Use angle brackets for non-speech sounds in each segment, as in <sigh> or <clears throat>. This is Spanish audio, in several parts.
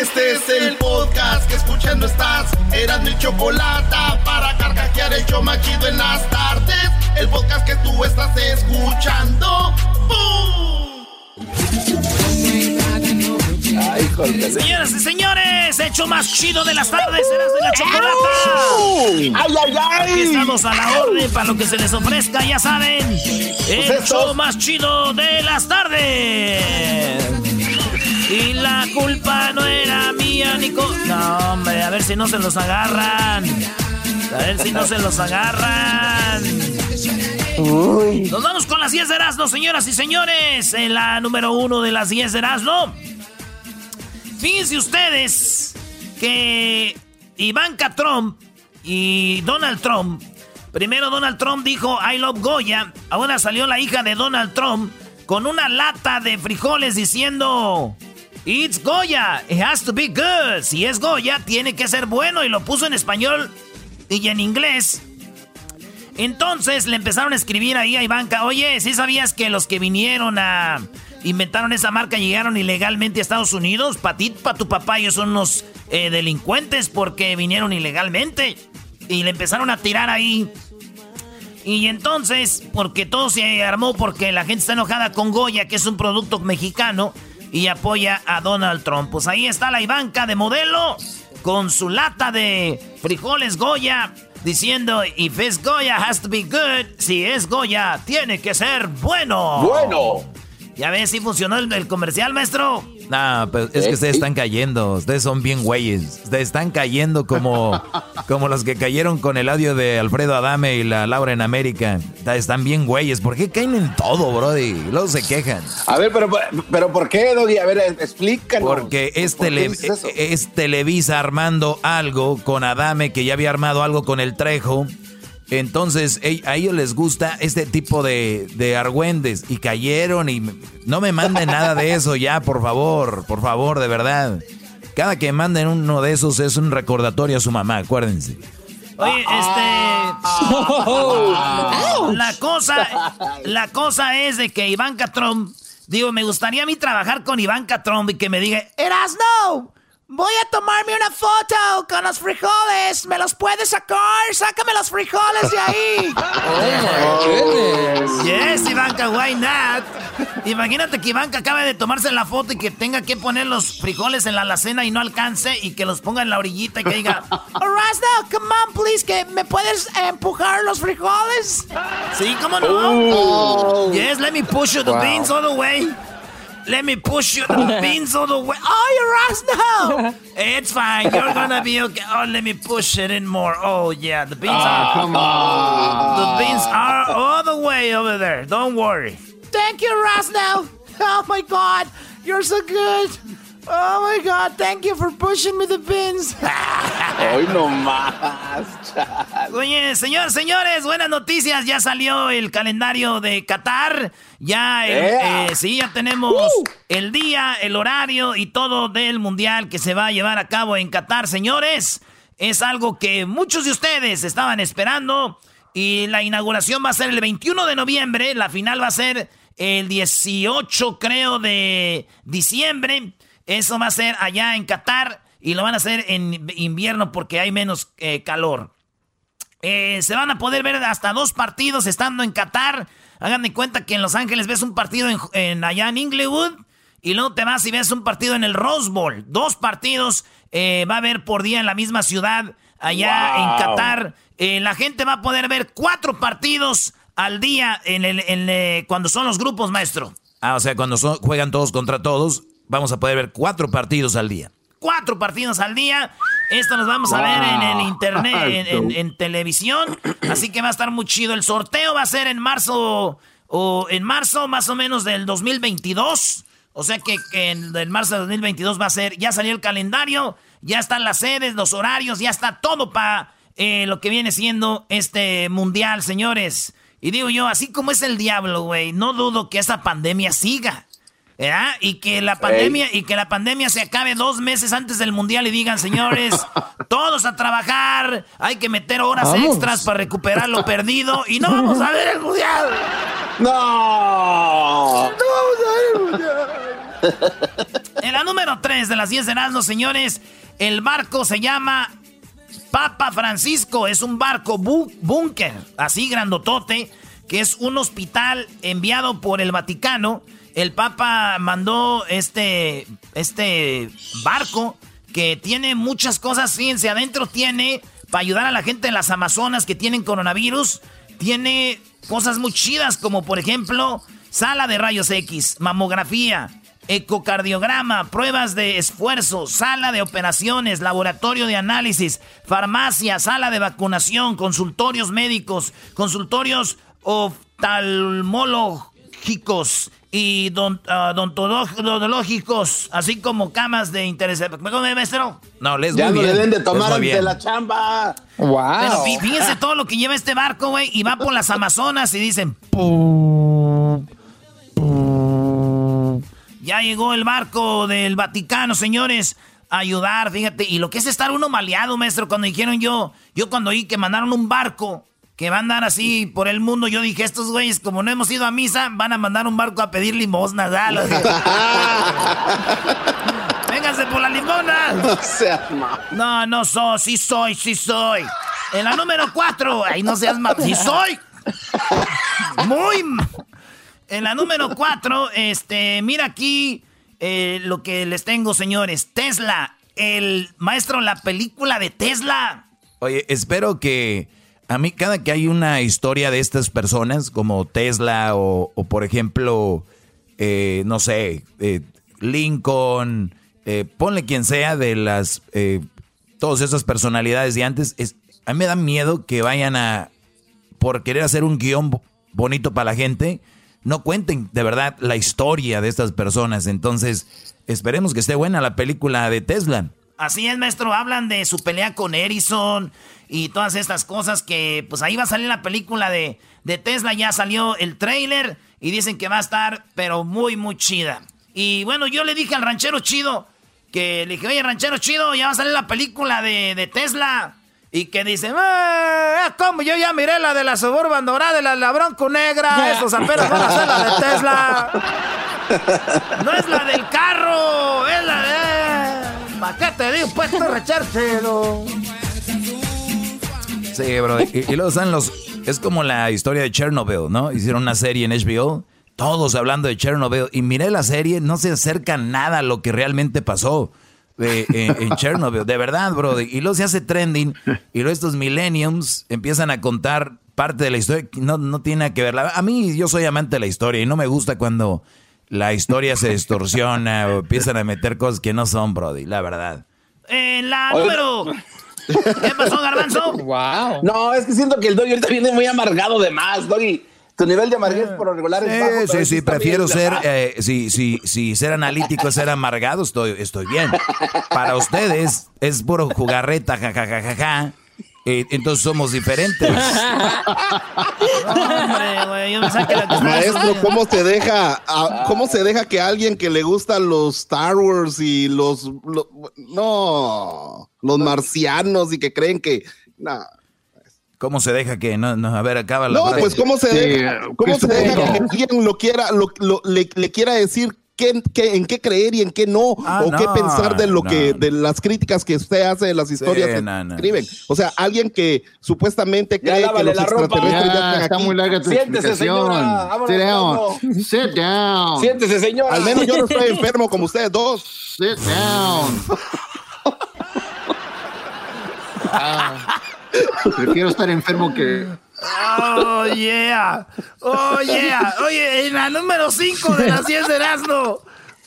Este es el podcast que escuchando estás. Eran mi chocolate para carcajear el show machido en las tardes. El podcast que tú estás escuchando. ¡Bum! Señoras y señores, hecho más chido de las tardes, serás de la chocolata. ¡Ay, ay, ay! Aquí estamos a la orden para lo que se les ofrezca, ya saben. Pues eso. show más chido de las tardes. Y la culpa no era mía, Nico. No, hombre, a ver si no se los agarran. A ver si no se los agarran. Nos vamos con las 10 de Erasmo, señoras y señores. En la número uno de las 10 de Erasmo. Fíjense ustedes que Ivanka Trump y Donald Trump. Primero Donald Trump dijo I love Goya. Ahora salió la hija de Donald Trump con una lata de frijoles diciendo It's Goya. It has to be good. Si es Goya, tiene que ser bueno. Y lo puso en español y en inglés. Entonces le empezaron a escribir ahí a Ivanka, oye, ¿sí sabías que los que vinieron a... inventaron esa marca llegaron ilegalmente a Estados Unidos? Para ti, para tu papá, ellos son unos eh, delincuentes porque vinieron ilegalmente. Y le empezaron a tirar ahí. Y entonces, porque todo se armó porque la gente está enojada con Goya, que es un producto mexicano, y apoya a Donald Trump. Pues ahí está la Ivanka de modelo, con su lata de frijoles Goya, diciendo, if it's Goya, has to be good. Si es Goya, tiene que ser bueno. Bueno. Ya ves si funcionó el, el comercial, maestro. No, pero es que ustedes están cayendo. Ustedes son bien güeyes. Ustedes están cayendo como, <laughs> como los que cayeron con el audio de Alfredo Adame y la Laura en América. Están bien güeyes. ¿Por qué caen en todo, brody? Y luego se quejan. A ver, pero, pero ¿por qué, Doggy? A ver, explícanos. Porque es, es Televisa armando algo con Adame, que ya había armado algo con el Trejo. Entonces, a ellos les gusta este tipo de, de argüendes. Y cayeron y... No me manden nada de eso ya, por favor. Por favor, de verdad. Cada que manden uno de esos es un recordatorio a su mamá, acuérdense. Oye, este. la cosa, la cosa es de que Ivanka Trump, digo, me gustaría a mí trabajar con Ivanka Trump y que me diga, Erasno, voy a tomarme una foto con los frijoles, ¿me los puedes sacar? Sácame los frijoles de ahí. <laughs> Yes, Ivanka, why not? Imagínate que Ivanka acabe de tomarse la foto y que tenga que poner los frijoles en la alacena y no alcance y que los ponga en la orillita y que diga, <laughs> Erasno, come on, please, que me puedes empujar los frijoles. Sí, cómo no. Oh. Yes, let me push you the Wow. beans all the way. Let me push you the <laughs> beans all the way. Oh, Erasno! <laughs> It's fine. You're gonna be okay. Oh, let me push it in more. Oh, yeah. The beans ah, are. come on. The beans are all the way over there. Don't worry. Thank you, Erasno. Oh, my God. You're so good. Oh, my God. Thank you for pushing me the beans. <laughs> Hoy no más. Oye, señor, señores, buenas noticias. Ya salió el calendario de Qatar. Ya, el- ¡Ea! eh, sí, ya tenemos el día, el horario y todo del mundial que se va a llevar a cabo en Qatar, señores. Es algo que muchos de ustedes estaban esperando. Y la inauguración va a ser el 21 de noviembre. La final va a ser el 18, creo, de diciembre. Eso va a ser allá en Qatar. Y lo van a hacer en invierno porque hay menos eh, calor. Eh, se van a poder ver hasta dos partidos estando en Qatar. Hagan de cuenta que en Los Ángeles ves un partido en, en- allá en Inglewood y luego te vas y ves un partido en el Rose Bowl. Dos partidos eh, va a haber por día en la misma ciudad, allá en Qatar. Eh, la gente va a poder ver cuatro partidos al día en el, en, cuando son los grupos, maestro. Ah, o sea, cuando juegan todos contra todos, vamos a poder ver cuatro partidos al día. Cuatro partidos al día. Esto nos vamos a ver en el internet, en, televisión. Así que va a estar muy chido. El sorteo va a ser en marzo, o en marzo más o menos del 2022. O sea que, en, marzo del 2022 va a ser, ya salió el calendario, ya están las sedes, los horarios, ya está todo para eh, lo que viene siendo este mundial, señores. Y digo yo, así como es el diablo, güey, no dudo que esta pandemia siga. ¿Verdad? Y que la pandemia y que la pandemia se acabe dos meses antes del mundial y digan, señores, <laughs> todos a trabajar, hay que meter horas extras para recuperar lo perdido y no vamos a ver el mundial. No. No vamos a ver el mundial. En la número 3 de las 10 de Erasmo, señores, el barco se llama Papa Francisco es un barco búnker, así grandotote, que es un hospital enviado por el Vaticano. El Papa mandó este, este barco que tiene muchas cosas, fíjense, adentro tiene, para ayudar a la gente en las Amazonas que tienen coronavirus, tiene cosas muy chidas como por ejemplo sala de rayos X, mamografía, ecocardiograma, pruebas de esfuerzo, sala de operaciones, laboratorio de análisis, farmacia, sala de vacunación, consultorios médicos, consultorios oftalmológicos y ah, odontológicos, así como camas de interés. ¿Me maestro? No, les Ya no le den de tomar ante la chamba. Wow. Pero fíjense todo lo que lleva este barco, güey, y va por las Amazonas y dicen... Ya llegó el barco del Vaticano, señores, a ayudar, fíjate. Y lo que es estar uno maleado, maestro, cuando dijeron yo, yo cuando oí que mandaron un barco que va a andar así por el mundo, yo dije, estos güeyes, como no hemos ido a misa, van a mandar un barco a pedir limosnas. <laughs> Vénganse por la limona. No seas No, no soy, sí soy, sí soy. En la número cuatro, ahí no seas más, sí soy. Muy en la número cuatro, este, mira aquí eh, lo que les tengo, señores. Tesla, el maestro, la película de Tesla. Oye, espero que a mí cada que hay una historia de estas personas, como Tesla o, por ejemplo, eh, no sé, eh, Lincoln, ponle quien sea de las, todas esas personalidades de antes, es, a mí me da miedo que vayan a, por querer hacer un guion bonito para la gente, no cuenten de verdad la historia de estas personas. Entonces, esperemos que esté buena la película de Tesla. Así es, maestro. Hablan de su pelea con Edison y todas estas cosas que, pues ahí va a salir la película de, de Tesla. Ya salió el trailer y dicen que va a estar, pero muy, muy chida. Y bueno, yo le dije al ranchero chido que le dije, oye, ranchero chido, ya va a salir la película de, de Tesla. Y que dicen, ah, ¿cómo? Yo ya miré la de la Suburban Dorada, de la, la Bronco Negra, esos apenas van a ser la de Tesla. <laughs> No es la del carro, es la de... ¿Para qué te digo? Pues rechárselo. Sí, bro. Y, luego están los... Es como la historia de Chernobyl, ¿no? Hicieron una serie en HBO, todos hablando de Chernobyl. Y miré la serie, no se acerca nada a lo que realmente pasó de, en, Chernobyl, de verdad, bro. Y luego se hace trending y luego estos millenniums empiezan a contar parte de la historia que no, no tiene que ver. A mí yo soy amante de la historia y no me gusta cuando la historia se distorsiona o empiezan a meter cosas que no son, Brody, la verdad. En la número... ¿Qué pasó, Garbanzo? Wow. No, es que siento que el Doggy ahorita viene muy amargado de más, Doggy. Tu nivel de amarguez por lo regular es bajo. Sí, sí, prefiero ser, eh, si, si, si ser analítico es ser amargado, estoy, estoy bien. Para ustedes es puro jugarreta, jajajaja. Eh, entonces somos diferentes. <laughs> Maestro, ¿cómo se deja, cómo se deja que alguien que le gustan los Star Wars y los, no, los marcianos y que creen que, ¿Cómo se deja que no, no a ver, acaba la No, pues cómo se deja, cómo se deja que alguien lo quiera, lo, le, quiera decir qué, en qué creer y en qué no, ah, o qué pensar de lo que, de las críticas que usted hace de las historias que escriben. O sea, alguien que supuestamente cree que los extraterrestres ya están está muy larga tu Siéntese, señora. Sit down. Sit down. Siéntese, señora. Al menos yo no estoy <laughs> enfermo como ustedes dos. Sit down. <laughs> Ah, prefiero estar enfermo que Oh, yeah. Oh, yeah. Oye, en la número 5 de las 10 de Erasmo,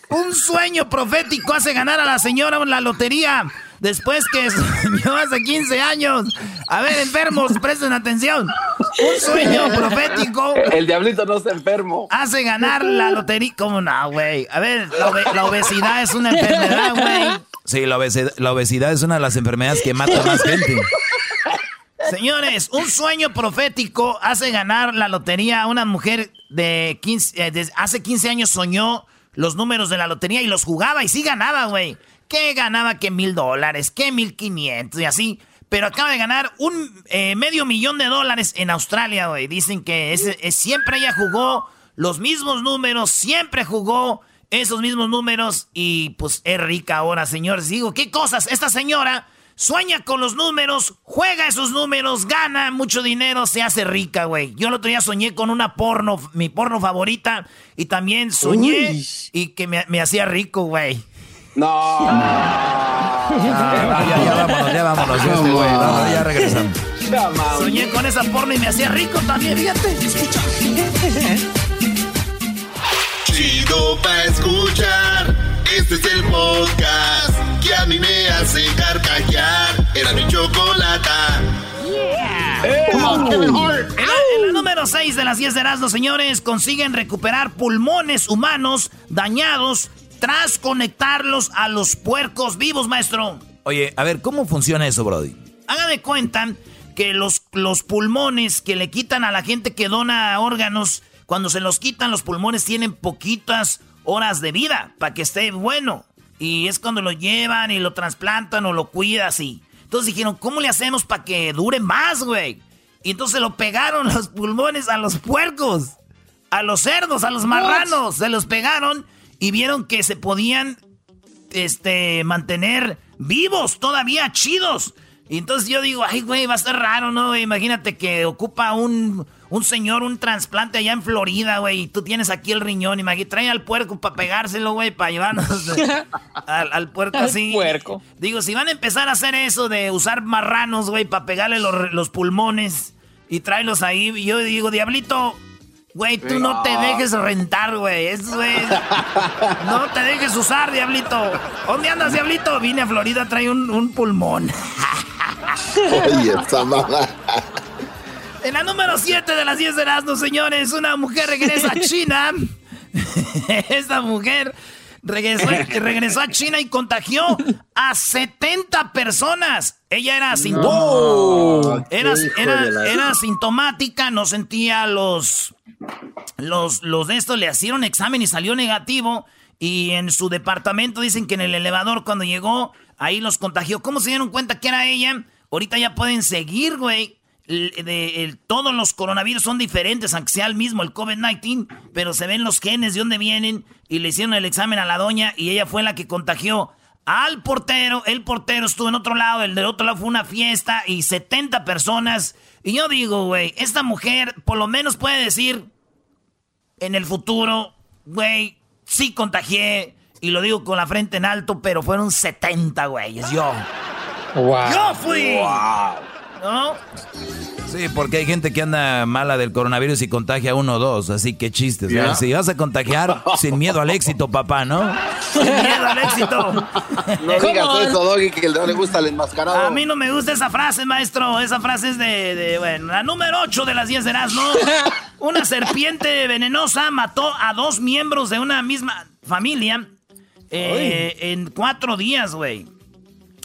un sueño profético hace ganar a la señora la lotería después que <laughs> soñó hace 15 años. A ver, enfermos, presten atención. Un sueño profético. El diablito no está enfermo. Hace ganar la lotería. ¿Cómo no, güey? A ver, la, obesidad es una enfermedad, güey. Sí, la obesidad, la obesidad es una de las enfermedades que mata más gente. Señores, un sueño profético hace ganar la lotería a una mujer de 15, eh, hace 15 años soñó los números de la lotería y los jugaba y sí ganaba, güey. ¿Qué ganaba? Que mil dólares, que mil quinientos y así. Pero acaba de ganar un eh, medio millón de dólares en Australia, güey. Dicen que siempre ella jugó los mismos números, siempre jugó esos mismos números y pues es rica ahora, señores. Digo, ¿qué cosas? Esta señora Sueña con los números, juega esos números, gana mucho dinero, se hace rica, güey. Yo el otro día soñé con una porno, mi porno favorita, y también soñé y que me, hacía rico, güey. No. <laughs> ya, ya, vámonos, ya vámonos. Ya, este, güey, ya regresamos. Soñé con esa porno y me hacía rico también, fíjate. Escucha. Chido pa' escuchar. Este es el podcast que a mí me hace carcajear. Era mi chocolata. En, la, número 6 de las 10 de Erasmus, señores, consiguen recuperar pulmones humanos dañados tras conectarlos a los puercos vivos, maestro. Oye, a ver, ¿cómo funciona eso, Brody? Haga de cuenta que los, los pulmones que le quitan a la gente que dona órganos, cuando se los quitan, los pulmones tienen poquitas horas de vida para que esté bueno. Y es cuando lo llevan y lo trasplantan o lo cuidan así. Entonces dijeron, ¿cómo le hacemos para que dure más, güey? Y entonces lo pegaron los pulmones a los puercos, a los cerdos, a los marranos. Se los pegaron y vieron que se podían este, mantener vivos, todavía chidos. Y entonces yo digo, ay, güey, va a ser raro, ¿no? Imagínate que ocupa un, un señor un trasplante allá en Florida, güey, y tú tienes aquí el riñón, imagínate, trae al puerco para pegárselo, güey, para llevarnos <laughs> al, puerco así. puerco. Digo, si van a empezar a hacer eso de usar marranos, güey, para pegarle los, pulmones y tráelos ahí, y yo digo, diablito, Güey, tú no te dejes rentar, güey. Es, güey. No te dejes usar, diablito. ¿Dónde andas, diablito? Vine a Florida, trae un, un pulmón. Oye, esa <laughs> mamá. En la número 7 de las 10 de las señores, una mujer regresa a China. <laughs> Esta mujer regresó, regresó, a China y contagió a 70 personas. Ella era, era, era, asintomática, no sentía los, los, los de estos, le hicieron examen y salió negativo. Y en su departamento dicen que en el elevador cuando llegó, ahí los contagió. ¿Cómo se dieron cuenta que era ella? Ahorita ya pueden seguir, güey. De, todos los coronavirus son diferentes, aunque sea el mismo, el COVID-19, pero se ven los genes de dónde vienen y le hicieron el examen a la doña y ella fue la que contagió al portero. El portero estuvo en otro lado, el del otro lado fue una fiesta y 70 personas. Y yo digo, güey, esta mujer por lo menos puede decir en el futuro, güey, sí contagié y lo digo con la frente en alto, pero fueron 70 güeyes, yo. Yo fui. ¿No? Sí, porque hay gente que anda mala del coronavirus y contagia uno o dos, así que chistes. Si vas a contagiar, sin miedo al éxito, papá, ¿no? Sin miedo al éxito. No digas eso, Doggy, que no le gusta el enmascarado. A mí no me gusta esa frase, maestro. Esa frase es de, bueno, la número 8 de las 10 de ¿no? <laughs> Una serpiente venenosa mató a dos miembros de una misma familia eh, en cuatro días, güey.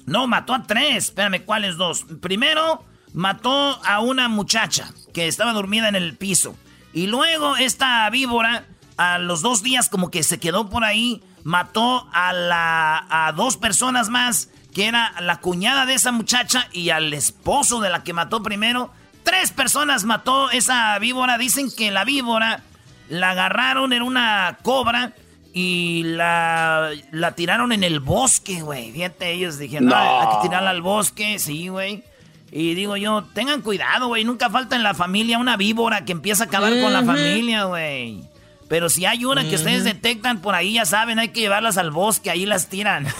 No, mató a tres. Espérame, ¿cuáles dos? Primero, mató a una muchacha que estaba dormida en el piso. Y luego esta víbora, a los dos días como que se quedó por ahí, mató a, la, a dos personas más, que era la cuñada de esa muchacha y al esposo de la que mató primero. Tres personas mató esa víbora. Dicen que la víbora la agarraron en una cobra y la, la tiraron en el bosque, güey. Fíjate, ellos dijeron, no. hay que tirarla al bosque, sí, güey. Y digo yo, tengan cuidado, güey. Nunca falta en la familia una víbora que empieza a acabar con la familia, güey. Pero si hay una que ustedes detectan por ahí, ya saben, hay que llevarlas al bosque, ahí las tiran. <laughs>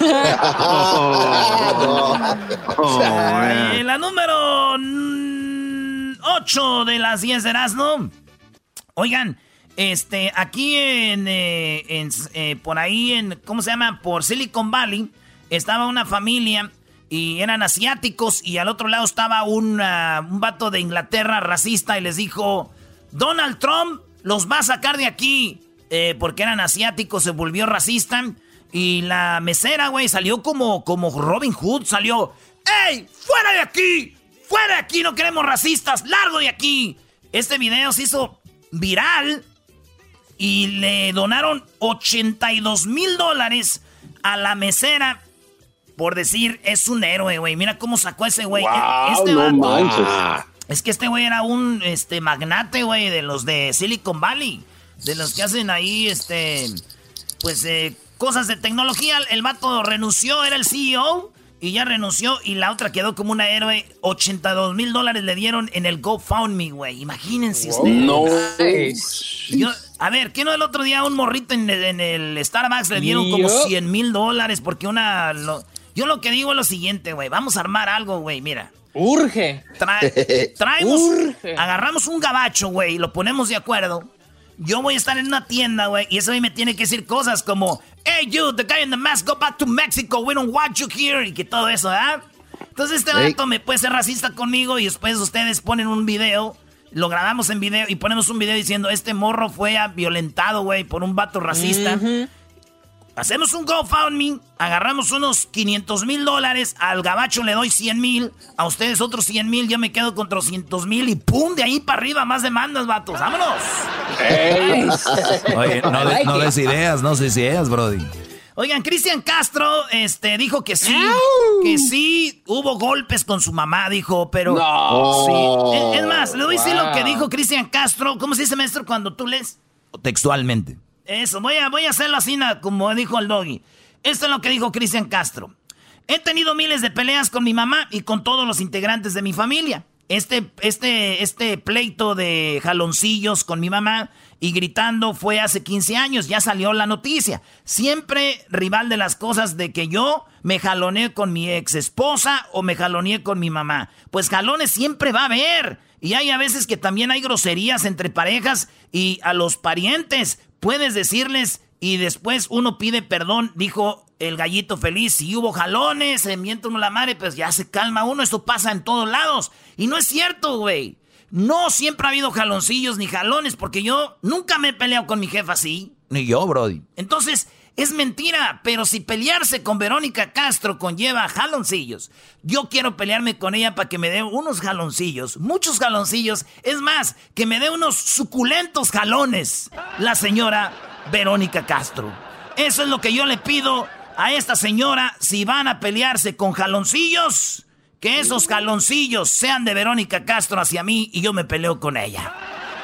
<laughs> la número 8 de las 10 de Erasmo. Oigan, este, aquí en, eh, eh, por ahí en, ¿cómo se llama? Por Silicon Valley, estaba una familia y eran asiáticos y al otro lado estaba un vato de Inglaterra racista y les dijo, Donald Trump los va a sacar de aquí eh, porque eran asiáticos, se volvió racista y la mesera, güey, salió como, como Robin Hood, salió, ¡Ey! ¡Fuera de aquí! ¡Fuera de aquí! No queremos racistas, largo de aquí. Este video se hizo viral y le donaron 82 mil dólares a la mesera por decir es un héroe, güey. Mira cómo sacó ese güey. este no Es que este güey era un este magnate, güey, de los de Silicon Valley. De los que hacen ahí, este, pues, eh, cosas de tecnología. El vato renunció, era el CEO y ya renunció y la otra quedó como una héroe. 82 mil dólares le dieron en el GoFundMe, güey. Imagínense ustedes. No. A ver, ¿qué no el otro día un morrito en el, Starbucks le dieron como 100 mil dólares porque una... yo lo que digo es lo siguiente, güey. Vamos a armar algo, güey. Mira. Urge. <laughs> traemos... Agarramos un gabacho, güey, y lo ponemos de acuerdo. Yo voy a estar en una tienda, güey, y ese güey me tiene que decir cosas como Hey, you, the guy in the mask, go back to Mexico. We don't want you here. Y que todo eso, ¿verdad? Entonces este vato me puede ser racista conmigo y después ustedes ponen un video, lo grabamos en video y ponemos un video diciendo este morro fue violentado, güey, por un vato racista. Hacemos un GoFundMe, agarramos unos 500 mil dólares, al gabacho le doy 100 mil, a ustedes otros 100 mil, yo me quedo con 200 mil y ¡pum! De ahí para arriba, más demandas, vatos, ¡vámonos! <laughs> Oye, no, des ideas, no des ideas, Brody. Oigan, Cristian Castro este, dijo que sí, que sí, hubo golpes con su mamá, dijo, pero... Sí. Es, más, le voy a decir lo que dijo Cristian Castro, ¿cómo se dice, maestro, cuando tú lees? Textualmente. Eso, voy a, voy a hacerlo así, como dijo el doggy. Esto es lo que dijo Cristian Castro. He tenido miles de peleas con mi mamá y con todos los integrantes de mi familia. Este, este, este pleito de jaloncillos con mi mamá y gritando fue hace 15 años, ya salió la noticia. Siempre rival de las cosas de que yo me jaloneé con mi ex esposa o me jaloneé con mi mamá. Pues jalones siempre va a haber. Y hay a veces que también hay groserías entre parejas y a los parientes puedes decirles y después uno pide perdón, dijo el gallito feliz. Si hubo jalones, se miente uno la madre, pues ya se calma uno. Esto pasa en todos lados. Y no es cierto, güey. No siempre ha habido jaloncillos ni jalones, porque yo nunca me he peleado con mi jefa así. Ni yo, Brody. Entonces, es mentira, pero si pelearse con Verónica Castro conlleva jaloncillos, yo quiero pelearme con ella para que me dé unos jaloncillos, muchos jaloncillos, es más, que me dé unos suculentos jalones, la señora Verónica Castro. Eso es lo que yo le pido a esta señora si van a pelearse con jaloncillos, que esos jaloncillos sean de Verónica Castro hacia mí y yo me peleo con ella.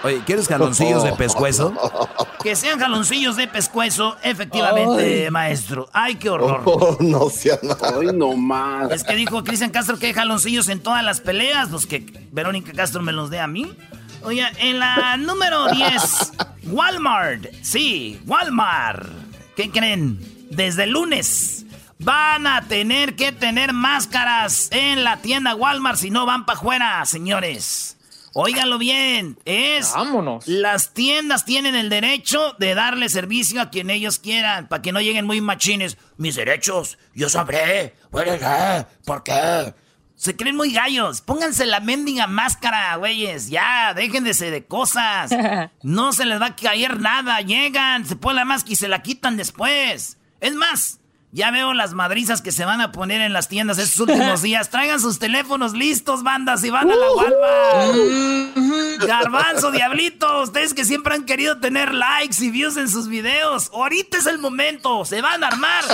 Oye, ¿quieres jaloncillos de pescuezo? <laughs> Que sean jaloncillos de pescuezo, efectivamente, maestro. Ay, qué horror. Oh, no sea Ay, no más. Es que dijo Cristian Castro que hay jaloncillos en todas las peleas, los que Verónica Castro me los dé a mí. Oye, en la <laughs> número 10, Walmart. Sí, Walmart. ¿Qué creen? Desde el lunes van a tener que tener máscaras en la tienda Walmart si no van para afuera, señores. Óiganlo bien, es... Vámonos. Las tiendas tienen el derecho de darle servicio a quien ellos quieran, para que no lleguen muy machines. Mis derechos, yo sabré. ¿Por qué? Se creen muy gallos. Pónganse la mendiga máscara, güeyes. Ya, déjense de cosas. <laughs> No se les va a caer nada. Llegan, se ponen la máscara y se la quitan después. Es más, Ya veo las madrizas que se van a poner en las tiendas estos últimos <laughs> días. Traigan sus teléfonos listos, bandas, y van a la Walmart. Garbanzo, diablito, ustedes que siempre han querido tener likes y views en sus videos. Ahorita es el momento. Se van a armar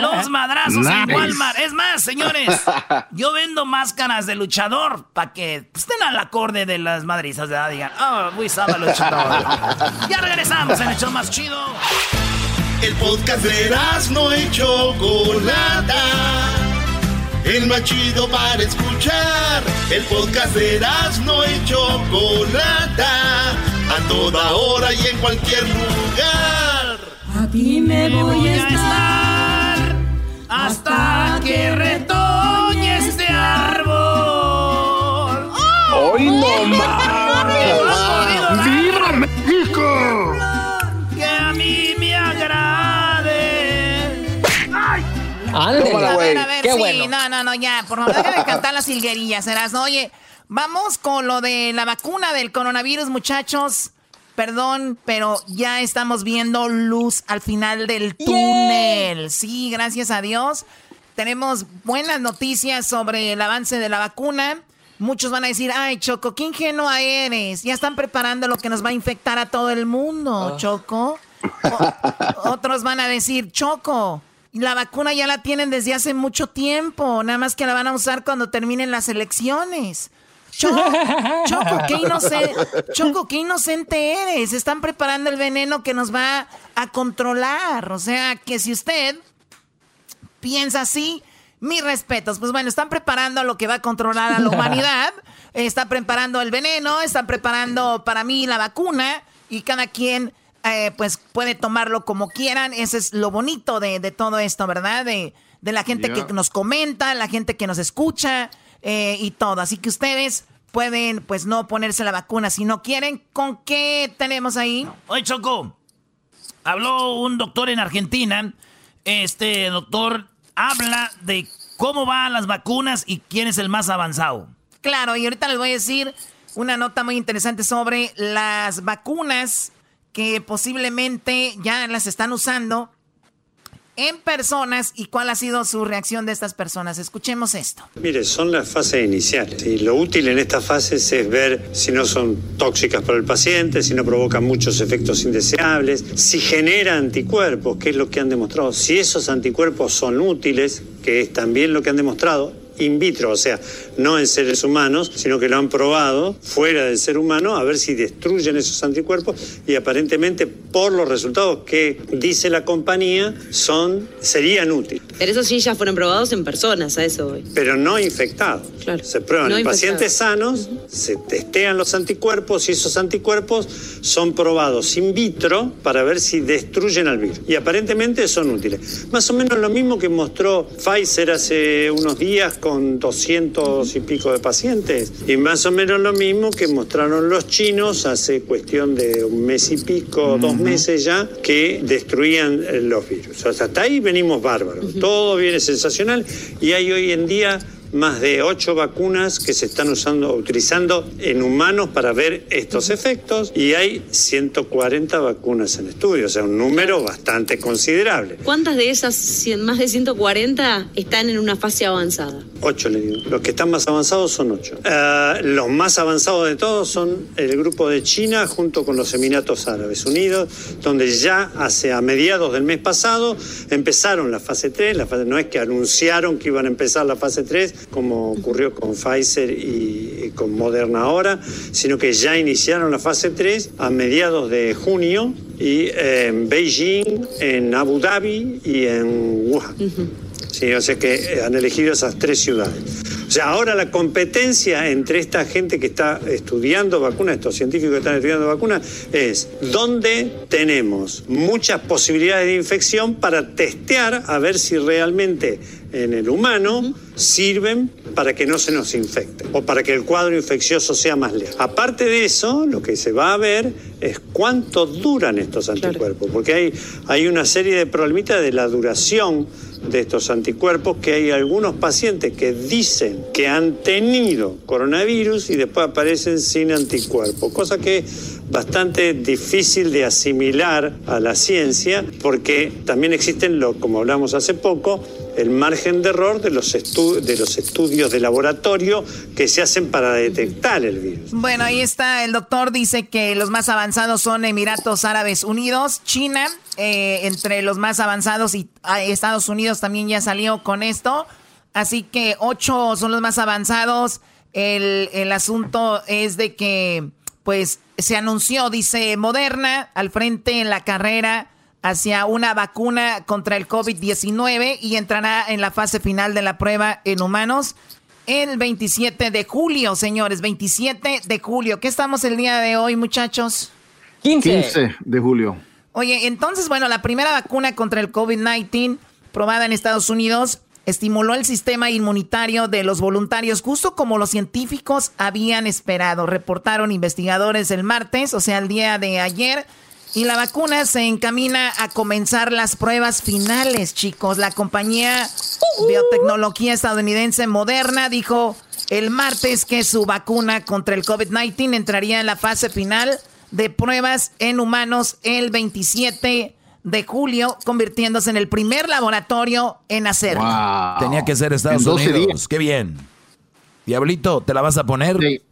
los <laughs> madrazos en Walmart. Es más, señores, yo vendo máscaras de luchador para que estén al acorde de las madrizas. ¿verdad? Digan, oh, muy sabe luchador. ya regresamos en el show más chido. El podcast de no y Chocolata. El más chido para escuchar. El podcast de no y Chocolata. A toda hora y en cualquier lugar. Aquí me voy a estar hasta que retoñe este árbol. ¡Hoy no <laughs> más! A ver, a ver, Qué sí, bueno. no, no, no, ya, por favor, déjame <laughs> cantar las hilguerillas, serás. Oye, vamos con lo de la vacuna del coronavirus, muchachos. Perdón, pero ya estamos viendo luz al final del túnel. Sí, gracias a Dios. Tenemos buenas noticias sobre el avance de la vacuna. Muchos van a decir, ay, Choco, qué ingenua eres. Ya están preparando lo que nos va a infectar a todo el mundo, Choco. O- otros van a decir, Choco, la vacuna ya la tienen desde hace mucho tiempo, nada más que la van a usar cuando terminen las elecciones. Choco, <laughs> Choco, qué inocente, Choco, qué inocente eres. Están preparando el veneno que nos va a controlar. O sea, que si usted piensa así, mis respetos. Pues bueno, están preparando lo que va a controlar a la humanidad. <laughs> Están preparando el veneno, están preparando para mí la vacuna y cada quien eh, pues puede tomarlo como quieran. Ese es lo bonito de, de todo esto, ¿verdad? De, de la gente Yeah. que nos comenta, la gente que nos escucha eh, y todo. Así que ustedes pueden pues no ponerse la vacuna si no quieren. ¿Con qué tenemos ahí? Oye, Choco, habló un doctor en Argentina. Este doctor habla de cómo van las vacunas y quién es el más avanzado. Claro, y ahorita les voy a decir una nota muy interesante sobre las vacunas que posiblemente ya las están usando en personas y cuál ha sido su reacción de estas personas. Escuchemos esto. Mire, son las fases iniciales. Y lo útil en estas fases es ver si no son tóxicas para el paciente, si no provocan muchos efectos indeseables, si genera anticuerpos, que es lo que han demostrado. Si esos anticuerpos son útiles, que es también lo que han demostrado in vitro, o sea, no en seres humanos, sino que lo han probado fuera del ser humano a ver si destruyen esos anticuerpos y aparentemente por los resultados que dice la compañía son serían útiles. Pero esos sí ya fueron probados en personas, a eso voy. pero no infectados. Se prueban No en pacientes sanos, se testean los anticuerpos y esos anticuerpos son probados in vitro para ver si destruyen al virus. Y aparentemente son útiles. Más o menos lo mismo que mostró Pfizer hace unos días con 200 y pico de pacientes. Y más o menos lo mismo que mostraron los chinos hace cuestión de un mes y pico, dos meses ya, que destruían eh, los virus. O sea, hasta ahí venimos bárbaros. Todo viene sensacional y hay hoy en día más de ocho vacunas que se están usando, utilizando en humanos para ver estos efectos y hay 140 vacunas en estudio, o sea, un número bastante considerable. ¿Cuántas de esas, más de 140, están en una fase avanzada? Ocho le digo. Los que están más avanzados son ocho. Ah, los más avanzados de todos son el grupo de China junto con los Emiratos Árabes Unidos, donde ya hace a mediados del mes pasado empezaron la fase 3. La fase, no es que anunciaron que iban a empezar la fase 3, como ocurrió con Pfizer y, con Moderna ahora, sino que ya iniciaron la fase 3 a mediados de junio y en Beijing, en Abu Dhabi y en Wuhan. Sí, o sea que eh, han elegido esas tres ciudades. O sea, ahora la competencia entre esta gente que está estudiando vacunas, estos científicos que están estudiando vacunas, es dónde tenemos muchas posibilidades de infección para testear a ver si realmente en el humano sirven para que no se nos infecte o para que el cuadro infeccioso sea más leve. Aparte de eso, lo que se va a ver es cuánto duran estos anticuerpos, porque hay, hay una serie de problemitas de la duración de estos anticuerpos que hay algunos pacientes que dicen que han tenido coronavirus y después aparecen sin anticuerpos, cosa que bastante difícil de asimilar a la ciencia porque también existen, lo, como hablamos hace poco, el margen de error de los, estudios de laboratorio que se hacen para detectar el virus. Bueno, ahí está, el doctor dice que los más avanzados son Emiratos Árabes Unidos, China, eh, entre los más avanzados y ah, Estados Unidos también ya salió con esto. Así que ocho son los más avanzados. El, el asunto es de que, pues, se anunció, dice Moderna, al frente en la carrera hacia una vacuna contra el COVID-19 y entrará en la fase final de la prueba en humanos el 27 de julio, señores, 27 de julio. ¿Qué estamos el día de hoy, muchachos? 15. 15 de julio. Oye, entonces, bueno, la primera vacuna contra el COVID-19 probada en Estados Unidos estimuló el sistema inmunitario de los voluntarios, justo como los científicos habían esperado, reportaron investigadores el martes, o sea, el día de ayer. Y la vacuna se encamina a comenzar las pruebas finales, chicos. La compañía biotecnología estadounidense Moderna dijo el martes que su vacuna contra el COVID-19 entraría en la fase final de pruebas en humanos el 27 de julio, convirtiéndose en el primer laboratorio en hacerlo. Tenía que ser Estados Unidos. Qué bien. Diablito, ¿te la vas a poner? Sí.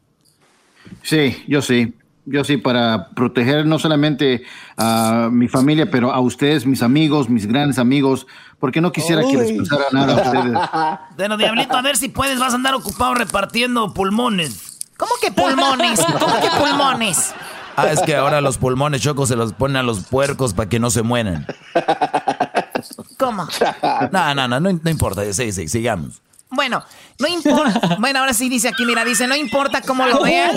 Sí, yo sí. Yo sí, para proteger no solamente a mi familia, pero a ustedes, mis amigos, mis grandes amigos, porque no quisiera que les pasara nada a ustedes. <laughs> Bueno, Diablito, a ver si puedes, vas a andar ocupado repartiendo pulmones. ¿Cómo que pulmones? <laughs> ¿Cómo que pulmones? Ah, es que ahora los pulmones chocos se los ponen a los puercos para que no se mueran. ¿Cómo? No, no, no, no, no importa. Sí, sí, sigamos. Bueno, no importa. Bueno, ahora sí dice aquí, mira, dice, no importa cómo lo veas.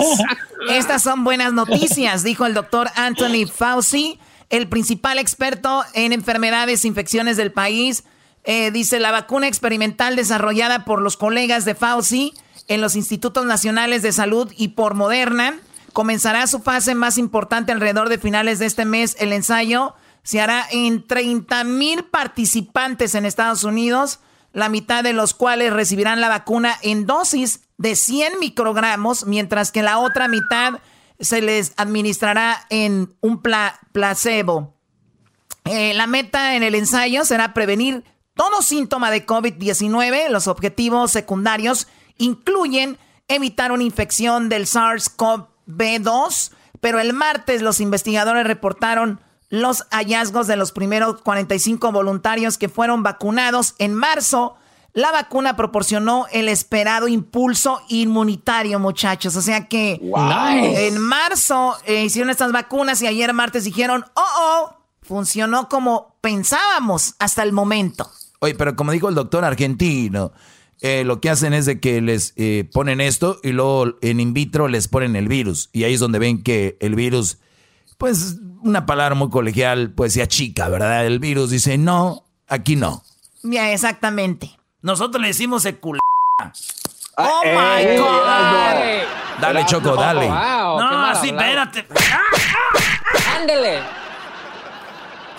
Estas son buenas noticias, dijo el doctor Anthony Fauci, el principal experto en enfermedades e infecciones del país. Eh, dice, la vacuna experimental desarrollada por los colegas de Fauci en los Institutos Nacionales de Salud y por Moderna comenzará su fase más importante alrededor de finales de este mes. El ensayo se hará en 30 mil participantes en Estados Unidos la mitad de los cuales recibirán la vacuna en dosis de 100 microgramos, mientras que la otra mitad se les administrará en un placebo. Eh, la meta en el ensayo será prevenir todo síntoma de COVID-19. Los objetivos secundarios incluyen evitar una infección del SARS-CoV-2, pero el martes los investigadores reportaron los hallazgos de los primeros 45 voluntarios que fueron vacunados en marzo. La vacuna proporcionó el esperado impulso inmunitario, muchachos. O sea que en marzo eh, hicieron estas vacunas y ayer martes dijeron, oh, oh, funcionó como pensábamos hasta el momento. Oye, pero como dijo el doctor argentino, eh, lo que hacen es de que les eh, ponen esto y luego en in vitro les ponen el virus. Y ahí es donde ven que el virus pues una palabra muy colegial, pues se achica, ¿verdad? El virus dice, no, aquí no. Ya, exactamente. Nosotros le decimos el cul... Ah, ¡Oh, my eh, God! Dale, Choco, dale. no, sí, espérate. Ándele.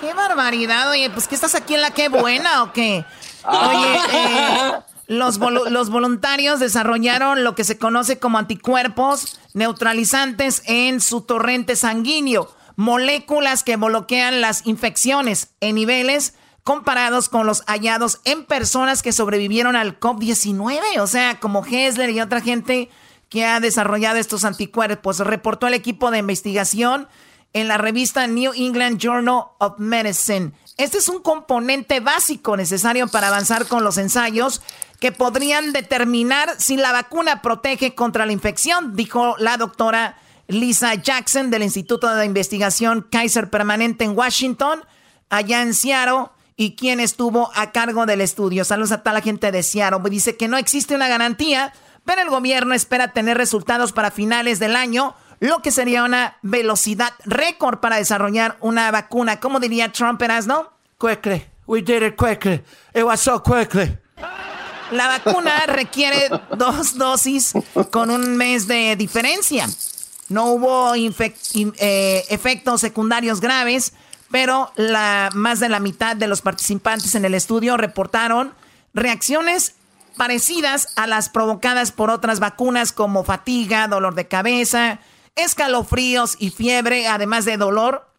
¡Qué barbaridad! Oye, pues, ¿qué estás aquí en la qué buena o qué? <laughs> Oye, eh, los, los voluntarios desarrollaron lo que se conoce como anticuerpos neutralizantes en su torrente sanguíneo, moléculas que bloquean las infecciones en niveles comparados con los hallados en personas que sobrevivieron al COVID-19, o sea, como Hessler y otra gente que ha desarrollado estos anticuerpos. Reportó el equipo de investigación en la revista New England Journal of Medicine. Este es un componente básico necesario para avanzar con los ensayos que podrían determinar si la vacuna protege contra la infección, dijo la doctora Lisa Jackson del Instituto de Investigación Kaiser Permanente en Washington, allá en Seattle, y quien estuvo a cargo del estudio. Saludos a toda la gente de Seattle. Dice que no existe una garantía, pero el gobierno espera tener resultados para finales del año, lo que sería una velocidad récord para desarrollar una vacuna. ¿Cómo diría Trump, no? Quickly. We did it quickly. It was so quickly. La vacuna requiere dos dosis con un mes de diferencia. No hubo eh, efectos secundarios graves, pero la, más de la mitad de los participantes en el estudio reportaron reacciones parecidas a las provocadas por otras vacunas como fatiga, dolor de cabeza, escalofríos y fiebre, además de dolor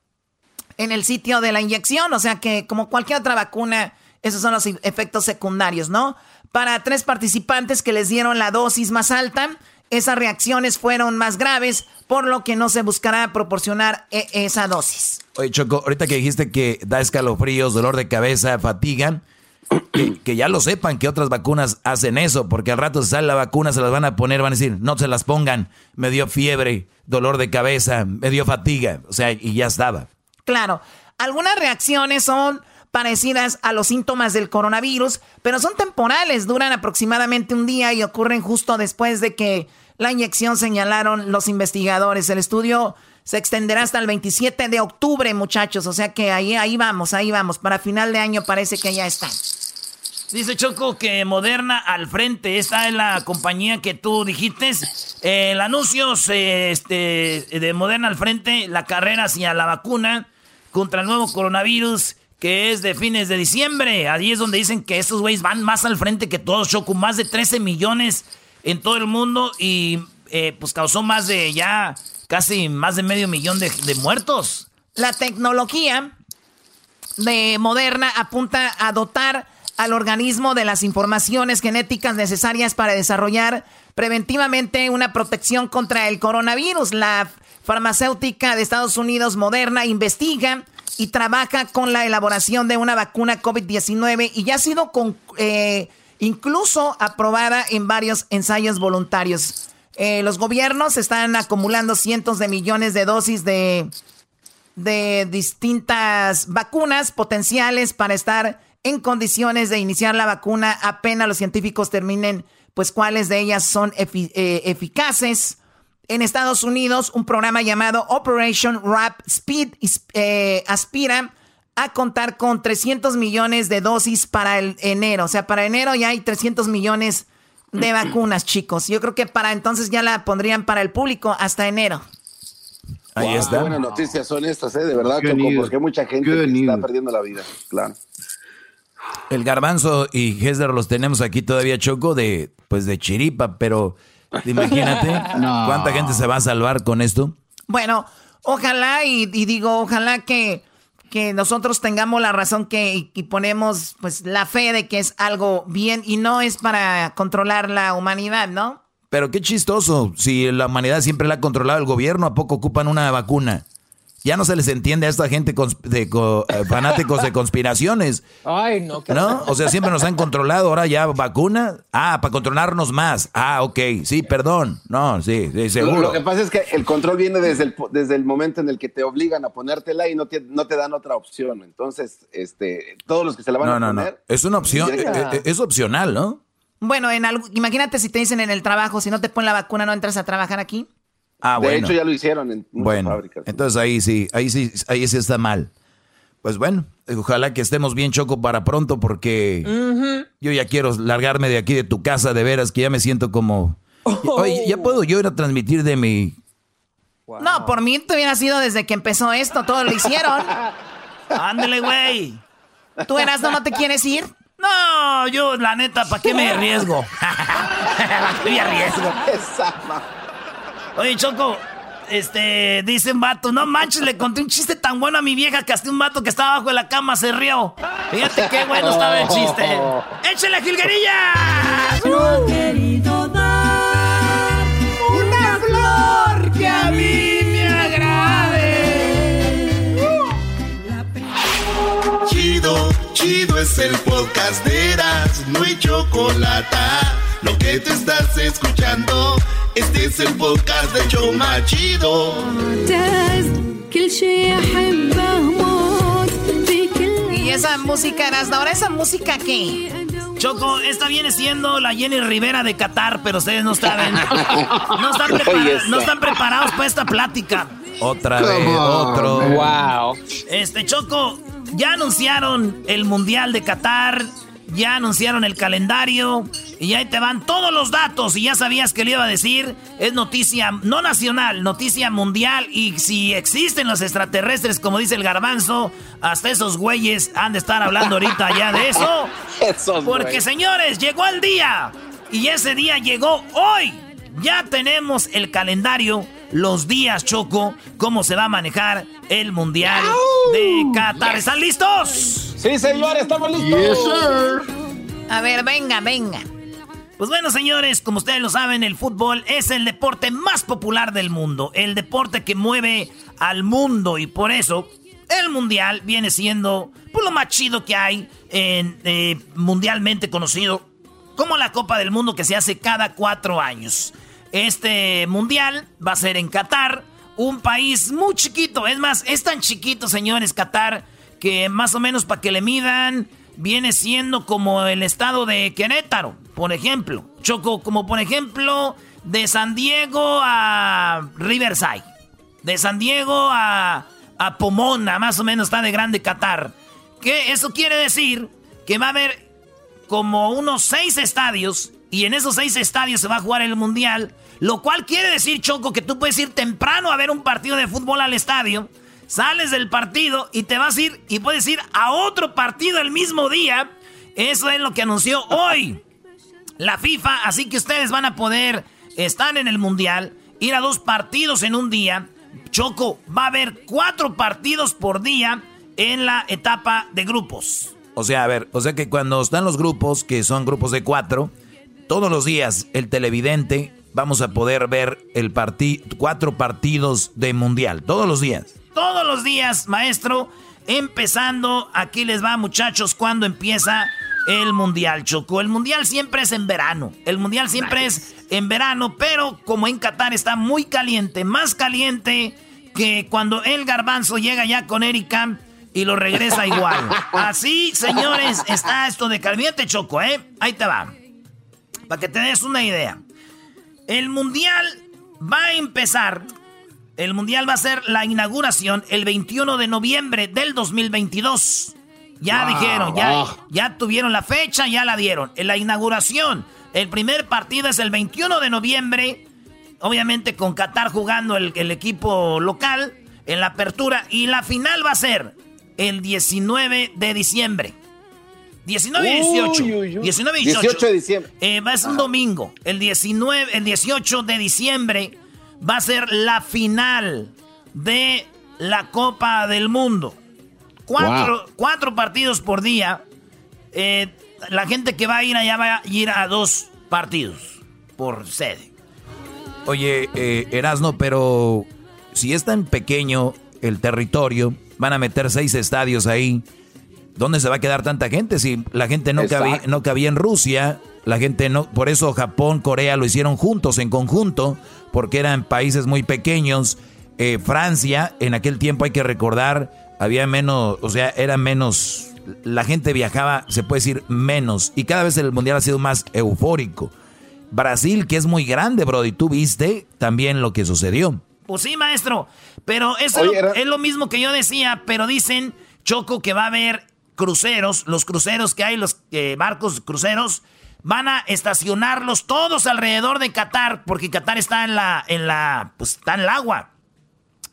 en el sitio de la inyección. O sea que como cualquier otra vacuna, esos son los efectos secundarios, ¿no? Para tres participantes que les dieron la dosis más alta, esas reacciones fueron más graves, por lo que no se buscará proporcionar e, esa dosis. Oye, Choco, ahorita que dijiste que da escalofríos, dolor de cabeza, fatiga, que, ya lo sepan que otras vacunas hacen eso, porque al rato se sale la vacuna, se las van a poner, van a decir, no se las pongan, me dio fiebre, dolor de cabeza, me dio fatiga, o sea, y ya estaba. Claro, algunas reacciones son parecidas a los síntomas del coronavirus, pero son temporales, duran aproximadamente un día y ocurren justo después de que la inyección señalaron los investigadores. El estudio se extenderá hasta el 27 de octubre, muchachos, o sea que ahí, ahí vamos, ahí vamos, para final de año parece que ya están. Dice Choco que Moderna al frente, esta es la compañía que tú dijiste. el anuncio este, de Moderna al frente, la carrera hacia la vacuna contra el nuevo coronavirus que es de fines de diciembre. Allí es donde dicen que estos güeyes van más al frente que todos, Choco. Más de 13 millones en todo el mundo y eh, pues causó más de ya casi más de medio millón de, de muertos. La tecnología de Moderna apunta a dotar al organismo de las informaciones genéticas necesarias para desarrollar preventivamente una protección contra el coronavirus. La farmacéutica de Estados Unidos, Moderna, investiga y trabaja con la elaboración de una vacuna COVID-19 y ya ha sido eh, incluso aprobada en varios ensayos voluntarios. Eh, los gobiernos están acumulando cientos de millones de dosis de, de distintas vacunas potenciales para estar en condiciones de iniciar la vacuna apenas los científicos terminen pues cuáles de ellas son eh, eficaces en Estados Unidos, un programa llamado Operation Rap Speed eh, aspira a contar con 300 millones de dosis para el enero. O sea, para enero ya hay 300 millones de <clears throat> vacunas, chicos. Yo creo que para entonces ya la pondrían para el público hasta enero. Ahí está. Buenas noticias son estas, ¿eh? De verdad, Choco, porque mucha gente está perdiendo la vida, claro. El garbanzo y Hesler los tenemos aquí todavía, Choco, de, pues de chiripa, pero <laughs> Imagínate cuánta gente se va a salvar con esto. Bueno, ojalá y, digo, ojalá que, que, nosotros tengamos la razón que y, ponemos pues la fe de que es algo bien y no es para controlar la humanidad, ¿no? Pero qué chistoso, si la humanidad siempre la ha controlado el gobierno, ¿a poco ocupan una vacuna? Ya no se les entiende a esta gente de eh, fanáticos de conspiraciones. Ay, no. ¿No? O sea, siempre nos han controlado, ahora ya vacuna. Ah, para controlarnos más. Ah, ok, sí, perdón. No, sí, seguro. Lo, que pasa es que el control viene desde el, desde el momento en el que te obligan a ponértela y no te, no te dan otra opción. Entonces, este, todos los que se la van a poner... No, no, es una opción, eh, eh, es, opcional, ¿no? Bueno, en algo, imagínate si te dicen en el trabajo, si no te ponen la vacuna, ¿no entras a trabajar aquí? Ah, de hecho, ya lo hicieron en muchas bueno, fábricas. Entonces ahí sí, ahí sí, ahí sí está mal. Pues bueno, ojalá que estemos bien choco para pronto porque yo ya quiero largarme de aquí de tu casa, de veras, que ya me siento como... Oye, ya puedo yo ir a transmitir de mi... No, por mí te hubiera sido desde que empezó esto, todo lo hicieron. <laughs> Ándale, güey. ¿Tú eras no, no te quieres ir? No, yo la neta, ¿para qué me arriesgo? <laughs> ¿Para qué me arriesgo? Oye, Choco, este, dice un vato, no manches, le conté un chiste tan bueno a mi vieja que hasta un vato que estaba abajo de la cama se rió. Fíjate qué bueno estaba el chiste. <laughs> ¡Échale, querido dar una flor que a mí me agrade. Chido, chido es el podcast de Eras, no hay chocolate. Lo que te estás escuchando. Este es el podcast de Choma Chido. Y esa música, ahora esa música qué? Choco, esta viene siendo la Jenny Rivera de Qatar, pero ustedes no saben. No están, <laughs> no están preparados para esta plática. Otra vez, otro. Wow. Este, Choco, ya anunciaron el Mundial de Qatar ya anunciaron el calendario y ahí te van todos los datos y ya sabías que le iba a decir, es noticia no nacional, noticia mundial y si existen los extraterrestres como dice el garbanzo, hasta esos güeyes han de estar hablando ahorita ya de eso. <laughs> porque señores, llegó el día y ese día llegó hoy. Ya tenemos el calendario los días, Choco, cómo se va a manejar el Mundial de Qatar. ¿Están listos? Sí, señor, estamos listos. A ver, venga, venga. Pues bueno, señores, como ustedes lo saben, el fútbol es el deporte más popular del mundo, el deporte que mueve al mundo y por eso el mundial viene siendo pues, lo más chido que hay en, eh, mundialmente conocido como la Copa del Mundo que se hace cada cuatro años. Este mundial va a ser en Qatar, un país muy chiquito, es más, es tan chiquito, señores, Qatar, que más o menos para que le midan viene siendo como el estado de Querétaro, por ejemplo. Choco, como por ejemplo, de San Diego a Riverside. De San Diego a, a Pomona, más o menos está de grande Qatar. Que eso quiere decir que va a haber como unos seis estadios y en esos seis estadios se va a jugar el mundial. Lo cual quiere decir, Choco, que tú puedes ir temprano a ver un partido de fútbol al estadio sales del partido y te vas a ir y puedes ir a otro partido el mismo día. Eso es lo que anunció hoy la FIFA, así que ustedes van a poder estar en el Mundial, ir a dos partidos en un día. Choco, va a haber cuatro partidos por día en la etapa de grupos. O sea, a ver, o sea que cuando están los grupos, que son grupos de cuatro, todos los días el televidente vamos a poder ver el cuatro partidos de mundial, todos los días todos los días, maestro. Empezando, aquí les va, muchachos, cuando empieza el mundial, Choco. El mundial siempre es en verano. El mundial siempre es en verano, pero como en Qatar está muy caliente, más caliente que cuando el garbanzo llega ya con Erika y lo regresa igual. <laughs> Así, señores, está esto de caliente, Choco, ¿eh? Ahí te va. Para que te des una idea. El mundial va a empezar el Mundial va a ser la inauguración el 21 de noviembre del 2022. Ya dijeron, ya, ya tuvieron la fecha, ya la dieron. En la inauguración, el primer partido es el 21 de noviembre, obviamente con Qatar jugando el, equipo local en la apertura. Y la final va a ser el 19 de diciembre. 19 y 18. 19 y 18. de diciembre. Eh, va a ser un domingo. El, 19, el 18 de diciembre va a ser la final de la Copa del Mundo. Cuatro, partidos por día. Eh, la gente que va a ir allá va a ir a dos partidos por sede. Oye, eh, Erasno, pero si es tan pequeño el territorio, van a meter seis estadios ahí. ¿Dónde se va a quedar tanta gente? Si la gente no, cabía, no cabía en Rusia, la gente no, por eso Japón, Corea lo hicieron juntos, en conjunto, porque eran países muy pequeños. Eh, Francia, en aquel tiempo hay que recordar, había menos, o sea, era menos, la gente viajaba, se puede decir, menos. Y cada vez el mundial ha sido más eufórico. Brasil, que es muy grande, bro, y tú viste también lo que sucedió. Pues sí, maestro, pero eso es lo mismo que yo decía, pero dicen, Choco, que va a haber cruceros, los cruceros que hay, los eh, barcos cruceros, van a estacionarlos todos alrededor de Qatar, porque Qatar está en la, en la, pues está en el agua.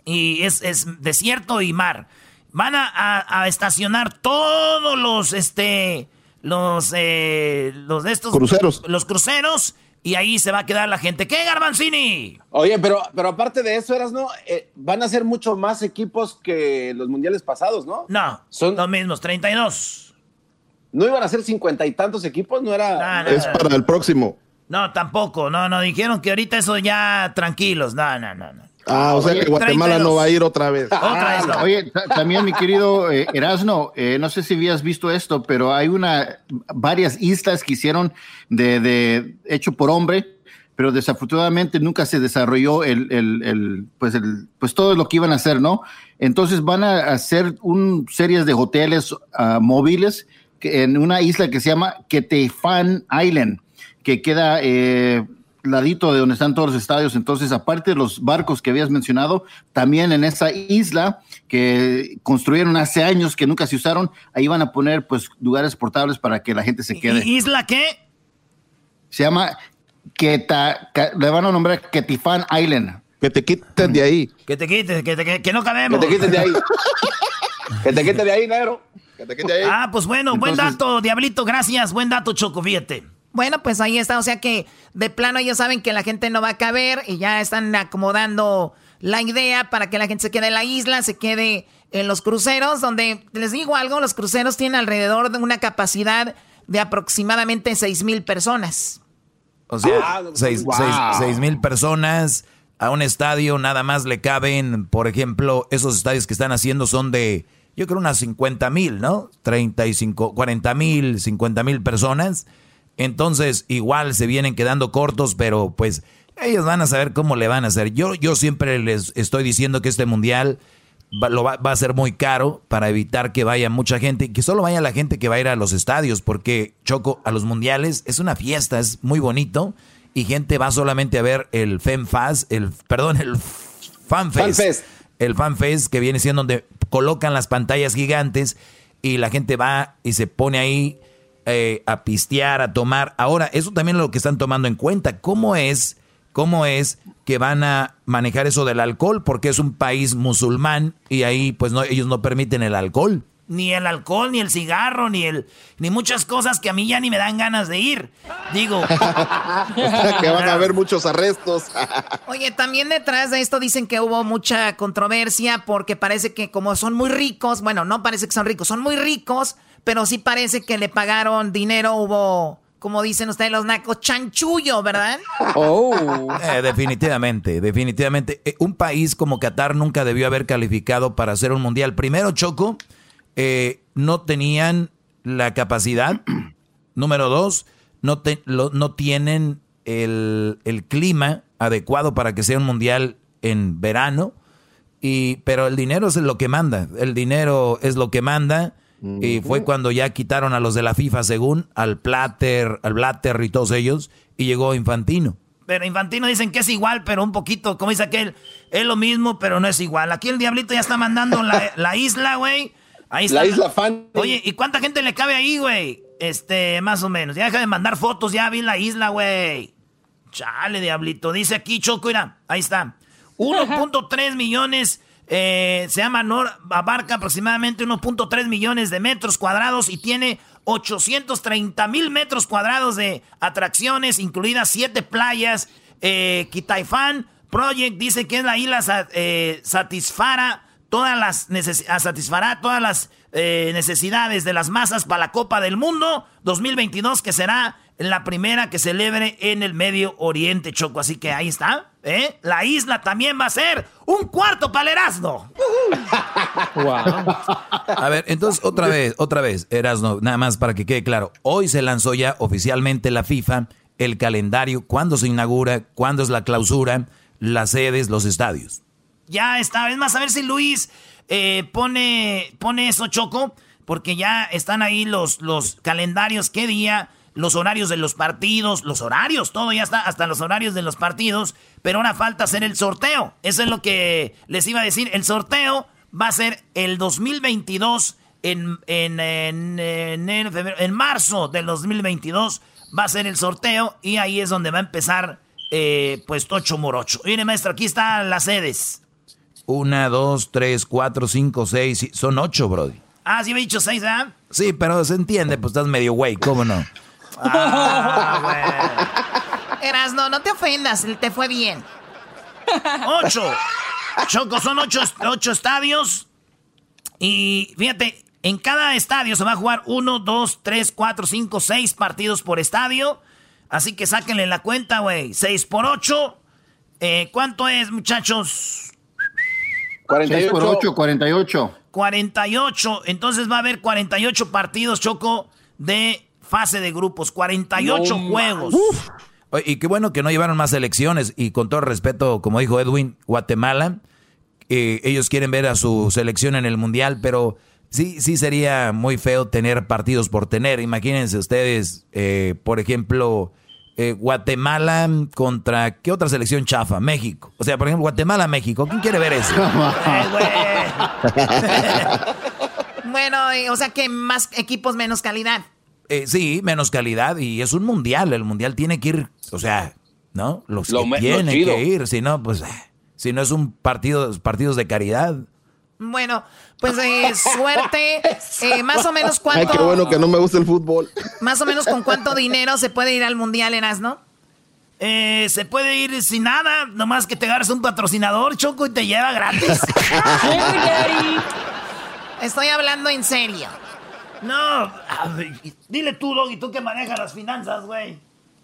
Y es, desierto y mar. Van a, estacionar todos los, este, los, eh, los de estos... Cruceros. Los cruceros. Y ahí se va a quedar la gente. ¿Qué, Garbanzini? Oye, pero, pero aparte de eso, eras, ¿no? Eh, van a ser mucho más equipos que los mundiales pasados, ¿no? No, son los mismos, 32. ¿No iban a ser cincuenta y tantos equipos? ¿No era...? es para el próximo. No, tampoco. No, no, dijeron que ahorita eso ya tranquilos. No, no, no, no. Ah, o sea que Guatemala no va a ir otra vez. otra vez Oye, también mi querido eh, Erasno, eh, no sé si habías visto esto, pero hay una varias islas que hicieron de, de hecho por hombre, pero desafortunadamente nunca se desarrolló el, el, el, pues el, pues todo lo que iban a hacer, ¿no? Entonces van a hacer un series de hoteles uh, móviles en una isla que se llama Ketefan Island, que queda eh, ladito de donde están todos los estadios. Entonces, aparte de los barcos que habías mencionado, también en esa isla que construyeron hace años que nunca se usaron, ahí van a poner pues lugares portables para que la gente se quede. ¿Isla qué? Se llama Keta, le van a nombrar Ketifan Island. Que te quiten de ahí. Que te quiten, que, que no cabemos. Que te quiten de ahí. <laughs> que te quiten de ahí, negro. Ah, pues bueno, buen dato, Diablito, gracias. Buen dato, Choco, fíjate. Bueno, pues ahí está. O sea que de plano ellos saben que la gente no va a caber y ya están acomodando la idea para que la gente se quede en la isla, se quede en los cruceros, donde les digo algo, los cruceros tienen alrededor de una capacidad de aproximadamente 6 mil personas. O sea, 6 mil personas a un estadio nada más le caben, por ejemplo, esos estadios que están haciendo son de, yo creo, unas 50 mil, ¿no? 35, 40 mil, 50 mil personas. Entonces, igual se vienen quedando cortos, pero pues ellos van a saber cómo le van a hacer. Yo, yo siempre les estoy diciendo que este mundial va, lo va, a ser muy caro para evitar que vaya mucha gente y que solo vaya la gente que va a ir a los estadios, porque Choco, a los mundiales es una fiesta, es muy bonito y gente va solamente a ver el FemFast, el, perdón, el FanFest. El FanFest que viene siendo donde colocan las pantallas gigantes y la gente va y se pone ahí eh, a pistear, a tomar. Ahora, eso también es lo que están tomando en cuenta. ¿Cómo es cómo es que van a manejar eso del alcohol, porque es un país musulmán y ahí pues no, ellos no permiten el alcohol. Ni el alcohol, ni el cigarro, ni el, ni muchas cosas que a mí ya ni me dan ganas de ir. Digo. <laughs> que van a haber muchos arrestos. <laughs> Oye, también detrás de esto dicen que hubo mucha controversia porque parece que como son muy ricos, bueno, no parece que son ricos, son muy ricos, pero sí parece que le pagaron dinero, hubo como dicen ustedes los nacos, chanchullo, ¿verdad? <laughs> Oh. Eh, definitivamente, definitivamente. Eh, un país como Qatar nunca debió haber calificado para hacer un mundial. Primero, Choco, eh, no tenían la capacidad. <clears throat> Número dos, no, no tienen el, el, clima adecuado para que sea un mundial en verano. Y, pero el dinero es lo que manda. El dinero es lo que manda. Y fue cuando ya quitaron a los de la FIFA, según, al Plater, al Blatter y todos ellos, y llegó Infantino. Pero Infantino dicen que es igual, pero un poquito, como dice aquel, es lo mismo, pero no es igual. Aquí el diablito ya está mandando la, <laughs> isla, güey. Ahí está. La isla fan. Oye, ¿y cuánta gente le cabe ahí, güey? Este, más o menos. Ya deja de mandar fotos, ya vi la isla, güey. Chale, diablito. Dice aquí Choco, mira, ahí está. 1.3 millones eh, se llama Nor, abarca aproximadamente 1.3 millones de metros cuadrados y tiene 830 mil metros cuadrados de atracciones, incluidas siete playas. Eh, Kitaifan Project dice que es la isla eh, satisfará todas las satisfará todas las eh, necesidades de las masas para la Copa del Mundo 2022 que será la primera que celebre en el Medio Oriente, Choco. Así que ahí está, ¿eh? La isla también va a ser un cuarto para Erasmo. <laughs> A ver, entonces otra vez, otra vez, Erasmo, nada más para que quede claro. Hoy se lanzó ya oficialmente la FIFA el calendario, cuándo se inaugura, cuándo es la clausura, las sedes, los estadios. Ya está, es más, a ver si Luis eh, pone, pone eso, Choco, porque ya están ahí los, los calendarios, qué día los horarios de los partidos, los horarios, todo ya está, hasta los horarios de los partidos, pero ahora falta hacer el sorteo. Eso es lo que les iba a decir. El sorteo va a ser el 2022, en, en, en, en, marzo del 2022 va a ser el sorteo y ahí es donde va a empezar eh, pues Tocho Morocho. Mire maestro, aquí están las sedes. Una, dos, tres, cuatro, cinco, seis, son ocho, Brody. Ah, sí me he dicho seis, ¿ah? Sí, pero se entiende, pues estás medio güey, ¿cómo no? Ah, Eras, no, no te ofendas, te fue bien. Ocho. Choco, son ocho, ocho estadios. Y fíjate, en cada estadio se va a jugar uno, dos, tres, cuatro, cinco, seis partidos por estadio. Así que sáquenle la cuenta, güey. Seis por ocho. Eh, ¿Cuánto es, muchachos? 48. por 8, 48. 48. Entonces va a haber 48 partidos, Choco, de fase de grupos, 48 juegos. Y qué bueno que no llevaron más elecciones. Y con todo respeto, como dijo Edwin, Guatemala, eh, ellos quieren ver a su selección en el Mundial, pero sí, sí sería muy feo tener partidos por tener. Imagínense ustedes, eh, por ejemplo, eh, Guatemala contra qué otra selección chafa, México. O sea, por ejemplo, Guatemala, México. ¿Quién quiere ver eso? <laughs> <laughs> bueno, o sea que más equipos, menos calidad. Eh, sí, menos calidad y es un mundial. El mundial tiene que ir, o sea, ¿no? Los que tienen que ir, si no, pues, si no es un partido, partidos de caridad. Bueno, pues eh, suerte. <laughs> Eh, más o menos cuánto. Ay, qué bueno que no me gusta el fútbol. Más o menos con cuánto dinero se puede ir al mundial, Eras, ¿no? Eh, se puede ir sin nada, nomás que te agarres un patrocinador, Choco, y te lleva gratis. <laughs> Estoy hablando en serio. No, dile tú, Doggy, tú que manejas las finanzas, güey.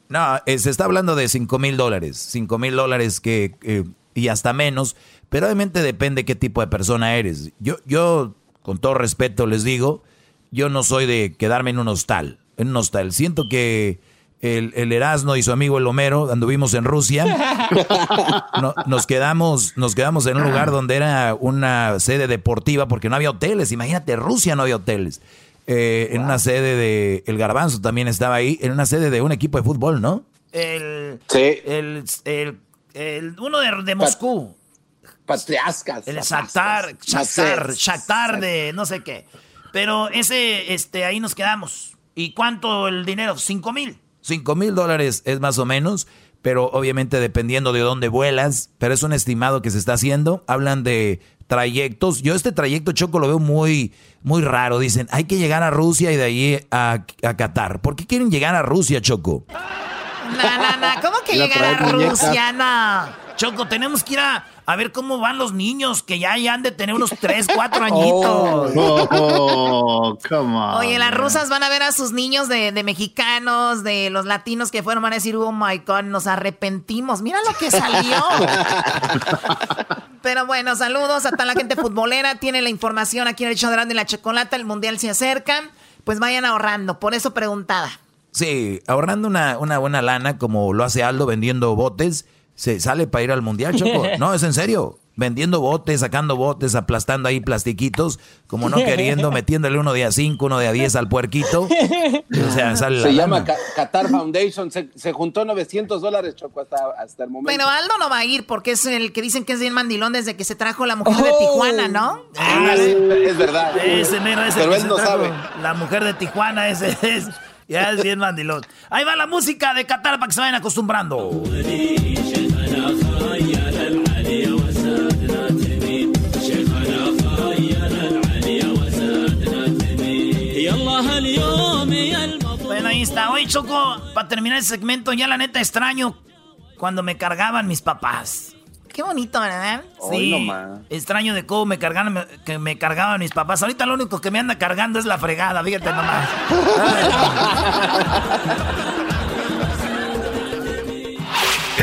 No, eh, se está hablando de 5 mil dólares. 5 mil dólares que, eh, y hasta menos. Pero obviamente depende qué tipo de persona eres. Yo, yo, con todo respeto, les digo, yo no soy de quedarme en un hostal. En un hostal. Siento que el, el Erasmo y su amigo el Homero anduvimos en Rusia. <laughs> nos, quedamos, nos quedamos en un lugar donde era una sede deportiva porque no había hoteles. Imagínate, Rusia no había hoteles. Eh, en una sede de El Garbanzo también estaba ahí, en una sede de un equipo de fútbol, ¿no? El, sí. el, el, el uno de, de Moscú. Patriascas. El Shakhtar, Shakhtar, Shakhtar de no sé qué. Pero ese, este, ahí nos quedamos. ¿Y cuánto el dinero? ¿Cinco mil? Cinco mil dólares es más o menos, pero obviamente dependiendo de dónde vuelas, pero es un estimado que se está haciendo. Hablan de trayectos. Yo este trayecto Choco lo veo muy, muy raro. Dicen, hay que llegar a Rusia y de ahí a, a Qatar. ¿Por qué quieren llegar a Rusia, Choco? No, no, no. ¿Cómo que llegar a Rusia? No. Choco, tenemos que ir a, a, ver cómo van los niños, que ya, ya han de tener unos 3, 4 <laughs> añitos. Oh, oh, come on. Oye, las rusas van a ver a sus niños de, de, mexicanos, de los latinos que fueron, van a decir, oh my God, nos arrepentimos. Mira lo que salió. <laughs> Pero bueno, saludos a toda la gente futbolera. Tiene la información aquí en el show de la chocolata. El mundial se acerca. Pues vayan ahorrando. Por eso preguntaba. Sí, ahorrando una, una buena lana, como lo hace Aldo vendiendo botes se sale para ir al mundial, Choco. <laughs> No, es en serio. Vendiendo botes, sacando botes, aplastando ahí plastiquitos, como no queriendo, <laughs> metiéndole uno de a cinco, uno de a diez al puerquito. O sea, <laughs> sale Se llama Qatar Foundation. Se, se, juntó 900 dólares, Choco, hasta, hasta el momento. Pero Aldo no va a ir porque es el que dicen que es bien mandilón desde que se trajo la mujer oh. de Tijuana, ¿no? Ah, sí, es verdad. Ese mero, ese Pero él no sabe. La mujer de Tijuana, ese es. Ya es bien mandilón. Ahí va la música de Qatar para que se vayan acostumbrando. Bueno, ahí está. Hoy, Choco, para terminar el segmento, ya la neta extraño cuando me cargaban mis papás. Qué bonito, ¿verdad? Sí, extraño de cómo me cargaban, que me cargaban mis papás. Ahorita lo único que me anda cargando es la fregada, fíjate nomás.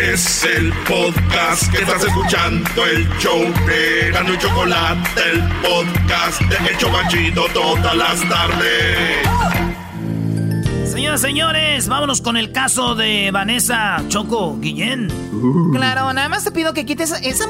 Es el podcast que estás escuchando, el show de Gano y Chocolate, el podcast de Hecho Banchito todas las tardes. Señoras, señores, vámonos con el caso de Vanessa Choco Guillén. Claro, nada más te pido que quites esa...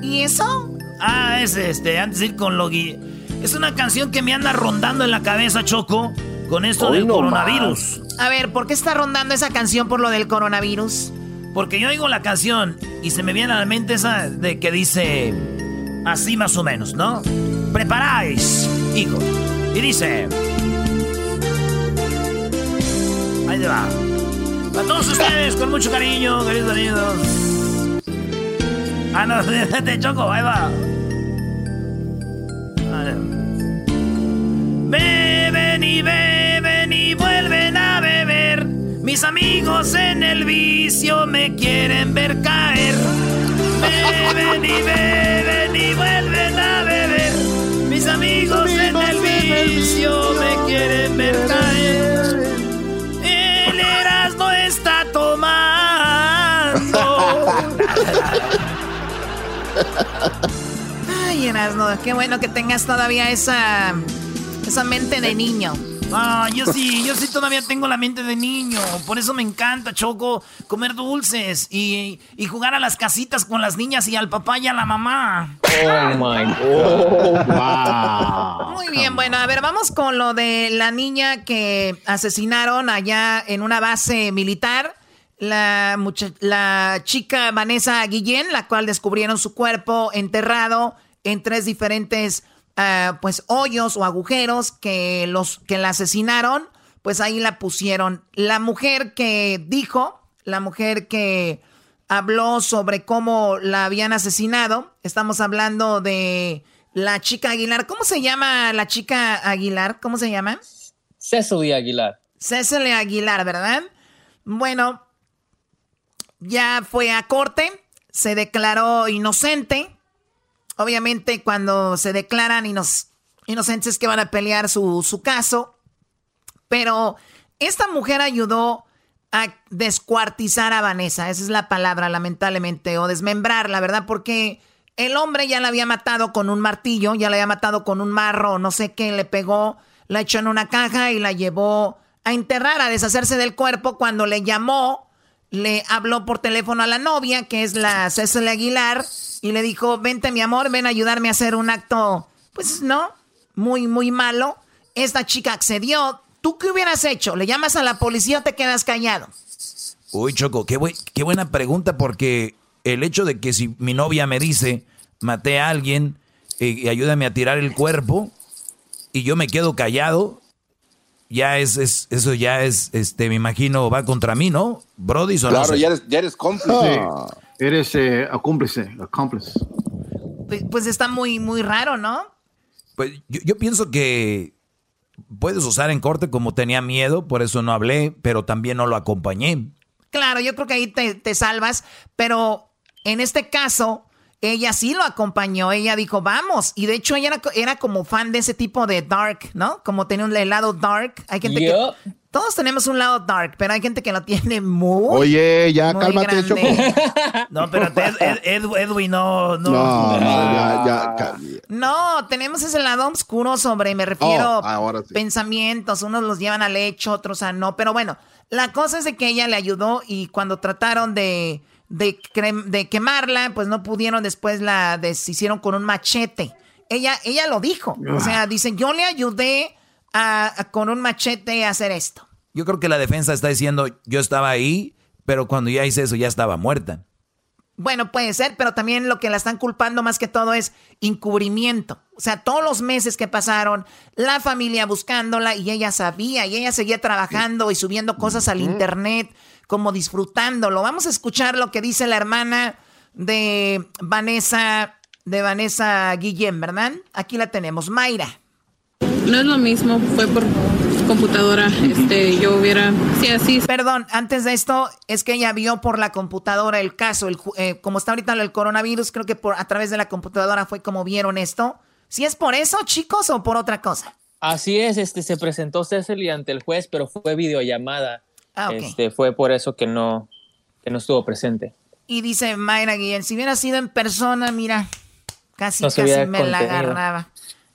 ¿Y eso? Ah, es este, antes de ir con lo Es una canción que me anda rondando en la cabeza, Choco, con esto del coronavirus. A ver, ¿por qué está rondando esa canción por lo del coronavirus? Porque yo oigo la canción y se me viene a la mente esa de que dice así más o menos, ¿no? Preparáis, hijo. Y dice... Ahí te va. Para todos ustedes, con mucho cariño, queridos amigos. Ah, no, <laughs> te choco, ahí va. Beben y beben y vuelven a beber. Mis amigos en el vicio me quieren ver caer. Beben y beben y vuelven a beber. Mis amigos, en el vicio me quieren ver caer. <laughs> Ay, Erasmo, qué bueno que tengas todavía esa, esa mente de niño. Ah, yo sí, yo sí todavía tengo la mente de niño. Por eso me encanta, Choco, comer dulces y, y jugar a las casitas con las niñas y al papá y a la mamá. Oh my God. <laughs> Muy bien, bueno, a ver, vamos con lo de la niña que asesinaron allá en una base militar. La, la chica Vanessa Guillén, la cual descubrieron su cuerpo enterrado en tres diferentes uh, pues hoyos o agujeros que los que la asesinaron, pues ahí la pusieron. La mujer que dijo, la mujer que habló sobre cómo la habían asesinado, estamos hablando de la chica Aguilar. ¿Cómo se llama la chica Aguilar? ¿Cómo se llama? Cecily Aguilar. Cecily Aguilar, ¿verdad? Bueno, ya fue a corte, se declaró inocente. Obviamente cuando se declaran inocentes que van a pelear su, su caso. Pero esta mujer ayudó a descuartizar a Vanessa, esa es la palabra, lamentablemente, o desmembrar, la verdad, porque el hombre ya la había matado con un martillo, ya la había matado con un marro, no sé qué, le pegó, la echó en una caja y la llevó a enterrar, a deshacerse del cuerpo. Cuando le llamó, le habló por teléfono a la novia, que es la Cecil Aguilar, y le dijo, vente mi amor, ven a ayudarme a hacer un acto, pues no, muy, muy malo. Esta chica accedió, ¿Tú qué hubieras hecho? ¿Le llamas a la policía o te quedas callado? Uy, Choco, qué, qué buena pregunta porque el hecho de que si mi novia me dice, maté a alguien eh, y ayúdame a tirar el cuerpo y yo me quedo callado, ya es, eso ya es, este, me imagino, va contra mí, ¿no? Brody, Claro, ya, eres, ya eres cómplice. Eres eh, cómplice, cómplice. Pues, pues, está muy, muy raro, ¿no? Pues yo pienso que puedes usar en corte como tenía miedo, por eso no hablé, pero también no lo acompañé. Claro, yo creo que ahí te, salvas, pero en este caso, ella sí lo acompañó, ella dijo, vamos, y de hecho ella era, como fan de ese tipo de dark, ¿no? Como tenía un helado dark. Hay gente que todos tenemos un lado dark, pero hay gente que lo tiene muy. Oye, ya cálmate, Choco. <laughs> No, pero Edwin no. No, no, ya, ya. No, tenemos ese lado oscuro sobre, me refiero oh, pensamientos. Unos los llevan al hecho, otros a no. Pero bueno, la cosa es de que ella le ayudó y cuando trataron de, de, de quemarla, pues no pudieron. Después la deshicieron con un machete. Ella, ella lo dijo. O sea, dice, yo le ayudé con un machete a hacer esto. Yo creo que la defensa está diciendo, yo estaba ahí, pero cuando ya hice eso ya estaba muerta. Bueno, puede ser, pero también lo que la están culpando más que todo es encubrimiento. O sea, todos los meses que pasaron, la familia buscándola y ella sabía y ella seguía trabajando y subiendo cosas al internet, como disfrutándolo. Vamos a escuchar lo que dice la hermana de Vanessa, de Vanessa Guillén, ¿verdad? Aquí la tenemos, Mayra. No es lo mismo, fue por computadora, este, yo hubiera, sí, así. Perdón, antes de esto, es que ella vio por la computadora el caso, el, eh, como está ahorita el coronavirus, creo que por, a través de la computadora fue como vieron esto. ¿Si es por eso, chicos, o por otra cosa? Así es, este, se presentó Cecily ante el juez, pero fue videollamada. Ah, Este, fue por eso que no, que no estuvo presente. Y dice Mayra Guillén, si hubiera sido en persona, mira, casi, casi me la agarraba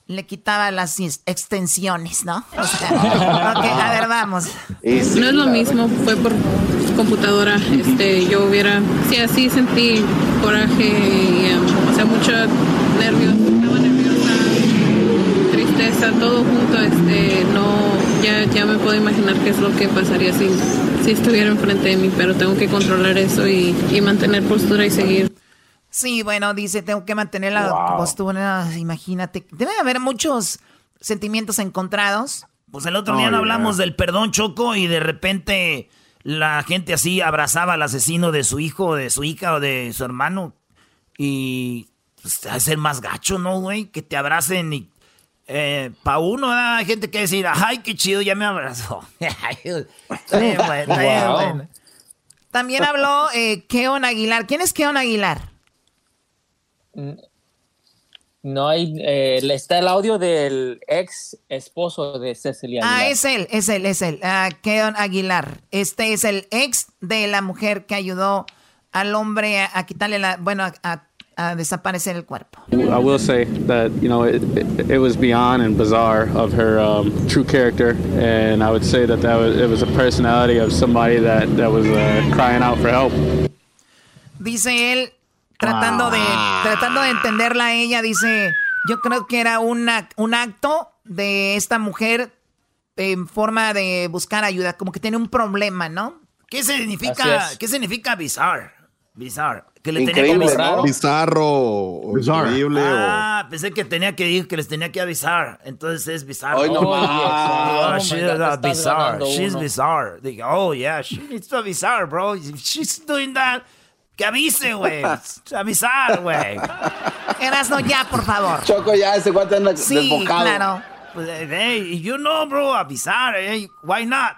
le quitaba las extensiones, ¿no? O sea, <laughs> a ver, vamos. No es lo mismo, fue por computadora. Este, yo hubiera, sí, así sentí coraje y, um, o sea, mucho nervios, estaba nerviosa, tristeza, todo junto. Este, no, ya, ya me puedo imaginar qué es lo que pasaría si, si estuviera enfrente de mí, pero tengo que controlar eso y, y mantener postura y seguir. Sí, bueno, dice, tengo que mantener la postura, imagínate. Debe haber muchos sentimientos encontrados. Pues el otro día no hablamos del perdón, Choco, y de repente la gente así abrazaba al asesino de su hijo, de su hija o de su hermano. Y pues, a ser más gacho, ¿no, güey? Que te abracen y... Eh, pa' uno hay gente que decir, ay, qué chido, ya me abrazó. <laughs> También habló eh, Keon Aguilar. ¿Quién es Keon Aguilar? No hay, eh, está el audio del ex esposo de Cecilia. Ah, es él, es él, es él, uh, Keon Aguilar. Este es el ex de la mujer que ayudó al hombre a, quitarle la, bueno, a, a, desaparecer el cuerpo. I will say that, you know, it, it, was beyond and bizarre of her um, true character. And I would say that, that was, it was a personality of somebody that, that was uh, crying out for help. Dice él, tratando de tratando de entenderla a ella, dice, yo creo que era una, un acto de esta mujer en forma de buscar ayuda, como que tiene un problema, ¿no? ¿Qué significa, ¿qué significa bizarre? Bizarre. Que le tenía que avisar. Bizarro. Increíble. Ah, pensé que tenía que ir, que les tenía que avisar. Entonces es bizarro. Hoy no oh, oh, she's bizarre. She's bizarre. Digo, oh yeah, she needs to bizarre, bro. She's doing that. Que avise, güey. <laughs> Avisar, güey. Erasno, ya, por favor. Choco, ya, ese guante anda sí, desbocado. claro. Pues, hey, you know, bro, avisar, hey, why not?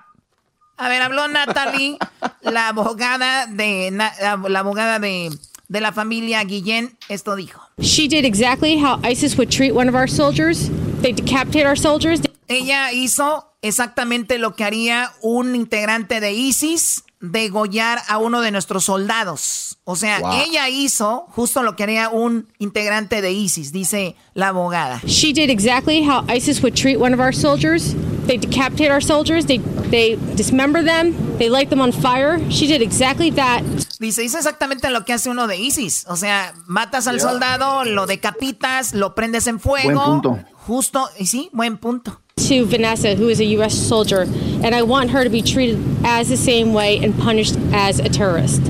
A ver, habló Natalie, la abogada de la abogada de, de la familia Guillén. Esto dijo. She did exactly how ISIS would treat one of our soldiers. They decapitate our soldiers. Ella hizo exactamente lo que haría un integrante de ISIS degollar a uno de nuestros soldados. O sea, ella hizo justo lo que haría un integrante de ISIS, dice la abogada. She did exactly how ISIS would treat one of our soldiers. They decapitate our soldiers, they, they dismember them, they light them on fire. She did exactly that. Dice, hizo exactamente lo que hace uno de ISIS. O sea, matas al soldado, lo decapitas, lo prendes en fuego. Buen punto. Justo, y sí, buen punto. To Vanessa, who is a U.S. soldier, and I want her to be treated as the same way and punished as a terrorist.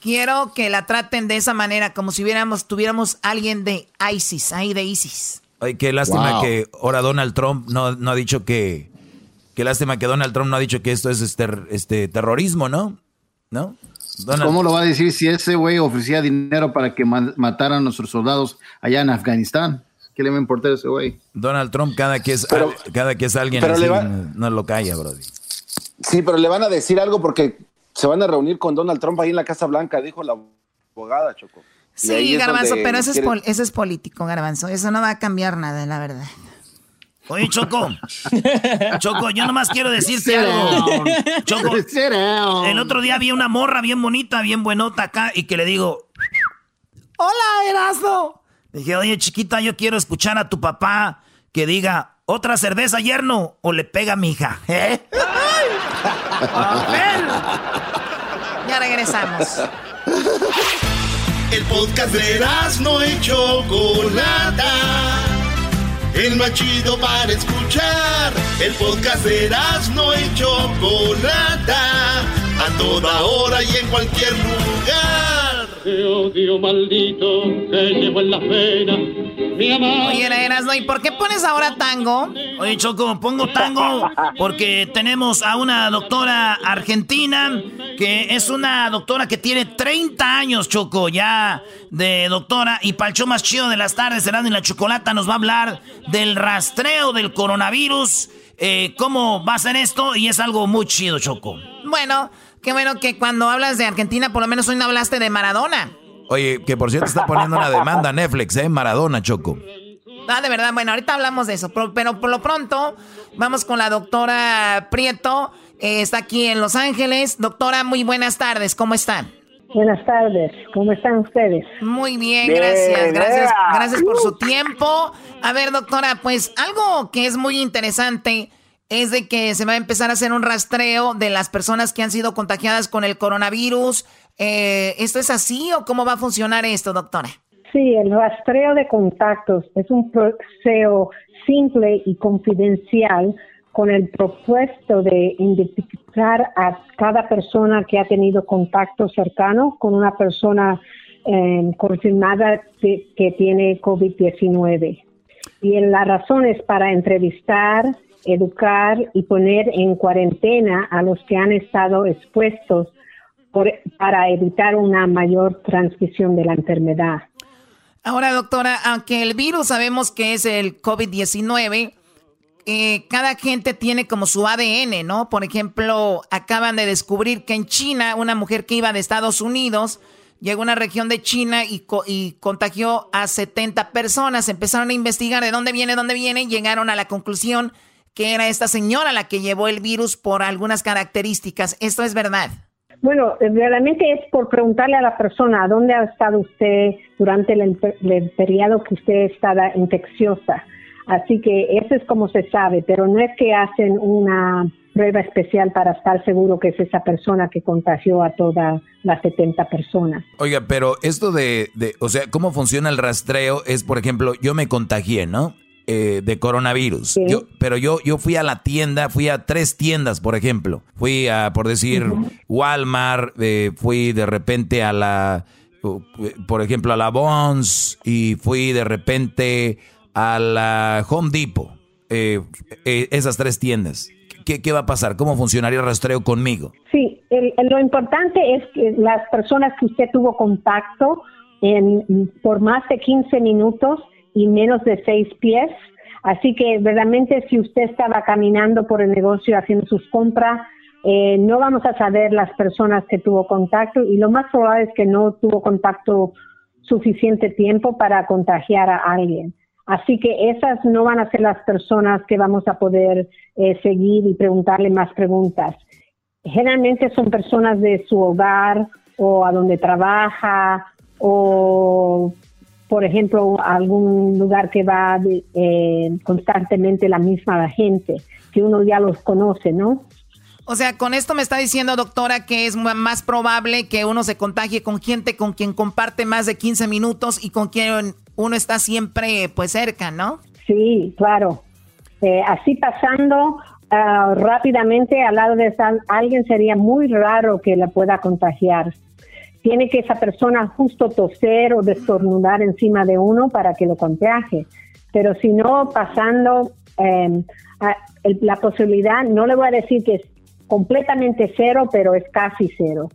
Quiero que la traten de esa manera, como si hubiéramos, tuviéramos alguien de ISIS, ahí de ISIS. Ay, qué lástima que ahora Donald Trump no, no ha dicho que, qué lástima que Donald Trump no ha dicho que esto es este, este terrorismo, ¿no? ¿No? ¿Cómo lo va a decir si ese güey ofrecía dinero para que mataran a nuestros soldados allá en Afganistán? ¿Qué le va a importar a ese güey? Donald Trump, cada que es, cada que es alguien así, no, lo calla, brody. Sí, pero le van a decir algo porque se van a reunir con Donald Trump ahí en la Casa Blanca, dijo la abogada, Choco. Sí, Garbanzo, pero eso, es eso es político, Garbanzo. Eso no va a cambiar nada, la verdad. Oye, Choco. Choco, yo nomás quiero decirte algo. Choco, el otro día vi una morra bien bonita, bien buenota acá, y que le digo: Hola, Erasmo. Dije, oye, chiquita, yo quiero escuchar a tu papá que diga, ¿otra cerveza, yerno? O le pega a mi hija. ¿Eh? <laughs> ya regresamos. El podcast de no y Chocolata. El más chido para escuchar. El podcast de no y Chocolata. A toda hora y en cualquier lugar. Te odio maldito que llevo en la pena Oye, Erasno, ¿y por qué pones ahora tango? Oye, Choco, pongo tango porque tenemos a una doctora argentina que es una doctora que tiene 30 años, Choco, ya de doctora. Y para el show más chido de las tardes, Erasno y la Chocolata nos va a hablar del rastreo del coronavirus. Eh, ¿Cómo va a ser esto? Y es algo muy chido, Choco. Bueno, qué bueno que cuando hablas de Argentina, por lo menos hoy no hablaste de Maradona. Oye, que por cierto está poniendo una demanda Netflix, ¿eh? Maradona, Choco. Ah, de verdad. Bueno, ahorita hablamos de eso. Pero, por lo pronto, vamos con la doctora Prieto. Eh, está aquí en Los Ángeles. Doctora, muy buenas tardes. ¿Cómo están? Buenas tardes. ¿Cómo están ustedes? Muy bien, gracias. Gracias, gracias por su tiempo. A ver, doctora, pues algo que es muy interesante es de que se va a empezar a hacer un rastreo de las personas que han sido contagiadas con el coronavirus. Eh, ¿Esto es así o cómo va a funcionar esto, doctora? Sí, el rastreo de contactos es un proceso simple y confidencial con el propuesto de identificar a cada persona que ha tenido contacto cercano con una persona eh, confirmada que tiene COVID-19. Y la razón es para entrevistar, educar y poner en cuarentena a los que han estado expuestos para evitar una mayor transmisión de la enfermedad. Ahora, doctora, aunque el virus sabemos que es el COVID-19, eh, cada gente tiene como su ADN, ¿no? Por ejemplo, acaban de descubrir que en China una mujer que iba de Estados Unidos llegó a una región de China y, y contagió a 70 personas. Empezaron a investigar de dónde viene, dónde viene, y llegaron a la conclusión que era esta señora la que llevó el virus por algunas características. ¿Esto es verdad? Bueno, realmente es por preguntarle a la persona dónde ha estado usted durante el, periodo que usted estaba infecciosa. Así que eso es como se sabe, pero no es que hacen una prueba especial para estar seguro que es esa persona que contagió a todas las 70 personas. Oiga, pero esto de, de, o sea, ¿cómo funciona el rastreo? Es, por ejemplo, yo me contagié, ¿no? Eh, de coronavirus. pero yo, yo fui a la tienda, fui a tres tiendas, por ejemplo. Fui a, por decir, Walmart, eh, fui de repente a la, por ejemplo, a la Bonds y fui de repente a la Home Depot. Eh, esas tres tiendas. ¿Qué, ¿Qué, va a pasar? ¿Cómo funcionaría el rastreo conmigo? Sí, lo importante es que las personas que usted tuvo contacto en, por más de 15 minutos y menos de 6 pies. Así que verdaderamente si usted estaba caminando por el negocio haciendo sus compras, eh, no vamos a saber las personas que tuvo contacto y lo más probable es que no tuvo contacto suficiente tiempo para contagiar a alguien. Así que esas no van a ser las personas que vamos a poder eh, seguir y preguntarle más preguntas. Generalmente son personas de su hogar o a donde trabaja o, por ejemplo, algún lugar que va eh, constantemente la misma gente, que uno ya los conoce, ¿no? O sea, con esto me está diciendo, doctora, que es más probable que uno se contagie con gente con quien comparte más de 15 minutos y con quien uno está siempre pues cerca, ¿no? Sí, claro. Eh, así pasando ah, rápidamente al lado de alguien sería muy raro que la pueda contagiar. Tiene que esa persona justo toser o destornudar encima de uno para que lo contagie. Pero si no, pasando em, la posibilidad, no le voy a decir que es completamente cero, pero es casi cero.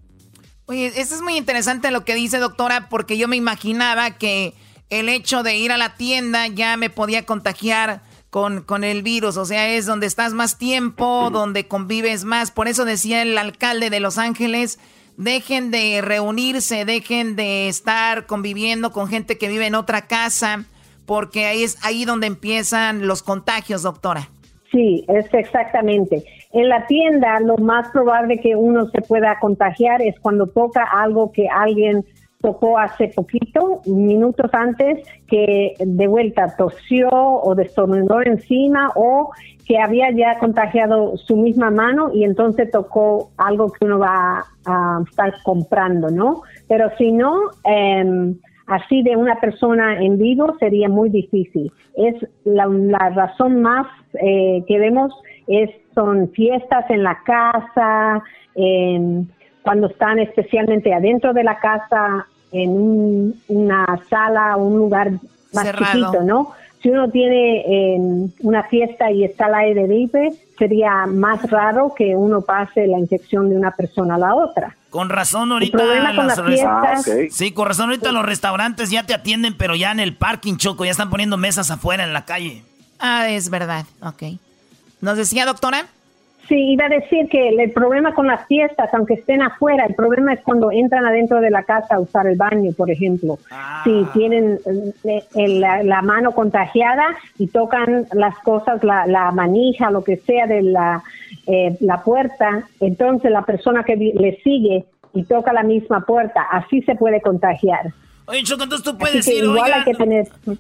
Oye, eso es muy interesante lo que dice doctora, porque yo me imaginaba que el hecho de ir a la tienda ya me podía contagiar con, con el virus, o sea, es donde estás más tiempo, donde convives más. Por eso decía el alcalde de Los Ángeles, dejen de reunirse, dejen de estar conviviendo con gente que vive en otra casa, porque ahí es ahí donde empiezan los contagios, doctora. Sí, es exactamente. En la tienda lo más probable que uno se pueda contagiar es cuando toca algo que alguien tocó hace poquito, minutos antes, que de vuelta tosió o destornudó encima o que había ya contagiado su misma mano y entonces tocó algo que uno va a estar comprando, ¿no? Pero si no, eh, así de una persona en vivo sería muy difícil. Es la, razón más eh, que vemos es son fiestas en la casa, cuando están especialmente adentro de la casa, en una sala o un lugar más chiquito, ¿no? Si uno tiene una fiesta y está al aire libre, sería más raro que uno pase la infección de una persona a la otra. Con razón ahorita las ah, Sí, con razón ahorita los restaurantes ya te atienden, pero ya en el parking choco ya están poniendo mesas afuera en la calle. Ah, es verdad. Ok. ¿Nos decía, doctora? Sí, iba a decir que el problema con las fiestas, aunque estén afuera, el problema es cuando entran adentro de la casa a usar el baño, por ejemplo. Si ah. tienen eh, la, mano contagiada y tocan las cosas, la, manija, lo que sea de la, eh, la puerta, entonces la persona que le sigue y toca la misma puerta, así se puede contagiar. Oye, Choco, entonces tú puedes decir, oiga,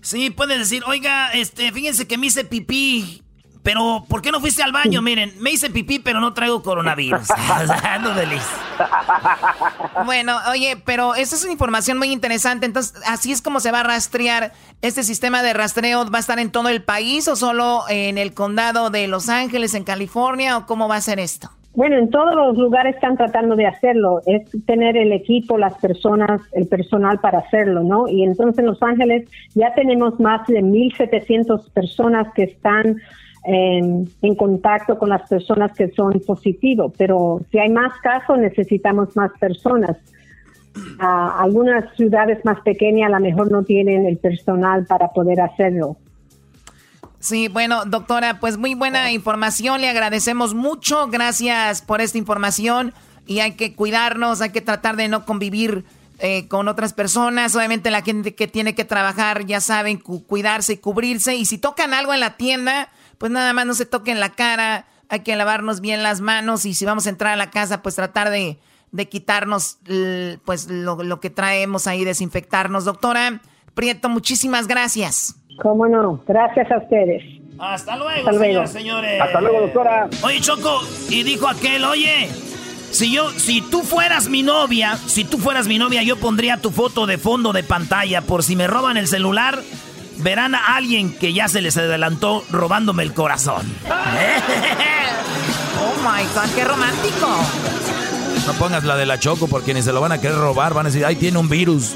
Sí, puedes decir, oiga, este, fíjense que me hice pipí pero, ¿por qué no fuiste al baño? Miren, me hice pipí, pero no traigo coronavirus. <laughs> <laughs> bueno, oye, pero esa es una información muy interesante. Entonces, así es como se va a rastrear. ¿Este sistema de rastreo va a estar en todo el país o solo en el condado de Los Ángeles, en California? ¿O cómo va a ser esto? Bueno, en todos los lugares están tratando de hacerlo. Es tener el equipo, las personas, el personal para hacerlo, ¿no? Y entonces en Los Ángeles ya tenemos más de 1.700 personas que están en, contacto con las personas que son positivos, pero si hay más casos necesitamos más personas. algunas ciudades más pequeñas a lo mejor no tienen el personal para poder hacerlo. Sí, bueno, doctora, pues muy buena información, le agradecemos mucho, gracias por esta información y hay que cuidarnos, hay que tratar de no convivir eh, con otras personas, obviamente la gente que tiene que trabajar ya saben cuidarse y cubrirse y si tocan algo en la tienda, pues nada más no se toquen la cara, hay que lavarnos bien las manos y si vamos a entrar a la casa, pues tratar de, quitarnos pues lo, que traemos ahí, desinfectarnos. Doctora Prieto, muchísimas gracias. Cómo no, gracias a ustedes. Hasta luego, señores. Hasta luego, doctora. Oye, Choco, y dijo aquel, oye, si yo, si tú fueras mi novia, si tú fueras mi novia, yo pondría tu foto de fondo de pantalla por si me roban el celular verán a alguien que ya se les adelantó robándome el corazón. <laughs> oh my god, qué romántico. No pongas la de la Choco porque ni se lo van a querer robar, van a decir, ahí tiene un virus.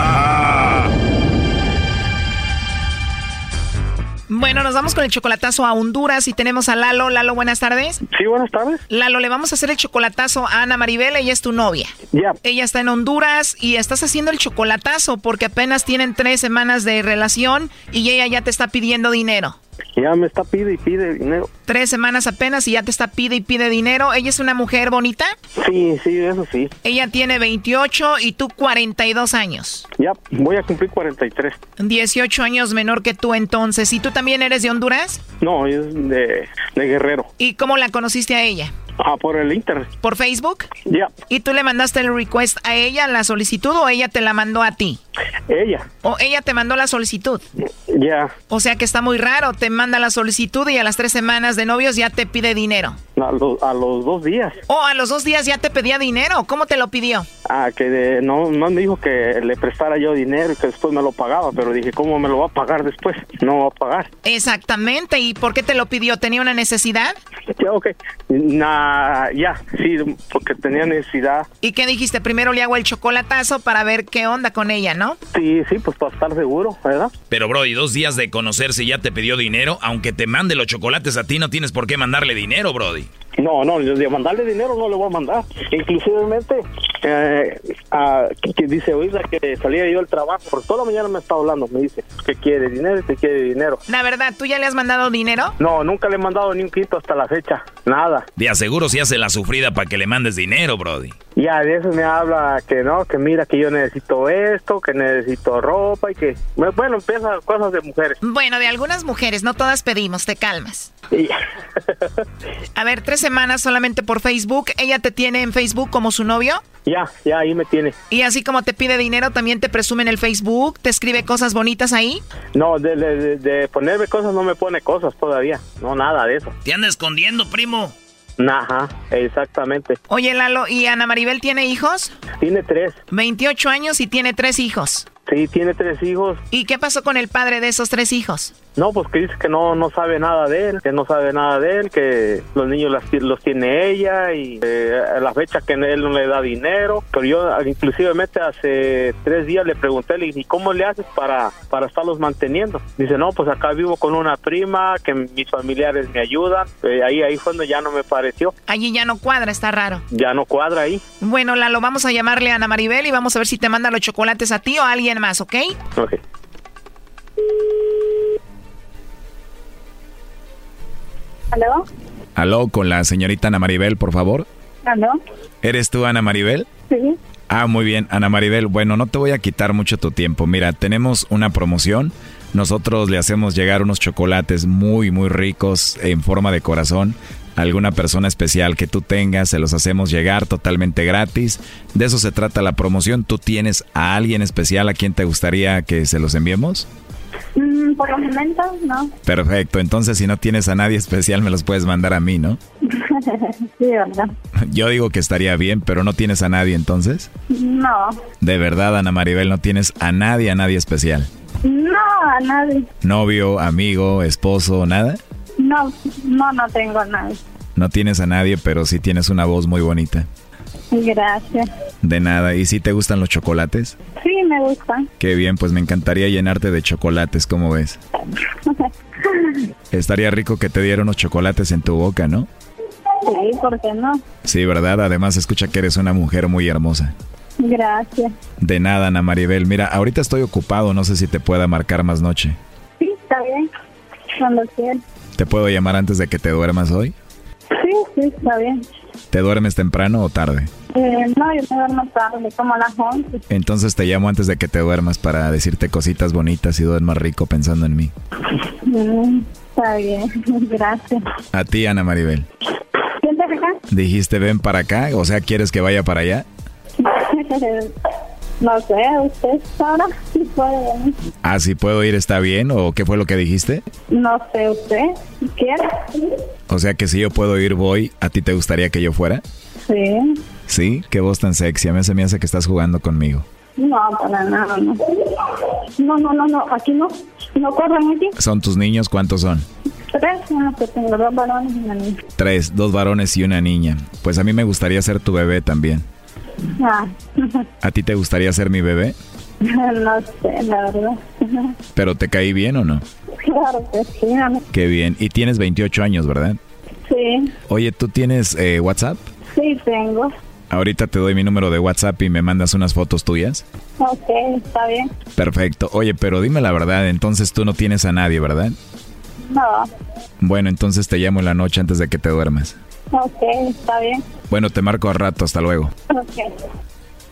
Bueno, nos vamos con el chocolatazo a Honduras y tenemos a Lalo. Lalo, buenas tardes. Sí, buenas tardes. Lalo, le vamos a hacer el chocolatazo a Ana Maribel, ella es tu novia. Ya. Ella está en Honduras y estás haciendo el chocolatazo porque apenas tienen tres semanas de relación y ella ya te está pidiendo dinero. Ya me está pide y pide dinero. Tres semanas apenas y ya te está pide y pide dinero. ¿Ella es una mujer bonita? Sí, sí, eso sí. Ella tiene 28 y tú 42 años. Ya, voy a cumplir 43. 18 años menor que tú entonces. ¿Y tú también eres de Honduras? No, es de, de Guerrero. ¿Y cómo la conociste a ella? Ah, por el internet. ¿Por Facebook? Ya. ¿Y tú le mandaste el request a ella, la solicitud, o ella te la mandó a ti? Ella. ¿O ella te mandó la solicitud? Ya. O sea que está muy raro, te manda la solicitud y a las tres semanas de novios ya te pide dinero. A, a los dos días. ¿O a los dos días ya te pedía dinero? ¿Cómo te lo pidió? Ah, que no, no me dijo que le prestara yo dinero y que después me lo pagaba, pero dije, ¿cómo me lo va a pagar después? No va a pagar. Exactamente, ¿y por qué te lo pidió? ¿Tenía una necesidad? Ya, ok. Nah, ya, sí, porque tenía necesidad. ¿Y qué dijiste? Primero le hago el chocolatazo para ver qué onda con ella, ¿no? Sí, sí, pues para estar seguro, ¿verdad? Pero, Brody, dos días de conocerse ya te pidió dinero. Aunque te mande los chocolates a ti, no tienes por qué mandarle dinero, Brody. No, no, de mandarle dinero no le voy a mandar. Inclusivemente, eh, que, dice, oiga, que salía yo del trabajo, por toda la mañana me está hablando, me dice que quiere dinero, que quiere dinero. La verdad, ¿tú ya le has mandado dinero? No, nunca le he mandado ni un quito hasta la fecha, nada. De aseguro si hace la sufrida para que le mandes dinero, Brody. Ya, de eso me habla que no, que mira que yo necesito esto, que necesito ropa y que, bueno, empieza cosas de mujeres. Bueno, de algunas mujeres, no todas pedimos, te calmas. <laughs> a ver, tres semanas solamente por Facebook. ¿Ella te tiene en Facebook como su novio? Ya, ya ahí me tiene. ¿Y así como te pide dinero, también te presume en el Facebook? ¿Te escribe cosas bonitas ahí? No, de, de, de ponerme cosas no me pone cosas todavía. No, nada de eso. ¿Te anda escondiendo, primo? Ajá, exactamente. Oye, Lalo, ¿y Ana Maribel tiene hijos? Tiene tres. 28 años y tiene tres hijos. Sí, tiene tres hijos. ¿Y qué pasó con el padre de esos tres hijos? No, pues que dice que no, no sabe nada de él, que no sabe nada de él, que los niños los tiene ella y eh, a la fecha que él no le da dinero. Pero yo inclusivemente hace tres días le pregunté, le dije, ¿y cómo le haces para, para estarlos manteniendo? Dice, no, pues acá vivo con una prima, que mis familiares me ayudan. Eh, ahí, ahí fue donde ya no me pareció. Allí ya no cuadra, está raro. Ya no cuadra ahí. Bueno, Lalo, vamos a llamarle a Ana Maribel y vamos a ver si te manda los chocolates a ti o a alguien más, ¿ok? Ok. ¿Aló? Aló, con la señorita Ana Maribel, por favor. ¿Aló? ¿Eres tú, Ana Maribel? Sí. Ah, muy bien, Ana Maribel. Bueno, no te voy a quitar mucho tu tiempo. Mira, tenemos una promoción. Nosotros le hacemos llegar unos chocolates muy, muy ricos en forma de corazón. A alguna persona especial que tú tengas, se los hacemos llegar totalmente gratis. De eso se trata la promoción. ¿Tú tienes a alguien especial a quien te gustaría que se los enviemos? Mm, por los momentos, no. Perfecto, entonces si no tienes a nadie especial me los puedes mandar a mí, ¿no? <laughs> sí, verdad. Yo digo que estaría bien, pero no tienes a nadie entonces. No. De verdad, Ana Maribel, no tienes a nadie, a nadie especial. No, a nadie. ¿Novio, amigo, esposo, nada? No, no, no tengo a nadie. No tienes a nadie, pero sí tienes una voz muy bonita. Gracias. De nada. ¿Y si te gustan los chocolates? Sí, me gustan. Qué bien, pues me encantaría llenarte de chocolates, ¿cómo ves? <laughs> Estaría rico que te diera unos chocolates en tu boca, ¿no? Sí, ¿por qué no? Sí, ¿verdad? Además, escucha que eres una mujer muy hermosa. Gracias. De nada, Ana Maribel. Mira, ahorita estoy ocupado, no sé si te pueda marcar más noche. Sí, está bien. Cuando quieras. ¿Te puedo llamar antes de que te duermas hoy? Sí, sí, está bien. ¿Te duermes temprano o tarde? Eh, no, yo me duermo tarde, como a las 11. Entonces te llamo antes de que te duermas para decirte cositas bonitas y duermas rico pensando en mí. Mm, está bien, <laughs> gracias. A ti, Ana Maribel. ¿Quién te acá? Dijiste ven para acá, o sea, ¿quieres que vaya para allá? <laughs> No sé, usted ahora sí puede venir. Ah, si puedo ir, ¿está bien? ¿O qué fue lo que dijiste? No sé, usted, quiere. O sea que si yo puedo ir, voy. ¿A ti te gustaría que yo fuera? Sí. ¿Sí? Qué voz tan sexy. A mí se me hace que estás jugando conmigo. No, para nada, no. No, no, no, no. Aquí no. No corren aquí. ¿Son tus niños? ¿Cuántos son? Tres, no, que tengo dos varones y una niña. Tres, dos varones y una niña. Pues a mí me gustaría ser tu bebé también. Ah. <laughs> ¿A ti te gustaría ser mi bebé? <laughs> No sé, la verdad. <laughs> ¿Pero te caí bien o no? Claro que sí. Qué bien. Y tienes 28 años, ¿verdad? Sí. Oye, ¿tú tienes eh, WhatsApp? Sí, tengo. Ahorita te doy mi número de WhatsApp y me mandas unas fotos tuyas. Ok, está bien. Perfecto. Oye, pero dime la verdad, entonces tú no tienes a nadie, ¿verdad? No. Bueno, entonces te llamo en la noche antes de que te duermas. Ok, está bien. Bueno, te marco a rato, hasta luego. Ok.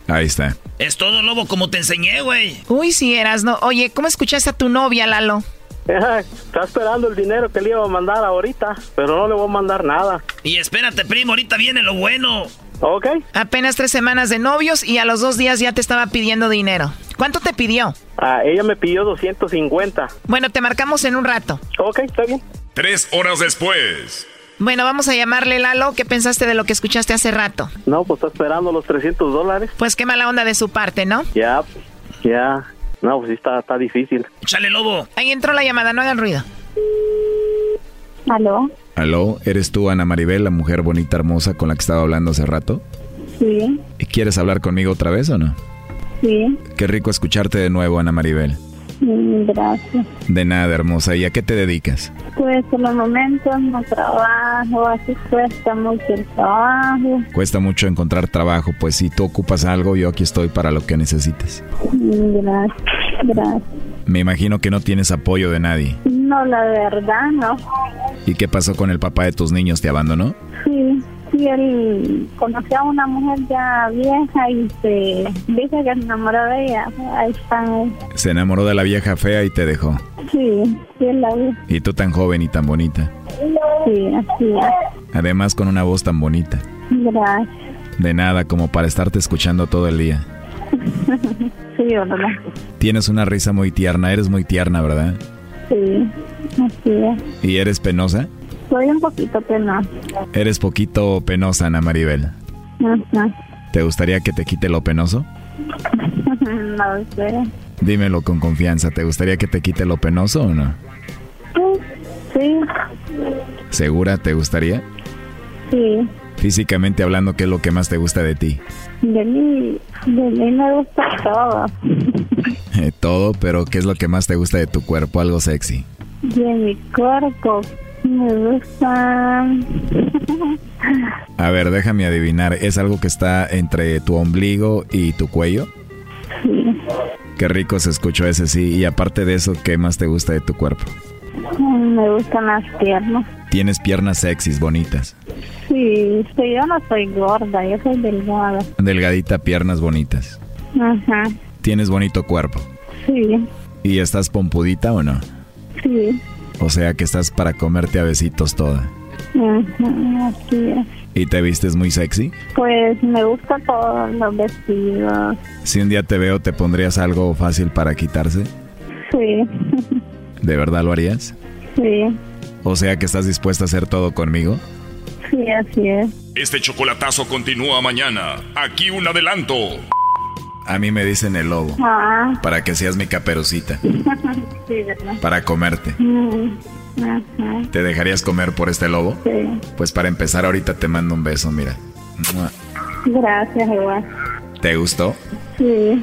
Ahí está. Es todo, lobo, como te enseñé, güey. Uy, sí eras, ¿no? Oye, ¿cómo escuchaste a tu novia, Lalo? Está esperando el dinero que le iba a mandar ahorita, pero no le voy a mandar nada. Y espérate, primo, ahorita viene lo bueno. Ok. Apenas tres semanas de novios y a los dos días ya te estaba pidiendo dinero. ¿Cuánto te pidió? Ah, ella me pidió 250. Bueno, te marcamos en un rato. Ok, está bien. Tres horas después. Bueno, vamos a llamarle Lalo. ¿Qué pensaste de lo que escuchaste hace rato? No, pues está esperando los 300 dólares. Pues qué mala onda de su parte, ¿no? Ya, ya. No, pues sí está, está difícil. Chale, lobo. Ahí entró la llamada, no hagan ruido. ¿Aló? ¿Aló? ¿Eres tú, Ana Maribel, la mujer bonita, hermosa con la que estaba hablando hace rato? Sí. ¿Y quieres hablar conmigo otra vez o no? Sí. Qué rico escucharte de nuevo, Ana Maribel. Gracias. De nada, hermosa. ¿Y a qué te dedicas? Pues en los momentos no trabajo, así cuesta mucho el trabajo. Cuesta mucho encontrar trabajo, pues si tú ocupas algo, yo aquí estoy para lo que necesites. Gracias, gracias. Me imagino que no tienes apoyo de nadie. No, la verdad, no. ¿Y qué pasó con el papá de tus niños? ¿Te abandonó? Sí, sí, él conoció a una mujer ya vieja y se dice que se enamoró de ella. Ahí están. Se enamoró de la vieja fea y te dejó. Sí, sí, la vi. Y tú tan joven y tan bonita. Sí, así es. Además con una voz tan bonita. Gracias. De nada como para estarte escuchando todo el día. <laughs> sí, ¿verdad? Tienes una risa muy tierna, eres muy tierna, ¿verdad? Sí, así es. ¿Y eres penosa? Soy un poquito penosa. Eres poquito penosa, Ana Maribel. Ajá. ¿Te gustaría que te quite lo penoso? <laughs> no sé. Dímelo con confianza, ¿te gustaría que te quite lo penoso o no? Sí, ¿Segura te gustaría? sí. Físicamente hablando, ¿qué es lo que más te gusta de ti? De mí, de mí me gusta todo. Eh, <laughs> Todo, pero ¿qué es lo que más te gusta de tu cuerpo? Algo sexy. De mi cuerpo me gusta. A ver, déjame adivinar, ¿es algo que está entre tu ombligo y tu cuello? Sí. Qué rico se escuchó ese sí. Y aparte de eso, ¿qué más te gusta de tu cuerpo? Me gustan las piernas. Tienes piernas sexys, bonitas. Sí, sí, yo no soy gorda, yo soy delgada. Delgadita, piernas bonitas. Ajá. Tienes bonito cuerpo. Sí, ¿Y estás pompudita o no? sí. O sea que estás para comerte a besitos toda. Ajá, así es. ¿Y te vistes muy sexy? Pues me gusta todos los vestidos. Si un día te veo, ¿te pondrías algo fácil para quitarse? Sí, ¿De verdad lo harías? sí, O sea que estás dispuesta a hacer todo conmigo. sí, así es. Este chocolatazo continúa mañana. Aquí un adelanto. A mí me dicen el lobo. Ah, Para que seas mi caperucita. <laughs> sí, ¿verdad? Para comerte. Mm, Ajá, ¿Te dejarías comer por este lobo? sí. Pues para empezar ahorita te mando un beso, mira. Gracias, igual. ¿Te gustó? Sí.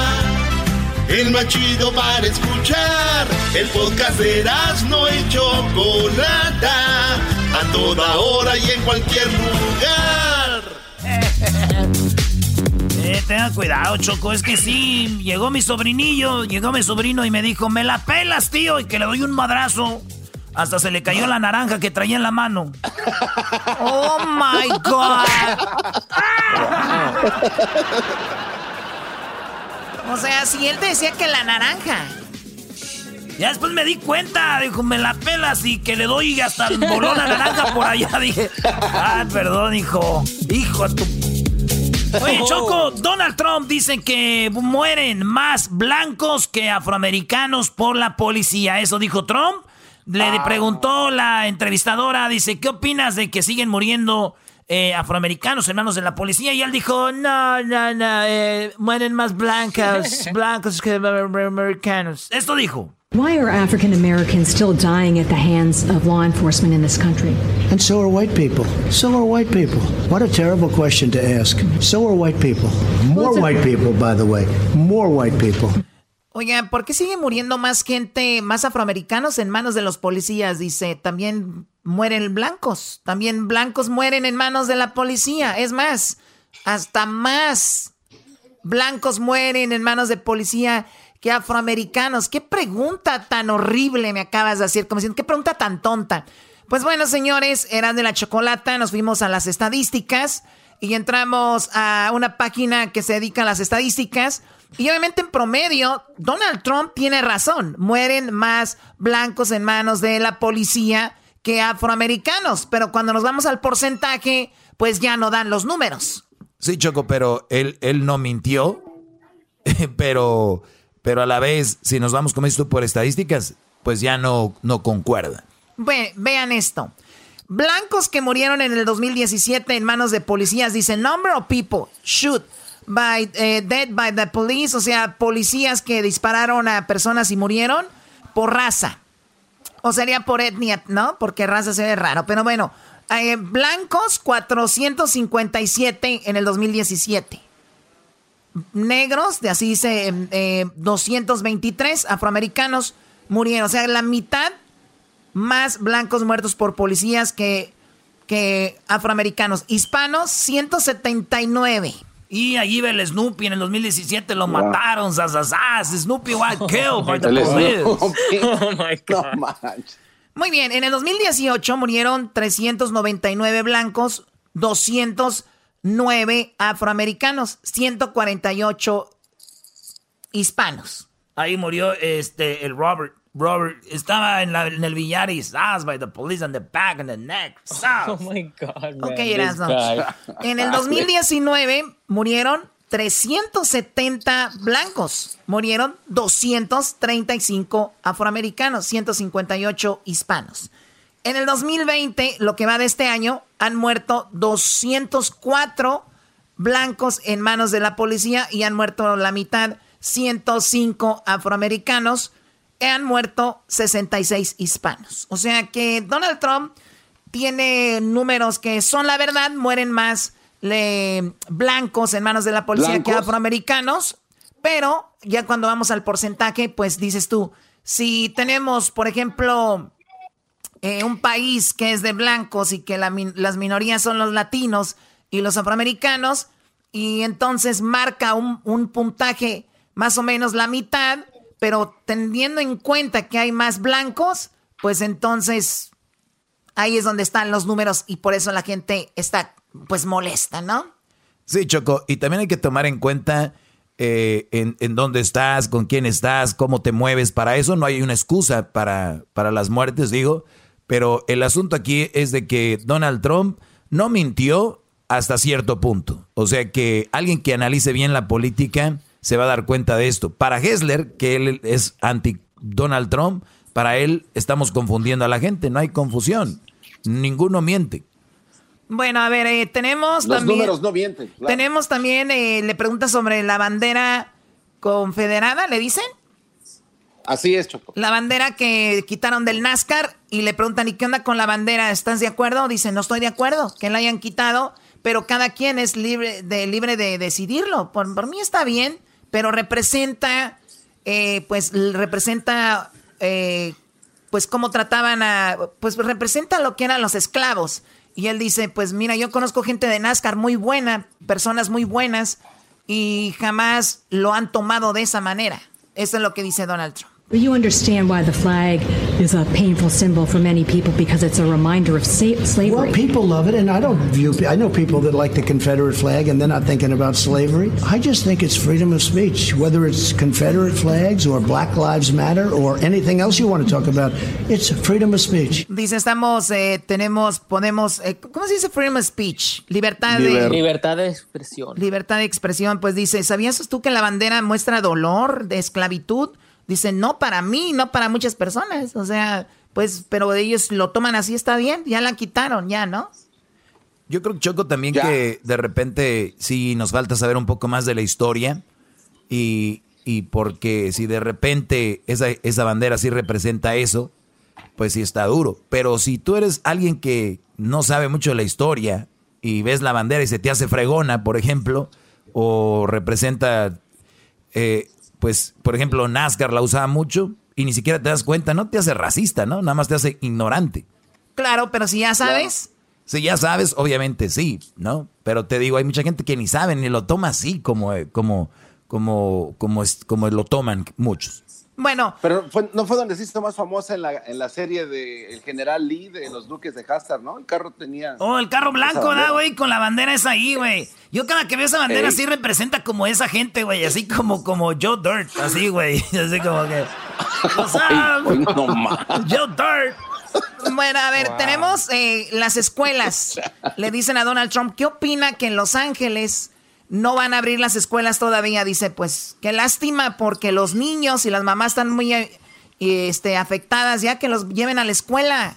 El más chido para escuchar. El podcast de no y Chocolata. A toda hora y en cualquier lugar. que <laughs> tenga cuidado, Choco. Es que sí, llegó mi sobrinillo, llegó mi sobrino y me dijo, me la pelas, tío, y que le doy un madrazo. Hasta se le cayó la naranja que traía en la mano. <laughs> ¡Oh, my God! <laughs> o sea, si él te decía que la naranja. Ya después me di cuenta, dijo, me la pelas y que le doy hasta el bolón a naranja por allá. <laughs> Dije, ah, perdón, hijo. Hijo tu... Oye, Choco, Donald Trump dice que mueren más blancos que afroamericanos por la policía. Eso dijo Trump. Le ah. preguntó la entrevistadora, dice, ¿qué opinas de que siguen muriendo eh, afroamericanos en manos de la policía? Y él dijo, no, no, no, eh, mueren más blancos, <laughs> blancos que americanos. Esto dijo. Why are African Americans still dying at the hands of law enforcement in this country? And so are white people. So are white people. What a terrible question to ask. So are white people. More white people, by the way. More white people. Oigan, ¿por qué sigue muriendo más gente, más afroamericanos en manos de los policías? Dice, también mueren blancos. También blancos mueren en manos de la policía. Es más, hasta más blancos mueren en manos de policía que afroamericanos. Qué pregunta tan horrible me acabas de hacer, como diciendo, qué pregunta tan tonta. Pues bueno, señores, eran de la chocolata, nos fuimos a las estadísticas y entramos a una página que se dedica a las estadísticas. Y obviamente en promedio, Donald Trump tiene razón. Mueren más blancos en manos de la policía que afroamericanos. Pero cuando nos vamos al porcentaje, pues ya no dan los números. Sí, Choco, pero él, él no mintió. <laughs> pero pero a la vez, si nos vamos con esto por estadísticas, pues ya no, no concuerda. vean esto. Blancos que murieron en el 2017 en manos de policías, dice number of people shoot by, eh, dead by the police, o sea, policías que dispararon a personas y murieron por raza. O sería por etnia, ¿no? Porque raza se ve raro. Pero bueno, eh, blancos 457 en el 2017 negros, de así dice, eh, 223 afroamericanos murieron. O sea, la mitad más blancos muertos por policías que, que afroamericanos. Hispanos, 179. Y allí ve el Snoopy en el 2017 lo mataron, Snoopy was killed by the police. Oh my God. Muy bien, en el 2018 murieron 399 blancos, 200 9 afroamericanos, 148 hispanos. Ahí murió este el Robert. Robert estaba en, la, en el billar y by the police on the back and the neck. <laughs> Oh my God. Man, ok, En el <laughs> 2019 murieron 370 blancos. Murieron 235 afroamericanos, 158 hispanos. En el 2020, lo que va de este año, han muerto 204 blancos en manos de la policía y han muerto la mitad, 105 afroamericanos, han muerto 66 hispanos. O sea que Donald Trump tiene números que son la verdad, mueren más blancos en manos de la policía que afroamericanos, pero ya cuando vamos al porcentaje, pues dices tú, si tenemos, por ejemplo, eh, un país que es de blancos y que las minorías son los latinos y los afroamericanos, y entonces marca un, un puntaje más o menos la mitad, pero teniendo en cuenta que hay más blancos, pues entonces ahí es donde están los números y por eso la gente está pues molesta, ¿no? Sí, Choco, y también hay que tomar en cuenta eh, en, en, dónde estás, con quién estás, cómo te mueves. Para eso no hay una excusa para, para las muertes, digo. Pero el asunto aquí es de que Donald Trump no mintió hasta cierto punto. O sea que alguien que analice bien la política se va a dar cuenta de esto. Para Hessler, que él es anti Donald Trump, para él estamos confundiendo a la gente, no hay confusión. Ninguno miente. Bueno, a ver, eh, tenemos Los también... números no mienten. Tenemos también, eh, le pregunta sobre la bandera confederada, ¿le dicen? Así es, Choco. La bandera que quitaron del NASCAR y le preguntan, ¿y qué onda con la bandera? ¿Estás de acuerdo? Dice, no estoy de acuerdo, que la hayan quitado, pero cada quien es libre de, libre de decidirlo. Por, mí está bien, pero representa, eh, pues representa, eh, pues cómo trataban a, pues representa lo que eran los esclavos. Y él dice, pues mira, yo conozco gente de NASCAR muy buena, personas muy buenas, y jamás lo han tomado de esa manera. Eso es lo que dice Donald Trump. You understand why the flag is a painful symbol for many people because it's a reminder of slavery. Well, people love it, and I don't view. I know people that like the Confederate flag, and they're not thinking about slavery. I just think it's freedom of speech, whether it's Confederate flags or Black Lives Matter or anything else you want to talk about. It's freedom of speech. Dice, estamos, eh, tenemos, podemos, eh, ¿cómo se dice freedom of speech? Libertad de libertad de expresión. Libertad de expresión. Pues dice, ¿sabías tú que la bandera muestra dolor, de esclavitud? Dicen, no para mí, no para muchas personas. O sea, pues, pero ellos lo toman así, está bien, ya la quitaron, ya, ¿no? Yo creo, Choco, también que de repente sí nos falta saber un poco más de la historia y, y porque si de repente esa, esa bandera sí representa eso, pues sí está duro. Pero si tú eres alguien que no sabe mucho de la historia y ves la bandera y se te hace fregona, por ejemplo, o representa eh, pues, por ejemplo, NASCAR la usaba mucho y ni siquiera te das cuenta, no te hace racista, ¿no? Nada más te hace ignorante. Claro, pero si ya sabes. Si ya sabes, obviamente sí, ¿no? Pero te digo, hay mucha gente que ni sabe, ni lo toma así como, como, como, como, como lo toman muchos. Bueno. Pero no fue donde se hizo más famosa en la, en la serie de El General Lee de los Duques de Hazard, ¿no? El carro tenía. Oh, el carro blanco, ¿da, güey? Con la bandera esa ahí, güey. Yo cada que veo esa bandera así representa como esa gente, güey. Así como, como Joe Dirt, así, güey. <laughs> Así como que. <laughs> Joe Dirt. Bueno, a ver, tenemos eh, las escuelas. <laughs> Le dicen a Donald Trump, ¿qué opina que en Los Ángeles no van a abrir las escuelas todavía. Dice, pues qué lástima porque los niños y las mamás están muy eh, este, afectadas ya que los lleven a la escuela.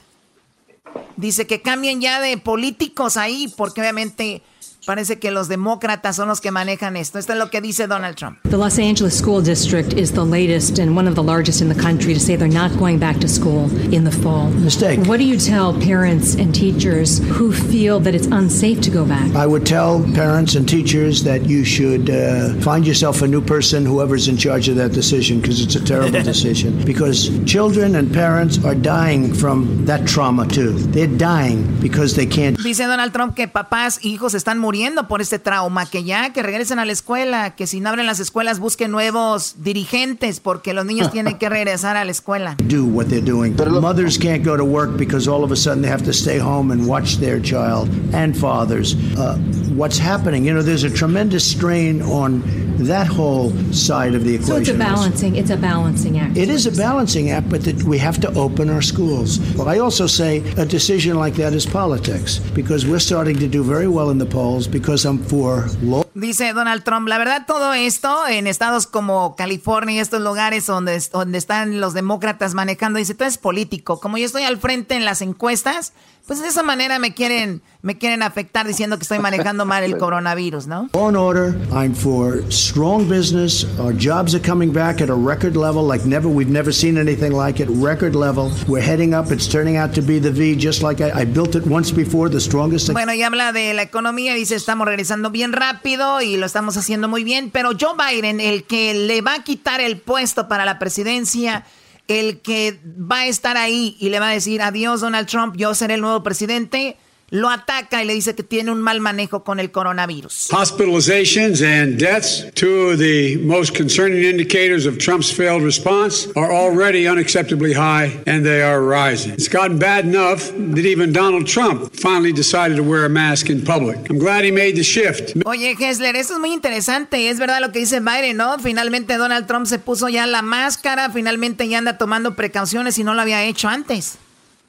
Dice que cambien ya de políticos ahí porque obviamente Parece que los demócratas son los que manejan esto. Esto es lo que dice Donald Trump. The Los Angeles School District is the latest and one of the largest in the country to say they're not going back to school in the fall. Mistake. What do you tell parents and teachers who feel that it's unsafe to go back? I would tell parents and teachers that you should uh, find yourself a new person, whoever's in charge of that decision, because it's a terrible <laughs> decision. Because children and parents are dying from that trauma too. They're dying because they can't. Dice Donald Trump que papás, hijos están muriendo por este trauma, que ya que regresen a la escuela, que si no abren las escuelas busquen nuevos dirigentes porque los niños <laughs> tienen que regresar a la escuela. Do what they're doing. Mothers can't go to work because all of a sudden they have to stay home and watch their child and fathers. Uh, what's happening? You know, there's a tremendous strain on that whole side of the equation. So it's a balancing. It's a balancing act. It is a balancing act, but that we have to open our schools. But I also say a decision like that is politics because we're starting to do very well in the polls because I'm for law. Dice Donald Trump, la verdad todo esto en estados como California y estos lugares donde, donde están los demócratas manejando, dice, todo es político. Como yo estoy al frente en las encuestas, pues de esa manera me quieren, me quieren afectar diciendo que estoy manejando mal el <laughs> coronavirus, ¿no? On order, I'm for strong business. Our jobs are coming back at a record level like never. We've never seen anything like it. Record level. We're heading up. It's turning out to be the V, just like I, I built it once before, the strongest. Bueno, y habla de la economía, dice estamos regresando bien rápido y lo estamos haciendo muy bien, pero Joe Biden, el que le va a quitar el puesto para la presidencia el que va a estar ahí y le va a decir adiós Donald Trump, yo seré el nuevo presidente, lo ataca y le dice que tiene un mal manejo con el coronavirus. Hospitalizations and deaths, two of the most concerning indicators of Trump's failed response, are already unacceptably high and they are rising. It's gotten bad enough that even Donald Trump finally decided to wear a mask in public. I'm glad he made the shift. Oye, Hessler, esto es muy interesante. Es verdad lo que dice Biden, ¿no? Finalmente Donald Trump se puso ya la máscara, finalmente ya anda tomando precauciones y no lo había hecho antes.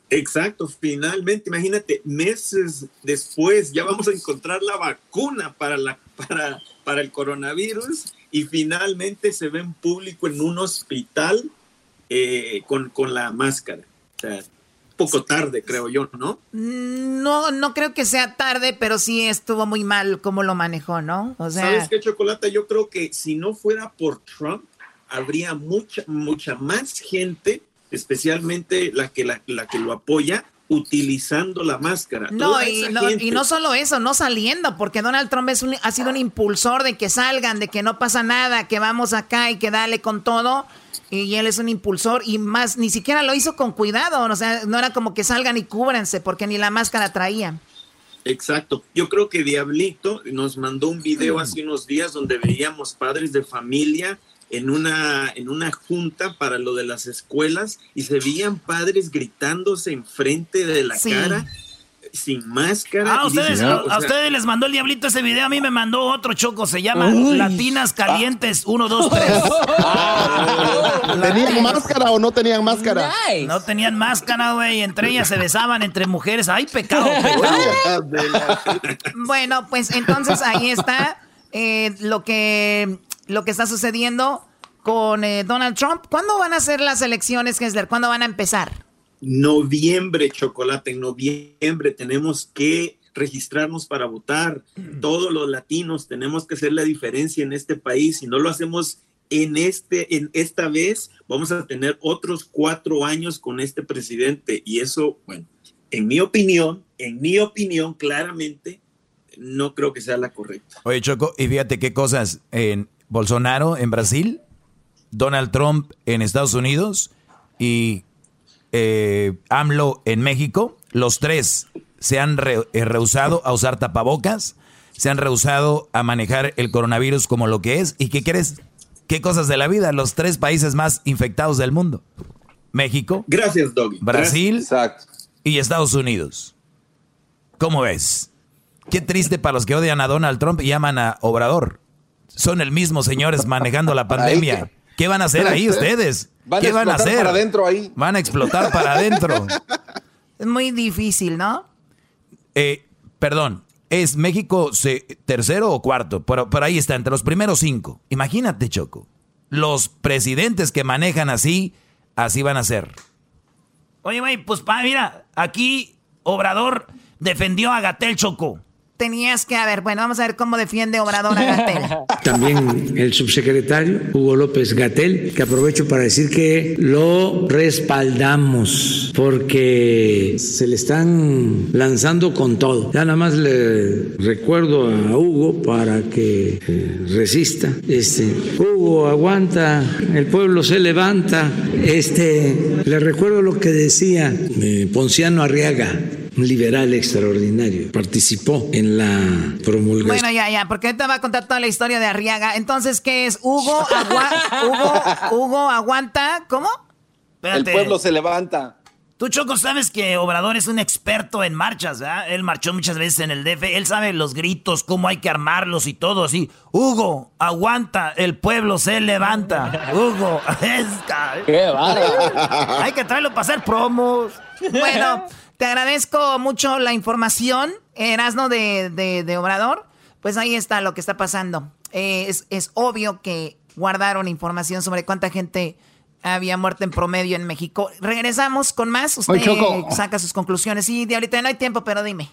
Exacto, finalmente, imagínate, meses después ya vamos a encontrar la vacuna para, la, para, para el coronavirus y finalmente se ve en público en un hospital eh, con, con la máscara. O sea, poco tarde, creo yo, ¿no? No, no creo que sea tarde, pero sí estuvo muy mal cómo lo manejó, ¿no? O sea... ¿Sabes qué, Chocolata? Yo creo que si no fuera por Trump, habría mucha, mucha más gente especialmente la que, la, que lo apoya, utilizando la máscara. No y, no y, no, solo eso, no saliendo, porque Donald Trump es ha sido un impulsor de que salgan, de que no pasa nada, que vamos acá y que dale con todo. Y él es un impulsor y más, ni siquiera lo hizo con cuidado, o sea, no era como que salgan y cúbranse, porque ni la máscara traía. Exacto. Yo creo que Diablito nos mandó un video hace unos días donde veíamos padres de familia en una, en una junta para lo de las escuelas y se veían padres gritándose enfrente de la cara sin máscara. Ah, ustedes, a, ustedes les mandó el diablito ese video, a mí me mandó otro choco, se llama Latinas Calientes 1, 2, 3. ¿Tenían máscara o no tenían máscara? No tenían máscara, güey, entre ellas se besaban entre mujeres. ¡Ay, pecado, <laughs> pecado! bueno, pues entonces ahí está eh, lo, que, lo que está sucediendo con eh, Donald Trump. ¿Cuándo van a ser las elecciones, Kessler? ¿Cuándo van a empezar? Noviembre, chocolate, en noviembre tenemos que registrarnos para votar. Todos los latinos tenemos que hacer la diferencia en este país. Si no lo hacemos en este, en esta vez, vamos a tener otros cuatro años con este presidente. Y eso, bueno, en mi opinión, en mi opinión, claramente, no creo que sea la correcta. Oye, Choco, y fíjate qué cosas. En Bolsonaro en Brasil, Donald Trump en Estados Unidos y eh, AMLO en México, los tres se han eh, rehusado a usar tapabocas, se han rehusado a manejar el coronavirus como lo que es. ¿Y qué crees? ¿Qué cosas de la vida? Los tres países más infectados del mundo. México. Gracias, Doggy. Brasil y Estados Unidos. ¿Cómo ves? Qué triste para los que odian a Donald Trump y llaman a Obrador. Son el mismo señores manejando la <laughs> pandemia. ¿Qué van a hacer ahí ustedes? ¿Qué van a hacer? Para adentro ahí. Van a explotar para <laughs> adentro. Es muy difícil, ¿no? Eh, perdón, ¿es México tercero o cuarto? Pero, pero ahí está, entre los primeros cinco. Imagínate, Choco. Los presidentes que manejan así, así van a ser. Oye, güey, pues mira, aquí Obrador defendió a Gatel Choco tenías que haber. Bueno, vamos a ver cómo defiende Obrador a Gatel. <laughs> También el subsecretario Hugo López Gatel, que aprovecho para decir que lo respaldamos porque se le están lanzando con todo. Ya nada más le recuerdo a Hugo para que eh, resista. Este, Hugo aguanta, el pueblo se levanta. Este, le recuerdo lo que decía eh, Ponciano Arriaga un liberal extraordinario. Participó en la promulgación. Bueno, ya, ya, porque ahorita va a contar toda la historia de Arriaga. Entonces, ¿qué es? Hugo, Hugo, Hugo aguanta, ¿cómo? El pueblo se levanta. Tú, Choco, sabes que Obrador es un experto en marchas, ¿verdad? Él marchó muchas veces en el DF. Él sabe los gritos, cómo hay que armarlos y todo así. Hugo, aguanta, el pueblo se levanta. Hugo, <laughs> es... ¡Qué Hay que traerlo para hacer promos. <laughs> Bueno... Te agradezco mucho la información, Erasno de, de, Obrador. Pues ahí está lo que está pasando. Eh, es, obvio que guardaron información sobre cuánta gente había muerto en promedio en México. Regresamos con más. Usted saca sus conclusiones. Sí, de ahorita no hay tiempo, pero dime.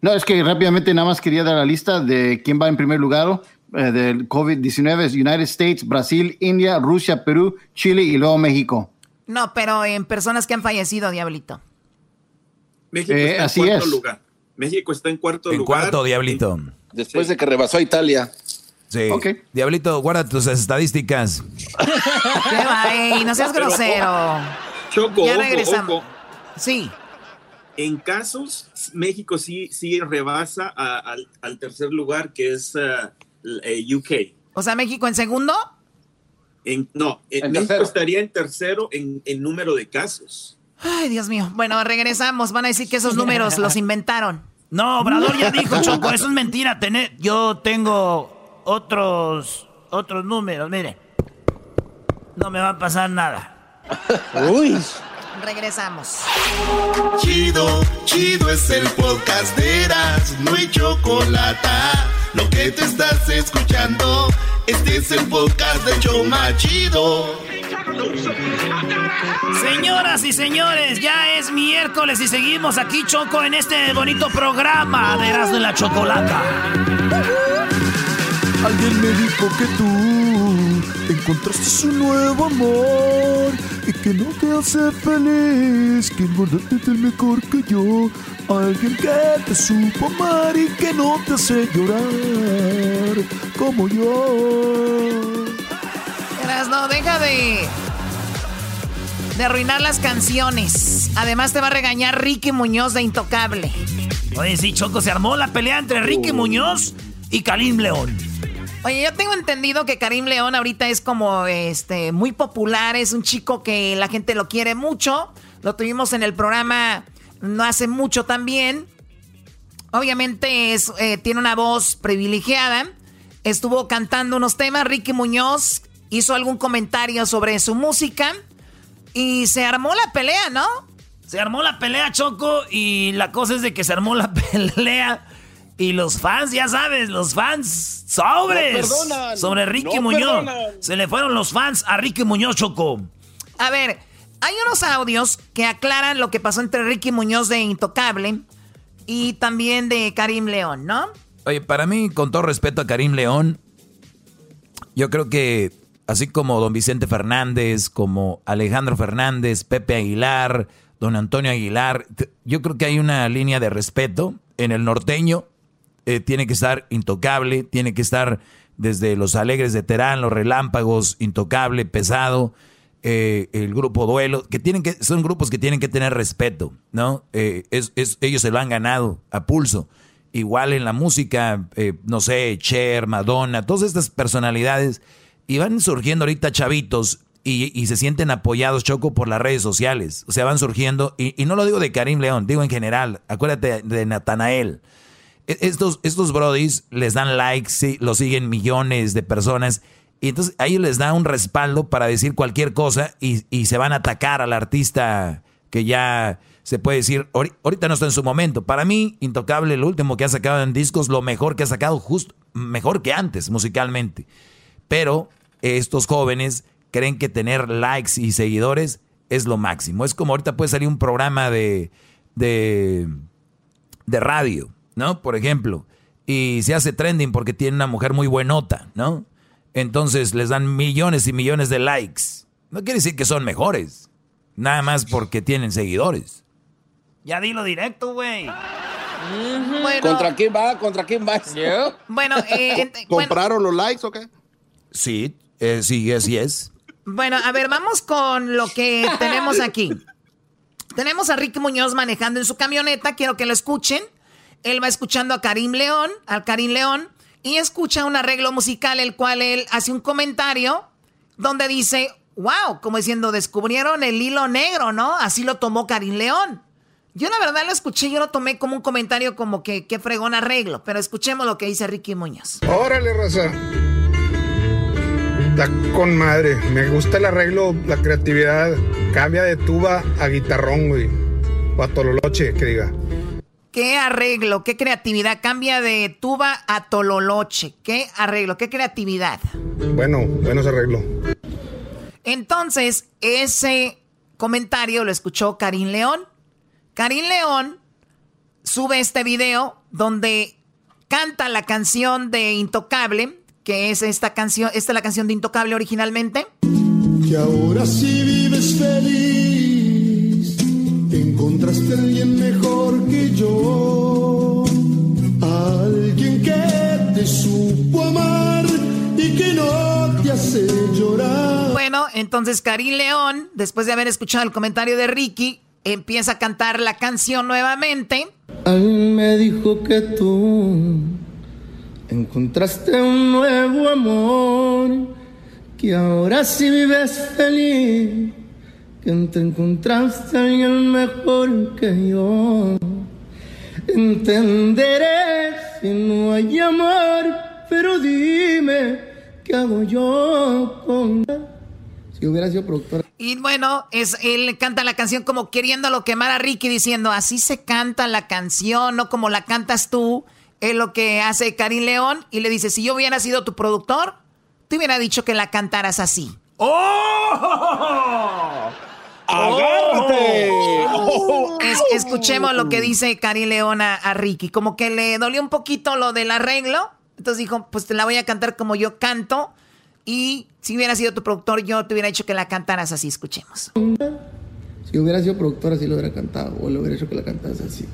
No, es que rápidamente nada más quería dar la lista de quién va en primer lugar eh, del COVID-19. United States, Brasil, India, Rusia, Perú, Chile y luego México. No, pero en personas que han fallecido, Diablito. México eh, está en cuarto lugar. México está en cuarto en lugar. cuarto, Diablito. Después de que rebasó a Italia. Sí. Diablito, guarda tus estadísticas. ¿Qué va, No seas grosero. Choco, ya regresamos. Sí. En casos, México sí, sí rebasa al, tercer lugar, que es uh, eh, UK. O sea, México en segundo no, en México estaría en tercero en, número de casos. Ay, Dios mío. Bueno, regresamos. Van a decir que esos números los inventaron. No, Obrador ya dijo, Choco, eso es mentira. Tener, yo tengo otros, otros números, mire. No me va a pasar nada. Uy. Regresamos. Chido, chido es el podcast de Eras, no hay chocolate. Lo que te estás escuchando. Este es el podcast de Choma Chido. Señoras y señores, ya es miércoles y seguimos aquí, Choco, en este bonito programa de Erasmo de la Chocolata. Alguien me dijo que tú encontraste un nuevo amor y que no te hace feliz, que engordarte es mejor que yo. Alguien que te supo amar y que no te hace llorar como yo. no deja de. de arruinar las canciones. Además, te va a regañar Ricky Muñoz de Intocable. Oye, sí, Choco, se armó la pelea entre Ricky Muñoz y Karim León. Oye, yo tengo entendido que Karim León ahorita es como este muy popular, es un chico que la gente lo quiere mucho. Lo tuvimos en el programa no hace mucho también. Obviamente es, eh, tiene una voz privilegiada. Estuvo cantando unos temas. Ricky Muñoz hizo algún comentario sobre su música. Y se armó la pelea, ¿no? Se armó la pelea, Choco. Y la cosa es de que se armó la <laughs> pelea y los fans, ya sabes, los fans sobres. sobre Ricky Muñoz. Se le fueron los fans a Ricky Muñoz, Choco. A ver, hay unos audios que aclaran lo que pasó entre Ricky Muñoz de Intocable y también de Karim León, ¿no? Oye, para mí, con todo respeto a Karim León, yo creo que así como don Vicente Fernández, como Alejandro Fernández, Pepe Aguilar, don Antonio Aguilar, yo creo que hay una línea de respeto en el norteño eh, tiene que estar intocable, tiene que estar desde los Alegres de Terán, los Relámpagos, intocable, pesado, eh, el grupo Duelo, que tienen que, son grupos que tienen que tener respeto, ¿no? Eh, es, ellos se lo han ganado a pulso. Igual en la música, no sé, Cher, Madonna, todas estas personalidades, y van surgiendo ahorita chavitos y, se sienten apoyados, Choco, por las redes sociales. O sea, van surgiendo, y, y no lo digo de Karim León, digo en general, acuérdate de Natanael. E-, estos, estos brodis les dan likes, sí, lo siguen millones de personas. Y entonces a ellos les da un respaldo para decir cualquier cosa y, se van a atacar al artista que ya se puede decir, ahorita no está en su momento. Para mí, Intocable, lo último que ha sacado en discos, lo mejor que ha sacado, justo mejor que antes musicalmente. Pero estos jóvenes creen que tener likes y seguidores es lo máximo. Es como ahorita puede salir un programa de, de radio ¿no? Por ejemplo, y se hace trending porque tiene una mujer muy buenota, ¿no? Entonces les dan millones y millones de likes. No quiere decir que son mejores, nada más porque tienen seguidores. Ya dilo directo, güey. ¿Contra quién va? ¿Contra quién va? Bueno, eh, <laughs> ¿compraron los likes o qué? Sí, eh, sí, así es. Bueno, a ver, vamos con lo que tenemos aquí. <laughs> Tenemos a Ricky Muñoz manejando en su camioneta, quiero que lo escuchen él va escuchando a Karim León, al Karim León, y escucha un arreglo musical el cual él hace un comentario donde dice, wow, como diciendo, descubrieron el hilo negro, ¿no? Así lo tomó Karim León. Yo la verdad lo escuché, yo lo tomé como un comentario como que qué fregón arreglo, pero escuchemos lo que dice Ricky Muñoz. Órale, raza. Está con madre. Me gusta el arreglo, la creatividad. Cambia de tuba a guitarrón, güey. O a tololoche, que diga. ¿Qué arreglo? ¿Qué creatividad? Cambia de tuba a tololoche. ¿Qué arreglo? ¿Qué creatividad? Bueno, bueno ese arreglo. Entonces, ese comentario lo escuchó Karim León. Karim León sube este video donde canta la canción de Intocable, que es esta canción, esta es la canción de Intocable originalmente. Que ahora sí vives feliz, encontraste a alguien mejor que yo. Alguien que te supo amar y que no te hace llorar. Bueno, entonces Karim León, después de haber escuchado el comentario de Ricky, empieza a cantar la canción nuevamente. Alguien me dijo que tú encontraste un nuevo amor, que ahora sí vives feliz, que te encontraste a alguien mejor que yo. Entenderé si no hay amor, pero dime, ¿qué hago yo con... Si hubiera sido productora. Y bueno, es, él canta la canción como queriéndolo quemar a Ricky diciendo, así se canta la canción, no como la cantas tú. Es lo que hace Karim León y le dice, si yo hubiera sido tu productor, te hubiera dicho que la cantaras así. ¡Oh! ¡Agárrate! Oh. escuchemos lo que dice Karim León a, Ricky. Como que le dolió un poquito lo del arreglo. Entonces dijo, pues te la voy a cantar como yo canto. Y si hubiera sido tu productor, yo te hubiera dicho que la cantaras así. Escuchemos. Si hubiera sido productor, así lo hubiera cantado. O le hubiera hecho que la cantaras así.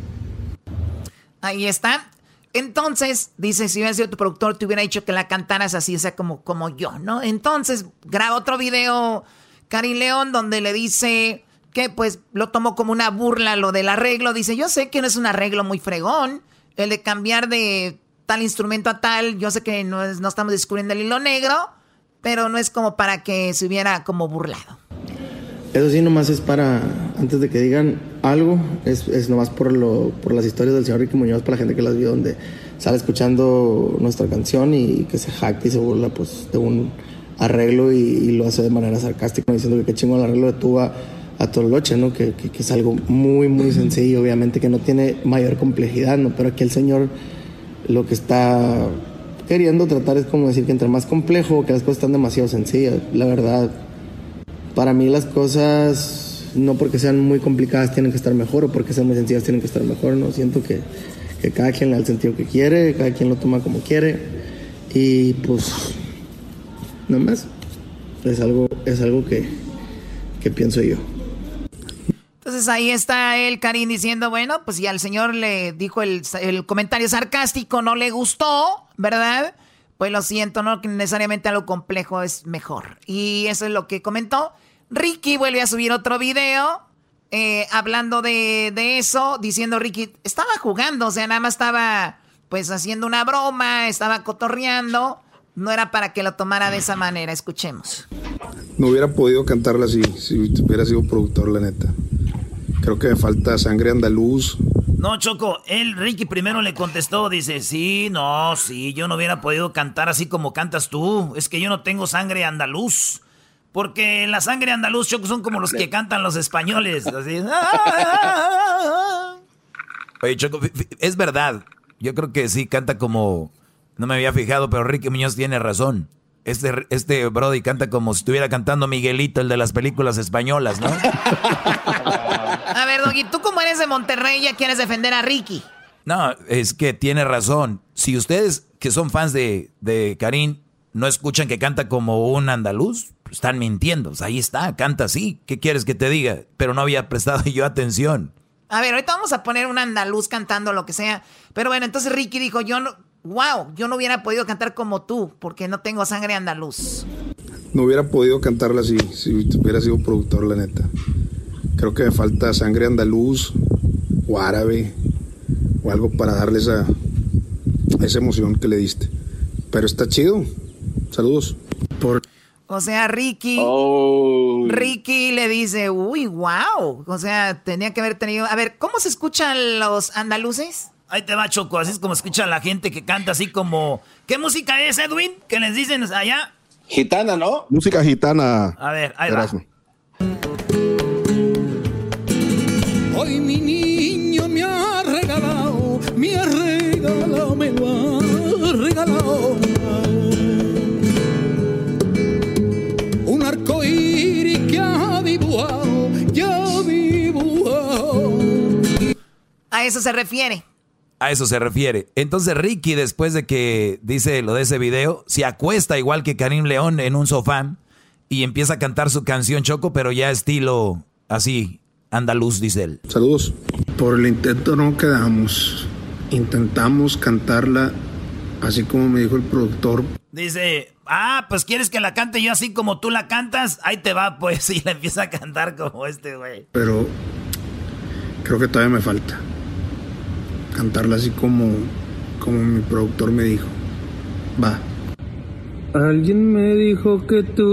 Ahí está. Entonces, dice, si hubiera sido tu productor, te hubiera dicho que la cantaras así, o sea, como, como yo, ¿no? Entonces, graba otro video Karim León donde le dice que pues lo tomó como una burla lo del arreglo. Dice, yo sé que no es un arreglo muy fregón, el de cambiar de tal instrumento a tal, yo sé que no, no estamos descubriendo el hilo negro, pero no es como para que se hubiera como burlado. Eso sí, nomás es para, antes de que digan algo, es, es nomás por, lo, por las historias del señor Ricky Muñoz, para la gente que las vio, donde sale escuchando nuestra canción y que se jacta y se burla pues de un arreglo y, lo hace de manera sarcástica, diciendo que qué chingo el arreglo de tuba a Toloche, ¿no? Que, que, que, es algo muy, muy sencillo, obviamente, que no tiene mayor complejidad, ¿no? Pero aquí el señor lo que está queriendo tratar es como decir que entre más complejo, que las cosas están demasiado sencillas. La verdad, para mí las cosas, no porque sean muy complicadas tienen que estar mejor, o porque sean muy sencillas tienen que estar mejor, ¿no? Siento que, que cada quien le da el sentido que quiere, cada quien lo toma como quiere, y pues, nada más. Es algo, es algo que, que pienso yo. Entonces ahí está el Karim diciendo, bueno, pues ya al señor le dijo el, el, comentario sarcástico, no le gustó, ¿verdad? Pues lo siento, no necesariamente algo complejo es mejor. Y eso es lo que comentó. Ricky vuelve a subir otro video eh, hablando de, de, eso, diciendo Ricky, estaba jugando, o sea, nada más estaba pues haciendo una broma, estaba cotorreando, no era para que lo tomara de esa manera, escuchemos. No hubiera podido cantarla así si hubiera sido productor, la neta. Creo que me falta sangre andaluz. No, Choco, él, Ricky, primero le contestó, dice, sí, no, sí, yo no hubiera podido cantar así como cantas tú, es que yo no tengo sangre andaluz. Porque la sangre andaluz, Choco, son como los que cantan los españoles. <laughs> Así. Oye, Choco, es verdad. Yo creo que sí canta como. No me había fijado, pero Ricky Muñoz tiene razón. Este, este Brody canta como si estuviera cantando Miguelito, el de las películas españolas, ¿no? <laughs> A ver, Doggy, tú como eres de Monterrey ya quieres defender a Ricky. No, es que tiene razón. Si ustedes que son fans de, de Karim no escuchan que canta como un andaluz, están mintiendo. Pues ahí está, canta así. ¿Qué quieres que te diga? Pero no había prestado <laughs> yo atención. A ver, ahorita vamos a poner un andaluz cantando lo que sea. Pero bueno, entonces Ricky dijo, yo no, wow, yo no hubiera podido cantar como tú, porque no tengo sangre andaluz. No hubiera podido cantarla así, si hubiera sido productor, la neta. Creo que me falta sangre andaluz o árabe o algo para darle esa, esa emoción que le diste. Pero está chido. Saludos. Por... O sea, Ricky. Oh. Ricky le dice, uy, wow. O sea, tenía que haber tenido. A ver, ¿cómo se escuchan los andaluces? Ahí te va, Choco. Así es como escuchan la gente que canta así como. ¿Qué música es, Edwin? Que les dicen allá. Gitana, ¿no? Música gitana. A ver, ahí va. Un arco iris que ha dibujado, ya dibujado. A eso se refiere. A eso se refiere. Entonces Ricky, después de que dice lo de ese video, se acuesta igual que Karim León en un sofá y empieza a cantar su canción Choco, pero ya estilo así, andaluz, dice él. Saludos. Por el intento no quedamos. Intentamos cantarla así como me dijo el productor. Dice, ah, pues quieres que la cante yo así como tú la cantas. Ahí te va, pues, <laughs> y la empieza a cantar como este, güey. Pero creo que todavía me falta. Cantarla así como, como mi productor me dijo. Va. Alguien me dijo que tú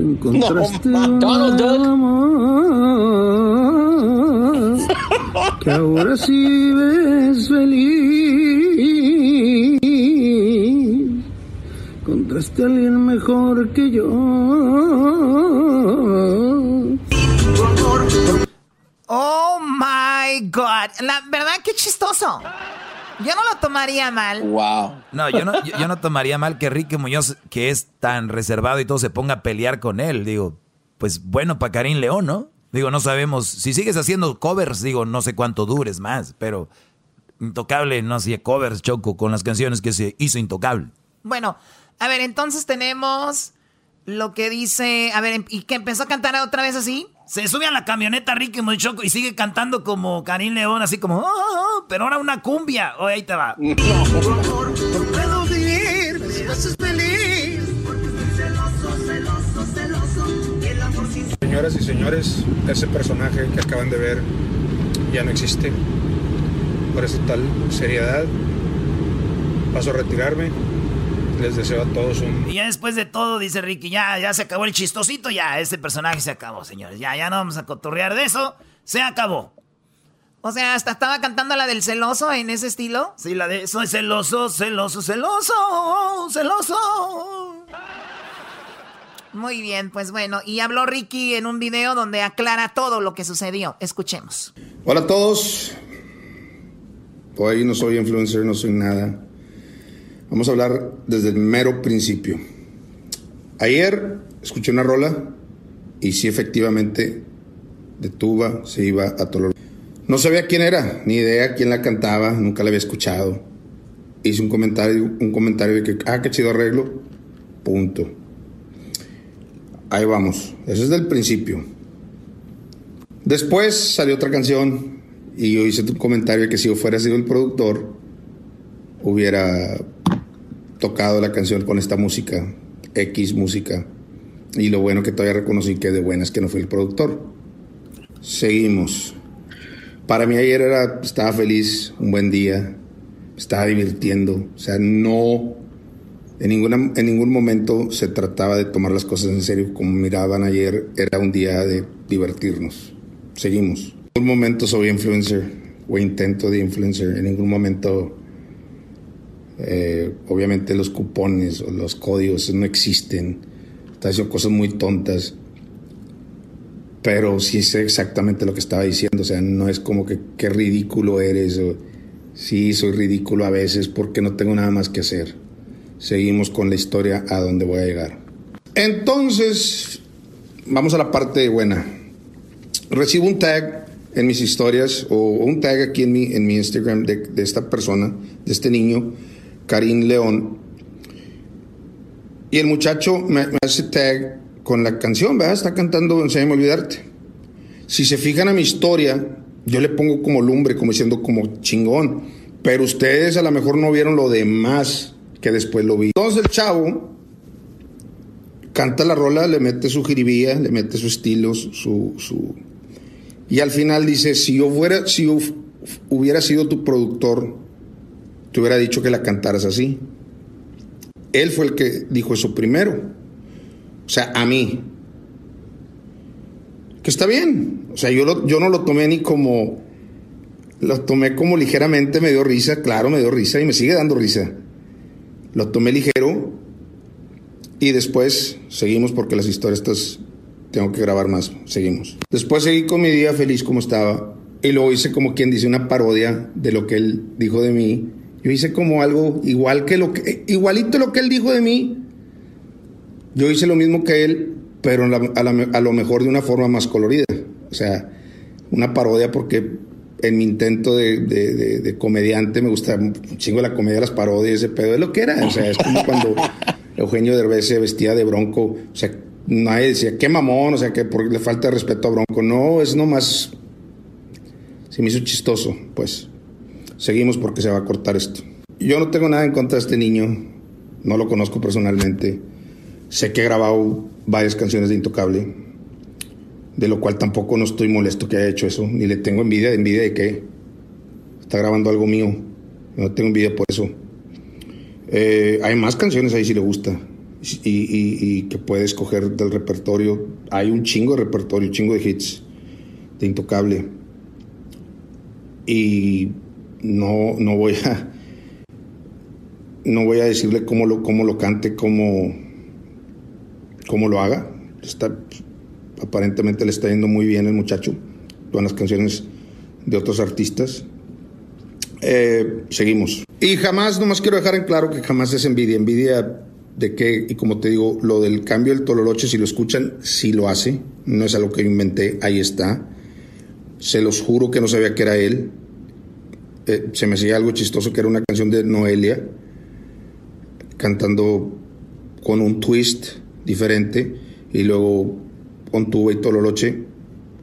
encontraste un amor que ahora sí ves feliz. Encontraste a alguien mejor que yo. Oh my God. La verdad, qué chistoso. Yo no lo tomaría mal. Wow. No, yo no, yo, yo no tomaría mal que Ricky Muñoz, que es tan reservado y todo, se ponga a pelear con él. Digo, pues bueno para Karim León, ¿no? Digo, no sabemos. Si sigues haciendo covers, digo, no sé cuánto dures más, pero Intocable no hacía covers, Choco, con las canciones que se hizo Intocable. Bueno, a ver, entonces tenemos lo que dice. A ver, ¿y que empezó a cantar otra vez así? Se sube a la camioneta Ricky muy choco y sigue cantando como Karim León, así como, "Oh, oh, oh", pero ahora una cumbia. Oye, ahí te va. <laughs> puedo vivir si me haces feliz. Señoras y señores, ese personaje que acaban de ver ya no existe. Por esa tal seriedad, paso a retirarme. Les deseo a todos un... Y ya después de todo, dice Ricky, ya, ya se acabó el chistosito, ya, ese personaje se acabó, señores. Ya, ya no vamos a cotorrear de eso. Se acabó. O sea, hasta estaba cantando la del celoso en ese estilo. Sí, la de soy celoso, celoso, celoso, celoso. Muy bien, pues bueno, y habló Ricky en un video donde aclara todo lo que sucedió. Escuchemos. Hola a todos. Hoy no soy influencer, no soy nada. Vamos a hablar desde el mero principio. Ayer escuché una rola y sí efectivamente de tuba se iba a Tololo. No sabía quién era, ni idea quién la cantaba, nunca la había escuchado. Hice un comentario, un comentario de que, ah, qué chido arreglo. Punto. Ahí vamos. Eso es del principio. Después salió otra canción y yo hice un comentario que si yo fuera sido el productor, hubiera tocado la canción con esta música, X música. Y lo bueno que todavía reconocí que de buenas que no fui el productor. Seguimos. Para mí ayer era, estaba feliz, un buen día, estaba divirtiendo. O sea, no en, ninguna, en ningún momento se trataba de tomar las cosas en serio. Como miraban ayer, era un día de divertirnos. Seguimos. En ningún momento soy influencer o intento de influencer, en ningún momento, eh, obviamente los cupones o los códigos no existen, están haciendo cosas muy tontas, pero sí sé exactamente lo que estaba diciendo, o sea, no es como que qué ridículo eres, sí, soy ridículo a veces porque no tengo nada más que hacer seguimos con la historia a donde voy a llegar. Entonces, vamos a la parte buena. Recibo un tag en mis historias o un tag aquí en mi, en mi Instagram de, esta persona, de este niño, Karim León. Y el muchacho me, hace tag con la canción, ¿verdad? Está cantando Enséñame a olvidarte. Si se fijan a mi historia, yo le pongo como lumbre, como diciendo como chingón. Pero ustedes a lo mejor no vieron lo demás que después lo vi. Entonces el chavo canta la rola, le mete su jiribía, le mete su estilo, su, su... Y al final dice, si yo fuera, si hubiera sido tu productor, te hubiera dicho que la cantaras así. Él fue el que dijo eso primero. O sea, a mí. Que está bien. O sea, yo, yo no lo tomé ni como... Lo tomé como ligeramente, me dio risa, claro, me dio risa y me sigue dando risa. Lo tomé ligero y después seguimos porque las historias estas tengo que grabar más. Seguimos. Después seguí con mi día feliz como estaba y luego hice como quien dice una parodia de lo que él dijo de mí. Yo hice como algo igual que lo que igualito lo que él dijo de mí. Yo hice lo mismo que él, pero a, lo mejor de una forma más colorida. O sea, una parodia porque en mi intento de, comediante me gusta un chingo la comedia, las parodias, ese pedo, es lo que era. O sea, es como <laughs> cuando Eugenio Derbez se vestía de bronco. O sea, nadie decía, qué mamón, o sea, que porque le falta respeto a bronco. No, es nomás. Se me hizo chistoso, pues. Seguimos porque se va a cortar esto. Yo no tengo nada en contra de este niño. No lo conozco personalmente. Sé que he grabado varias canciones de Intocable de lo cual tampoco no estoy molesto que haya hecho eso, ni le tengo envidia, envidia de que está grabando algo mío, no tengo envidia por eso. Eh, hay más canciones ahí si le gusta y, que puede escoger del repertorio. Hay un chingo de repertorio, un chingo de hits de Intocable. Y no, no voy a no voy a decirle cómo lo, cómo lo cante, cómo, cómo lo haga. Está, Aparentemente le está yendo muy bien el muchacho, todas las canciones de otros artistas. Eh, seguimos. Y jamás, nomás quiero dejar en claro que jamás es envidia. Envidia de que, y como te digo, lo del cambio del Tololoche, si lo escuchan, sí lo hace. No es algo que inventé, ahí está. Se los juro que no sabía que era él. Eh, se me hacía algo chistoso que era una canción de Noelia, cantando con un twist diferente. Y luego con tuba y tololoche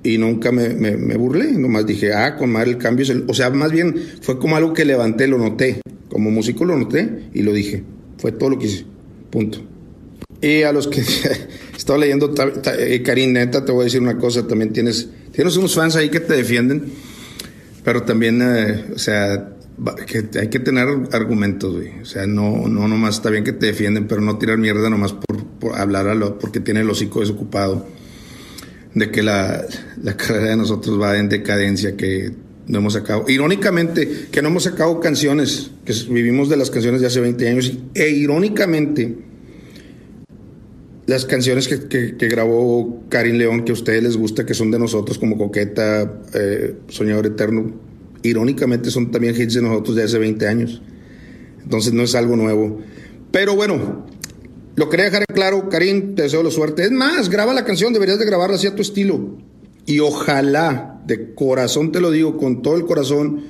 y nunca me, me, burlé, nomás dije, ah, con madre el cambio. O sea, más bien fue como algo que levanté, lo noté, como músico lo noté y lo dije, fue todo lo que hice, punto. Y a los que, <laughs> Estaba leyendo, eh, Karim, neta, te voy a decir una cosa, también tienes, tienes unos fans ahí que te defienden, pero también, eh, o sea, que hay que tener argumentos. O sea, no, no nomás está bien que te defienden, pero no tirar mierda nomás por, por hablar a lo, porque tiene el hocico desocupado. De que la, la <laughs> carrera de nosotros va en decadencia, que no hemos sacado. Irónicamente, que no hemos sacado canciones, que vivimos de las canciones de hace 20 años, e irónicamente, las canciones que, grabó Karim León, que a ustedes les gusta, que son de nosotros, como Coqueta, eh, Soñador Eterno, irónicamente son también hits de nosotros de hace 20 años. Entonces no es algo nuevo. Pero bueno, lo quería dejar claro, Karim, te deseo la suerte. Es más, graba la canción, deberías de grabarla así a tu estilo. Y ojalá, de corazón te lo digo, con todo el corazón,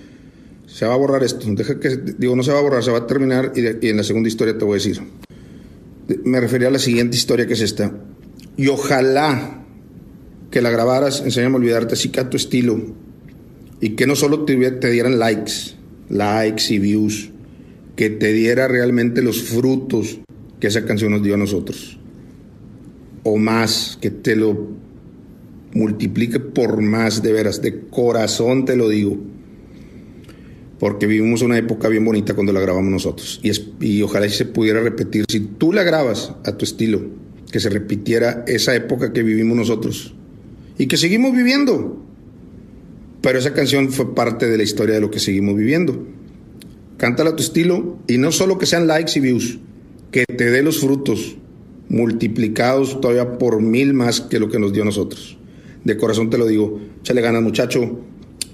se va a borrar esto. Deja que, digo, no se va a borrar, se va a terminar y, y en la segunda historia te voy a decir. Me refería a la siguiente historia que es esta. Y ojalá que la grabaras, enséñame a olvidarte así que a tu estilo y que no solo te, dieran likes, likes y views, que te diera realmente los frutos que esa canción nos dio a nosotros. O más, que te lo multiplique por más, de veras, de corazón te lo digo. Porque vivimos una época bien bonita cuando la grabamos nosotros. Y, es, y ojalá se pudiera repetir. Si tú la grabas a tu estilo, que se repitiera esa época que vivimos nosotros. Y que seguimos viviendo. Pero esa canción fue parte de la historia de lo que seguimos viviendo. Cántala a tu estilo y no solo que sean likes y views, que te dé los frutos multiplicados todavía por mil más que lo que nos dio a nosotros. De corazón te lo digo, échale ganas muchacho,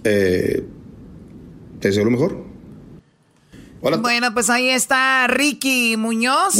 eh, te deseo lo mejor. Bueno, pues ahí está Ricky Muñoz.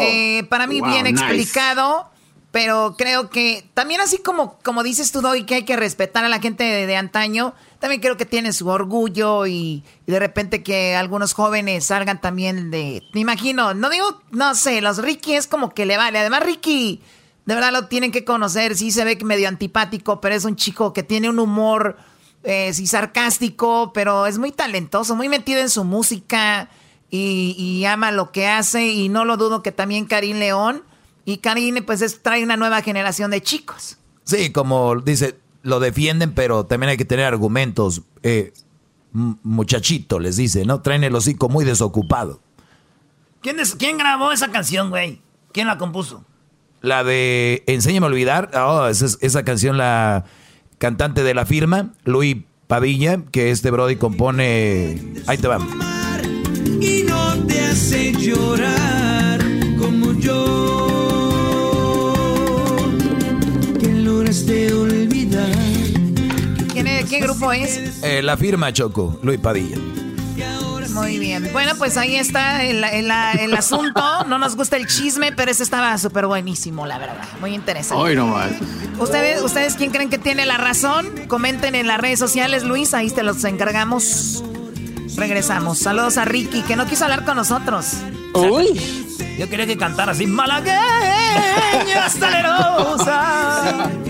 Eh, para mí bien explicado. Pero creo que también así como, como dices tú, Doy, que hay que respetar a la gente de, antaño, también creo que tiene su orgullo y, de repente que algunos jóvenes salgan también de... Me imagino, no digo, no sé, los Ricky es como que le vale. Además, Ricky, de verdad lo tienen que conocer, sí se ve que medio antipático, pero es un chico que tiene un humor, eh, sí sarcástico, pero es muy talentoso, muy metido en su música y, y ama lo que hace y no lo dudo que también Karim León y Karine, pues trae una nueva generación de chicos. Sí, como dice, lo defienden, pero también hay que tener argumentos. Eh, muchachito, les dice, ¿no? Traen el hocico muy desocupado. ¿Quién, ¿Quién grabó esa canción, güey? ¿Quién la compuso? La de Enséñame a olvidar. Oh, esa, esa canción, la cantante de la firma, Luis Padilla, que este Brody compone. Ahí te va. Y no te hace llorar grupo es? Eh, la firma Choco, Luis Padilla. Muy bien. Bueno, pues ahí está el, asunto. No nos gusta el chisme, pero ese estaba súper buenísimo, la verdad. Muy interesante. Hoy nomás. ¿Ustedes, ¿Ustedes quién creen que tiene la razón? Comenten en las redes sociales, Luis. Ahí te los encargamos. Regresamos. Saludos a Ricky, que no quiso hablar con nosotros. Uy. Yo quería que cantara así. Malagueña salerosa. <laughs>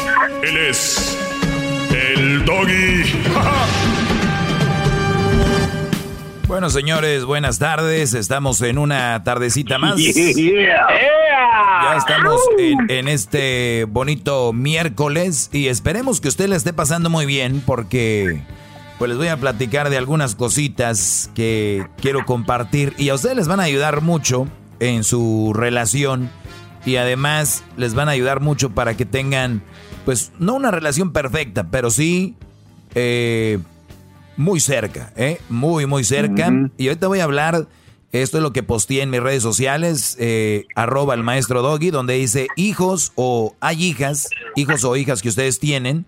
Él es el doggy. <laughs> Bueno, señores, buenas tardes. Estamos en una tardecita más. <laughs> Ya estamos en, este bonito miércoles y esperemos que usted le esté pasando muy bien porque pues les voy a platicar de algunas cositas que quiero compartir y a ustedes les van a ayudar mucho en su relación y además les van a ayudar mucho para que tengan, pues, no una relación perfecta, pero sí eh, muy cerca, ¿eh? Muy, muy cerca. Y ahorita voy a hablar, esto es lo que posteé en mis redes sociales, eh, arroba el maestro Doggy, donde dice hijos o hay hijas, hijos o hijas que ustedes tienen,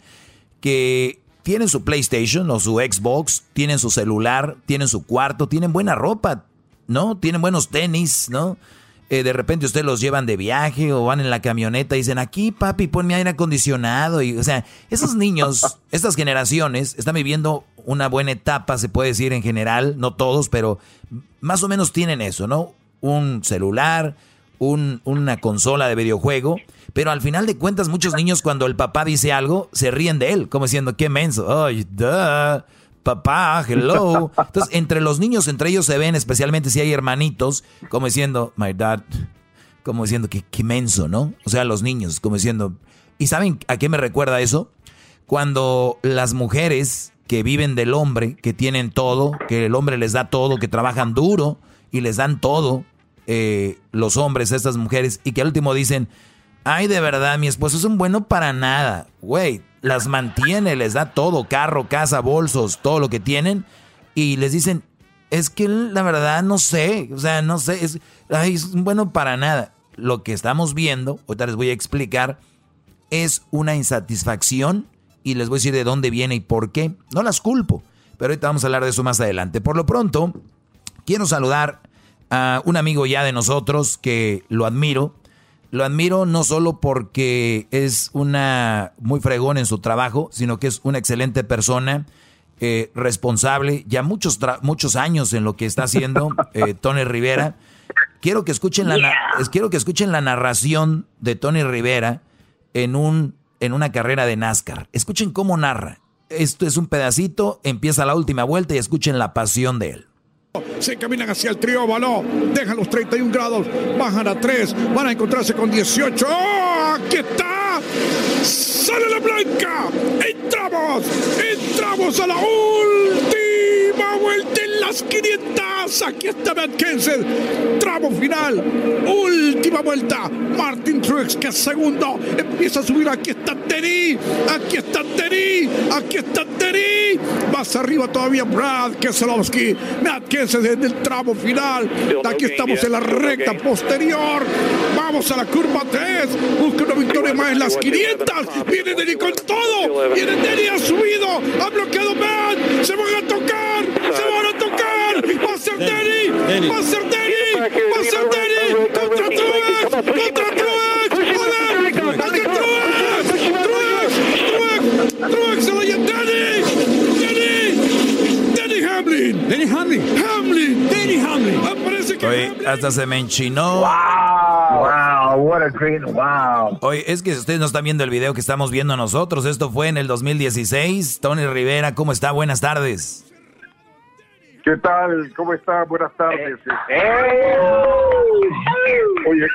que tienen su PlayStation o su Xbox, tienen su celular, tienen su cuarto, tienen buena ropa, ¿no? Tienen buenos tenis, ¿no? Eh, de repente ustedes los llevan de viaje o van en la camioneta y dicen, aquí papi, ponme aire acondicionado. Y, o sea, esos niños, <laughs> estas generaciones, están viviendo una buena etapa, se puede decir en general, no todos, pero más o menos tienen eso, ¿no? Un celular, un, una consola de videojuego, pero al final de cuentas muchos niños cuando el papá dice algo, se ríen de él, como diciendo, qué menso, ay, duh papá, hello. Entonces, entre los niños, entre ellos se ven, especialmente si hay hermanitos, como diciendo, my dad, como diciendo, que qué menso, ¿no? O sea, los niños, como diciendo, ¿y saben a qué me recuerda eso? Cuando las mujeres que viven del hombre, que tienen todo, que el hombre les da todo, que trabajan duro y les dan todo, eh, los hombres estas mujeres, y que al último dicen, ay, de verdad, mi esposo es un bueno para nada. Güey, las mantiene, les da todo, carro, casa, bolsos, todo lo que tienen, y les dicen, es que la verdad no sé, o sea, no sé, es, bueno para nada. Lo que estamos viendo, ahorita les voy a explicar, es una insatisfacción y les voy a decir de dónde viene y por qué. No las culpo, pero ahorita vamos a hablar de eso más adelante. Por lo pronto, quiero saludar a un amigo ya de nosotros que lo admiro, lo admiro no solo porque es una muy fregón en su trabajo, sino que es una excelente persona, eh, responsable, ya muchos, muchos años en lo que está haciendo <laughs> eh, Tony Rivera. Quiero que, escuchen la, quiero que escuchen la narración de Tony Rivera en, un, en una carrera de NASCAR. Escuchen cómo narra. Esto es un pedacito, empieza la última vuelta y escuchen la pasión de él. Se caminan hacia el trióbalo, dejan los 31 grados, bajan a 3, van a encontrarse con 18. ¡Oh! ¡Aquí está! ¡Sale la blanca! ¡Entramos! ¡Entramos a la última vuelta las 500! Aquí está Matt Tramo final. Última vuelta. Martin Truex, que es segundo. Empieza a subir. Aquí está Terry. Aquí está Terry. Aquí está Terry. Más arriba todavía Brad Keselowski. Matt Kenseth en el tramo final. Aquí estamos en la recta posterior. Vamos a la curva 3. Busca una victoria más en las 500. Viene Denny con todo. Viene Denny, ha subido. Ha bloqueado Matt. Se van a tocar. Se van a tocar. Va a ser Denny. Va a ser Denny. Va a ser Denny. Contra Truex. Contra Truex. Contra Truex. Truex. Truex. Truex se lo lleva Denny. Denny. Denny Hamlin. Denny Hamlin. Hamlin. Denny Hamlin. Parece que Oye, hasta se me enchinó. Wow. Wow. What a great. Wow. Oye, es que ustedes no están viendo el video que estamos viendo nosotros. Esto fue en el 2016. Tony Rivera, ¿cómo está? Buenas tardes. ¿Qué tal? ¿Cómo está? Buenas tardes. Eh, Oye,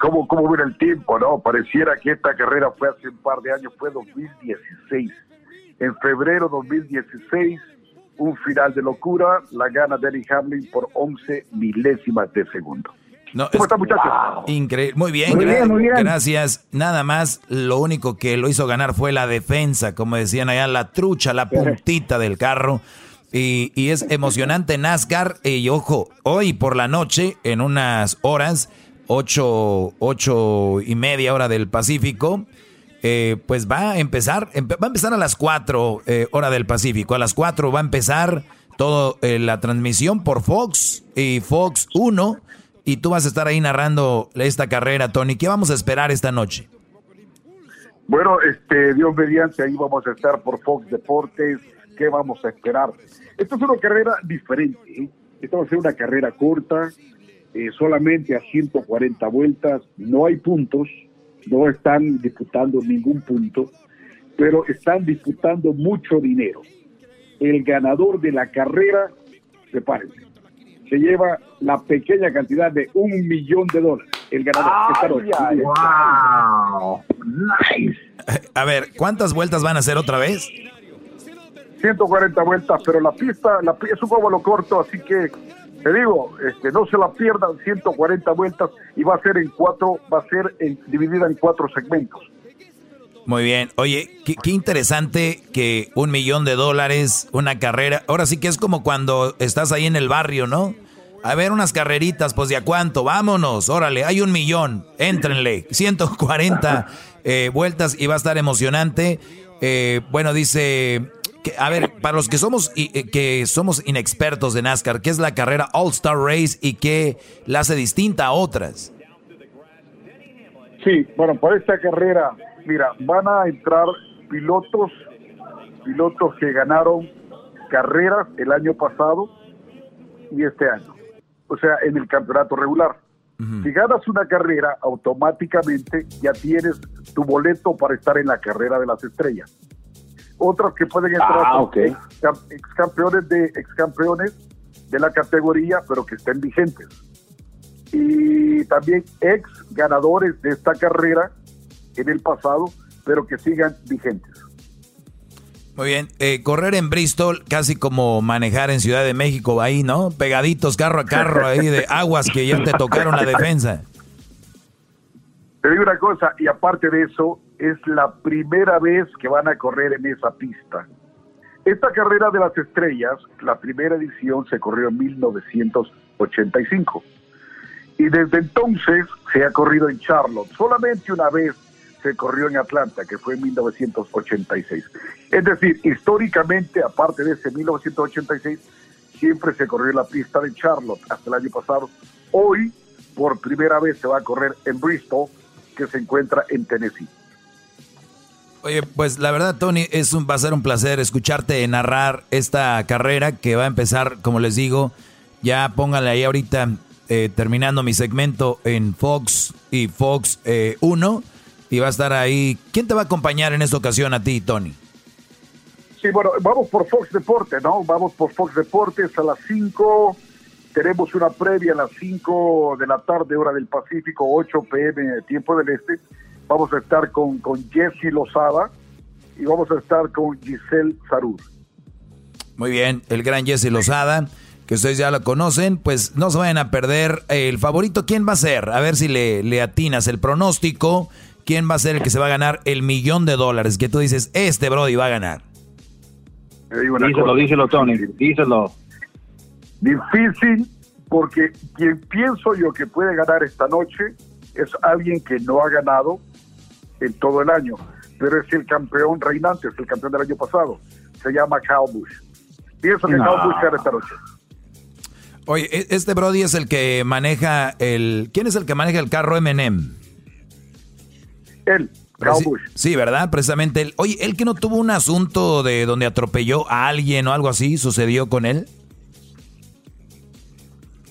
¿cómo, ¿cómo ver el tiempo, no? Pareciera que esta carrera fue hace un par de años, fue 2016. En febrero 2016, un final de locura, la gana Denny Hamlin por 11 milésimas de segundo. ¿Cómo está, muchachos? Increíble. Muy bien, muy bien, muy bien, gracias. Nada más, lo único que lo hizo ganar fue la defensa, como decían allá, la trucha, la <laughs> puntita del carro. Y, es emocionante NASCAR. Y ojo, hoy por la noche, en unas horas, ocho, ocho y media hora del Pacífico, eh, pues va a empezar, va a empezar a las cuatro eh, hora del Pacífico. A las cuatro va a empezar toda eh, la transmisión por Fox y Fox 1. Y tú vas a estar ahí narrando esta carrera, Tony. ¿Qué vamos a esperar esta noche? Bueno, este, Dios mediante, ahí vamos a estar por Fox Deportes. ¿Qué vamos a esperar? Esta es una carrera diferente. ¿eh? Esta va a ser una carrera corta, eh, solamente a 140 vueltas. No hay puntos, no están disputando ningún punto, pero están disputando mucho dinero. El ganador de la carrera, prepárense, se lleva la pequeña cantidad de un millón de dólares. El ganador. Ay, wow. Nice. A ver, ¿cuántas vueltas van a hacer otra vez? 140 vueltas, pero la pista, la, es un lo corto, así que te digo, este, no se la pierdan 140 vueltas y va a ser en cuatro, va a ser dividida en cuatro segmentos. Muy bien. Oye, qué, qué, interesante que un millón de dólares, una carrera. Ahora sí que es como cuando estás ahí en el barrio, ¿no? A ver, unas carreritas, pues de a cuánto, vámonos, órale, hay un millón, éntrenle, 140 eh, vueltas y va a estar emocionante. Eh, bueno, dice a ver, para los que somos, eh, que somos inexpertos de NASCAR, ¿qué es la carrera All Star Race y qué la hace distinta a otras? Sí, bueno, para esta carrera, mira, van a entrar pilotos, pilotos que ganaron carreras el año pasado y este año, o sea, en el campeonato regular. Si ganas una carrera, automáticamente ya tienes tu boleto para estar en la carrera de las estrellas. Otros que pueden entrar ah, ex, campeones de ex campeones de la categoría, pero que estén vigentes. Y también ex ganadores de esta carrera en el pasado, pero que sigan vigentes. Muy bien, eh, correr en Bristol casi como manejar en Ciudad de México, ahí, ¿no? Pegaditos carro a carro ahí de aguas que ya te tocaron la defensa. <laughs> Te digo una cosa, y aparte de eso, es la primera vez que van a correr en esa pista. Esta carrera de las estrellas, la primera edición se corrió en 1985. Y desde entonces se ha corrido en Charlotte. Solamente una vez se corrió en Atlanta, que fue en 1986. Es decir, históricamente, aparte de ese 1986, siempre se corrió la pista de Charlotte hasta el año pasado. Hoy, por primera vez, se va a correr en Bristol, que se encuentra en Tennessee. Oye, pues la verdad, Tony, es un, va a ser un placer escucharte narrar esta carrera que va a empezar, como les digo, ya pónganle ahí ahorita, eh, terminando mi segmento en Fox y Fox 1 eh, y va a estar ahí. ¿Quién te va a acompañar en esta ocasión a ti, Tony? Sí, bueno, vamos por Fox Deportes, ¿no? Vamos por Fox Deportes a las 5. Tenemos una previa a las 5 de la tarde, hora del Pacífico, 8 pm, tiempo del Este. Vamos a estar con, con Jesse Lozada y vamos a estar con Giselle Sarur. Muy bien, el gran Jesse Lozada, que ustedes ya lo conocen, pues no se vayan a perder. El favorito, ¿quién va a ser? A ver si le, le atinas el pronóstico quién va a ser el que se va a ganar el millón de dólares que tú dices, este Brody va a ganar. Díselo, díselo, Tony, díselo. Difícil, porque quien pienso yo que puede ganar esta noche es alguien que no ha ganado en todo el año, pero es el campeón reinante, es el campeón del año pasado. Se llama Kyle Busch. Pienso que Kyle Busch gana esta noche. Oye, e-, este Brody es el que maneja el... ¿Quién es el que maneja el carro M&M? Él, Sí, ¿verdad? Precisamente él. Oye, ¿él que no tuvo un asunto de donde atropelló a alguien o algo así sucedió con él?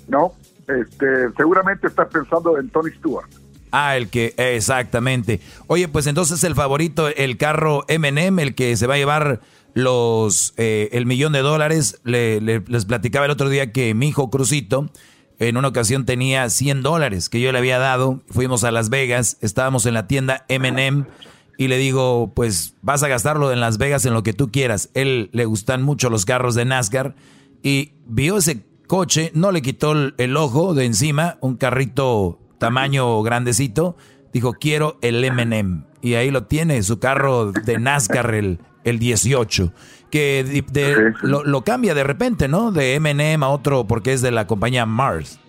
No, este, seguramente está pensando en Tony Stewart. Ah, el que, exactamente. Oye, pues entonces el favorito, el carro M&M, el que se va a llevar los, eh, el millón de dólares. les platicaba el otro día que mi hijo Crucito en una ocasión tenía 100 dólares que yo le había dado. Fuimos a Las Vegas, estábamos en la tienda MM y le digo, pues vas a gastarlo en Las Vegas en lo que tú quieras. Él le gustan mucho los carros de NASCAR y vio ese coche, no le quitó el, ojo de encima, un carrito tamaño grandecito. Dijo, quiero el MM. Y ahí lo tiene, su carro de <laughs> NASCAR, el, el 18 que Lo, cambia de repente, ¿no? De M&M a otro porque es de la compañía Mars.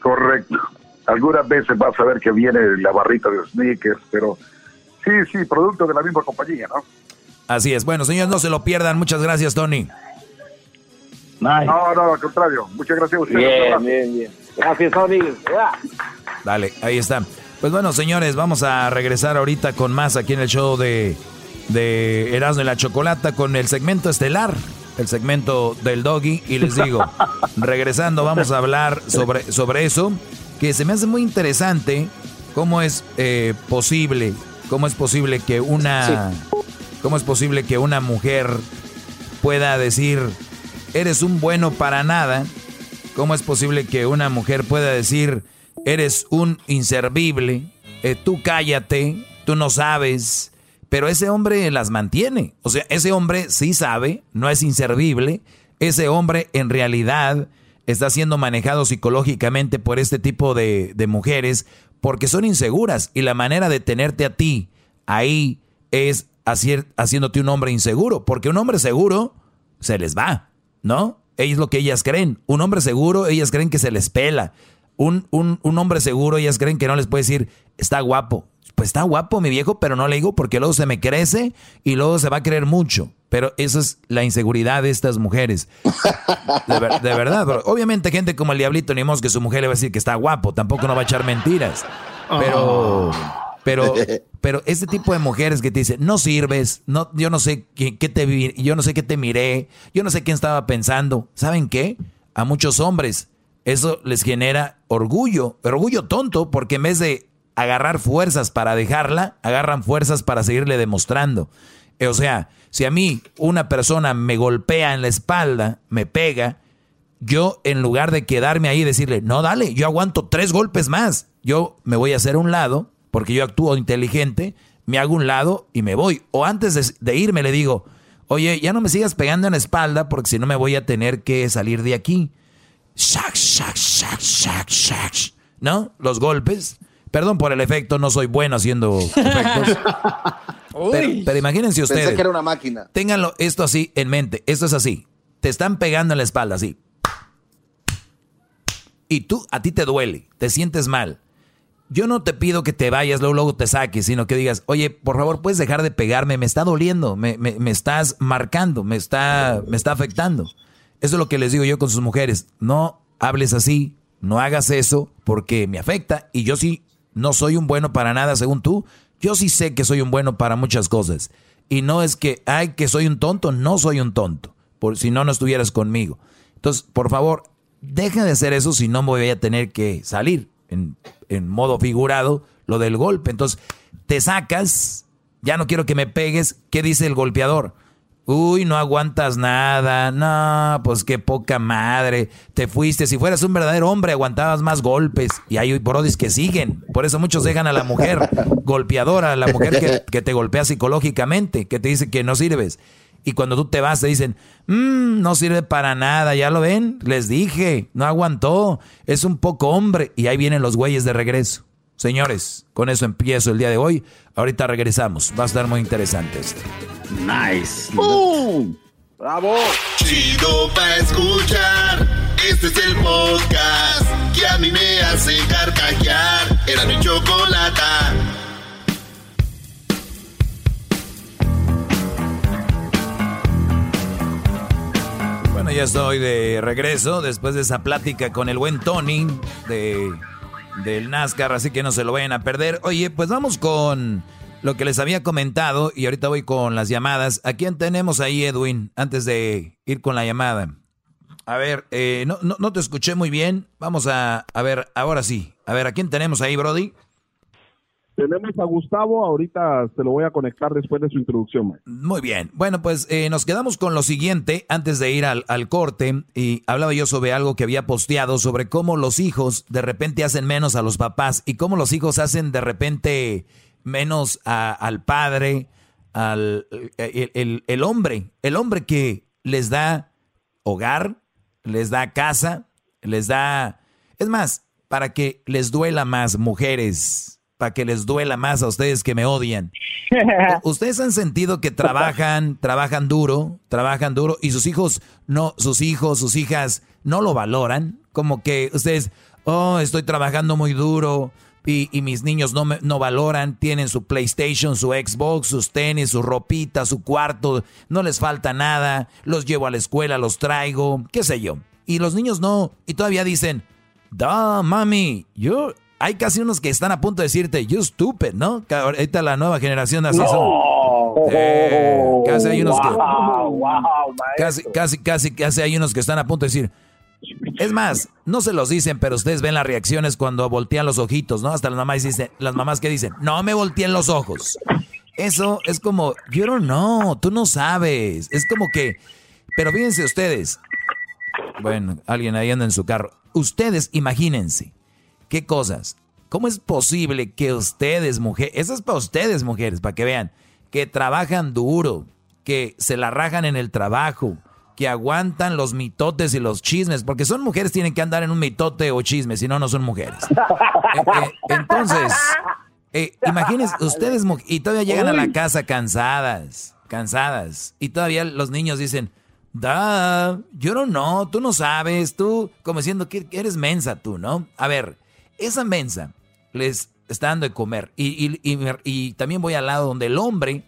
Correcto. Algunas veces vas a ver que viene la barrita de sneakers, pero sí, sí, producto de la misma compañía, ¿no? Así es. Bueno, señores, no se lo pierdan. Muchas gracias, Tony. No, no, al contrario. Muchas gracias a ustedes. Bien, bien, bien. Gracias, Tony. Dale, ahí está. Pues bueno, señores, vamos a regresar ahorita con más aquí en el show de de Erasmo y la Chocolata con el segmento estelar, el segmento del doggy. Y les digo, <laughs> regresando, vamos a hablar sobre, sobre eso, que se me hace muy interesante cómo es eh, posible, cómo es posible que una, cómo es posible que una mujer pueda decir, eres un bueno para nada. ¿Cómo es posible que una mujer pueda decir, eres un inservible, eh, tú cállate, tú no sabes, pero ese hombre las mantiene. O sea, ese hombre sí sabe, no es inservible. Ese hombre en realidad está siendo manejado psicológicamente por este tipo de, mujeres porque son inseguras y la manera de tenerte a ti ahí es haciéndote un hombre inseguro. Porque un hombre seguro se les va, ¿no? Es lo que ellas creen. Un hombre seguro, ellas creen que se les pela. Un, un, un hombre seguro, ellas creen que no les puede decir, está guapo, pues está guapo mi viejo, pero no le digo porque luego se me crece y luego se va a creer mucho. Pero esa es la inseguridad de estas mujeres. De, verdad, obviamente gente como el diablito, ni que su mujer le va a decir que está guapo, tampoco no va a echar mentiras. Pero, pero, <laughs> pero este tipo de mujeres que te dicen, no sirves, no, yo no sé qué, te yo no sé qué te miré, yo no sé quién estaba pensando. ¿Saben qué? A muchos hombres eso les genera orgullo, orgullo tonto, porque en vez de agarrar fuerzas para dejarla, agarran fuerzas para seguirle demostrando. O sea, si a mí una persona me golpea en la espalda, me pega, yo en lugar de quedarme ahí y decirle, no, dale, yo aguanto tres golpes más, yo me voy a hacer un lado, porque yo actúo inteligente, me hago un lado y me voy. O antes de, irme le digo, oye, ya no me sigas pegando en la espalda porque si no me voy a tener que salir de aquí. Shack, shack, shack, shack, shack. ¿No? Los golpes. Perdón por el efecto, no soy bueno haciendo efectos. <laughs> pero, imagínense ustedes. Pensé que era una máquina. Ténganlo esto así en mente. Esto es así. Te están pegando en la espalda, así. Y tú, a ti te duele, te sientes mal. Yo no te pido que te vayas, luego, luego te saques, sino que digas, oye, por favor, puedes dejar de pegarme, me está doliendo, me, me, estás marcando, me está, me está afectando. Eso es lo que les digo yo con sus mujeres. No hables así, no hagas eso, porque me afecta y yo sí no soy un bueno para nada según tú. Yo sí sé que soy un bueno para muchas cosas. Y no es que, ay, que soy un tonto, no soy un tonto, por si no, no estuvieras conmigo. Entonces, por favor, deja de hacer eso si no me voy a tener que salir en, en modo figurado lo del golpe. Entonces, te sacas, ya no quiero que me pegues. ¿Qué dice el golpeador? Uy, no aguantas nada. No, pues qué poca madre. Te fuiste. Si fueras un verdadero hombre, aguantabas más golpes. Y hay brodis que siguen. Por eso muchos dejan a la mujer golpeadora, a la mujer que, te golpea psicológicamente, que te dice que no sirves. Y cuando tú te vas, te dicen, mmm, no sirve para nada. ¿Ya lo ven? Les dije, no aguantó. Es un poco hombre. Y ahí vienen los güeyes de regreso. Señores, con eso empiezo el día de hoy. Ahorita regresamos. Va a estar muy interesante esto. Nice. ¡Bum! ¡Bravo! Chido pa' escuchar. Este es el podcast que a mí me hace carcajear. Era mi chocolata. Ya estoy de regreso después de esa plática con el buen Tony de del NASCAR, así que no se lo vayan a perder. Oye, pues vamos con lo que les había comentado y ahorita voy con las llamadas. ¿A quién tenemos ahí, Edwin? Antes de ir con la llamada. A ver, eh, no, no, no, te escuché muy bien. Vamos a, a ver, ahora sí. A ver, ¿a quién tenemos ahí, Brody? Tenemos a Gustavo, ahorita se lo voy a conectar después de su introducción. Muy bien, bueno, pues eh, nos quedamos con lo siguiente antes de ir al, corte y hablaba yo sobre algo que había posteado sobre cómo los hijos de repente hacen menos a los papás y cómo los hijos hacen de repente menos al padre, al el hombre, el hombre que les da hogar, les da casa, les da... Es más, para que les duela más mujeres para que les duela más a ustedes que me odian. <laughs> ustedes han sentido que trabajan, trabajan duro, trabajan duro y sus hijos no, sus hijos, sus hijas no lo valoran, como que ustedes, oh, estoy trabajando muy duro y, mis niños no, me, no valoran, tienen su PlayStation, su Xbox, sus tenis, su ropita, su cuarto, no les falta nada, los llevo a la escuela, los traigo, qué sé yo. Y los niños no, y todavía dicen, da, mami, yo hay casi unos que están a punto de decirte, you stupid, ¿no? Ahorita la nueva generación así son. Eh, casi hay unos que. casi, casi, casi, casi hay unos que están a punto de decir. Es más, no se los dicen, pero ustedes ven las reacciones cuando voltean los ojitos, ¿no? Hasta las mamás dicen, las mamás que dicen, no me volteen los ojos. Eso es como, yo no know, tú no sabes. Es como que, pero fíjense ustedes. Bueno, alguien ahí anda en su carro. Ustedes imagínense ¿Qué cosas? ¿Cómo es posible que ustedes, mujeres, eso es para ustedes, mujeres, para que vean, que trabajan duro, que se la rajan en el trabajo, que aguantan los mitotes y los chismes, porque son mujeres, tienen que andar en un mitote o chisme, si no, no son mujeres. <laughs> Eh, eh, entonces, eh, imagínense, ustedes, y todavía llegan a la casa cansadas, cansadas, y todavía los niños dicen, da, yo no, no, tú no sabes, tú, como diciendo que eres mensa tú, ¿no? A ver, esa mensa les está dando de comer. Y, y, también voy al lado donde el hombre,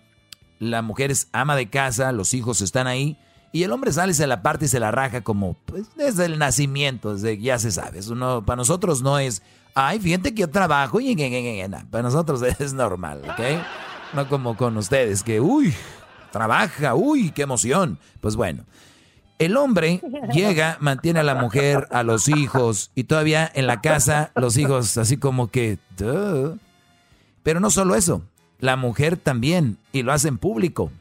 la mujer es ama de casa, los hijos están ahí, y el hombre sale, se la parte y se la raja como pues, desde el nacimiento, desde ya se sabe. Uno, para nosotros no es, ay, fíjate que yo trabajo y para nosotros <laughs> es normal, ¿ok? No como con ustedes, que, uy, trabaja, uy, qué emoción. Pues bueno, el hombre <laughs> llega, mantiene a la mujer, a los hijos, y todavía en la casa los hijos así como que... Pero no solo eso, la mujer también, y lo hace en público,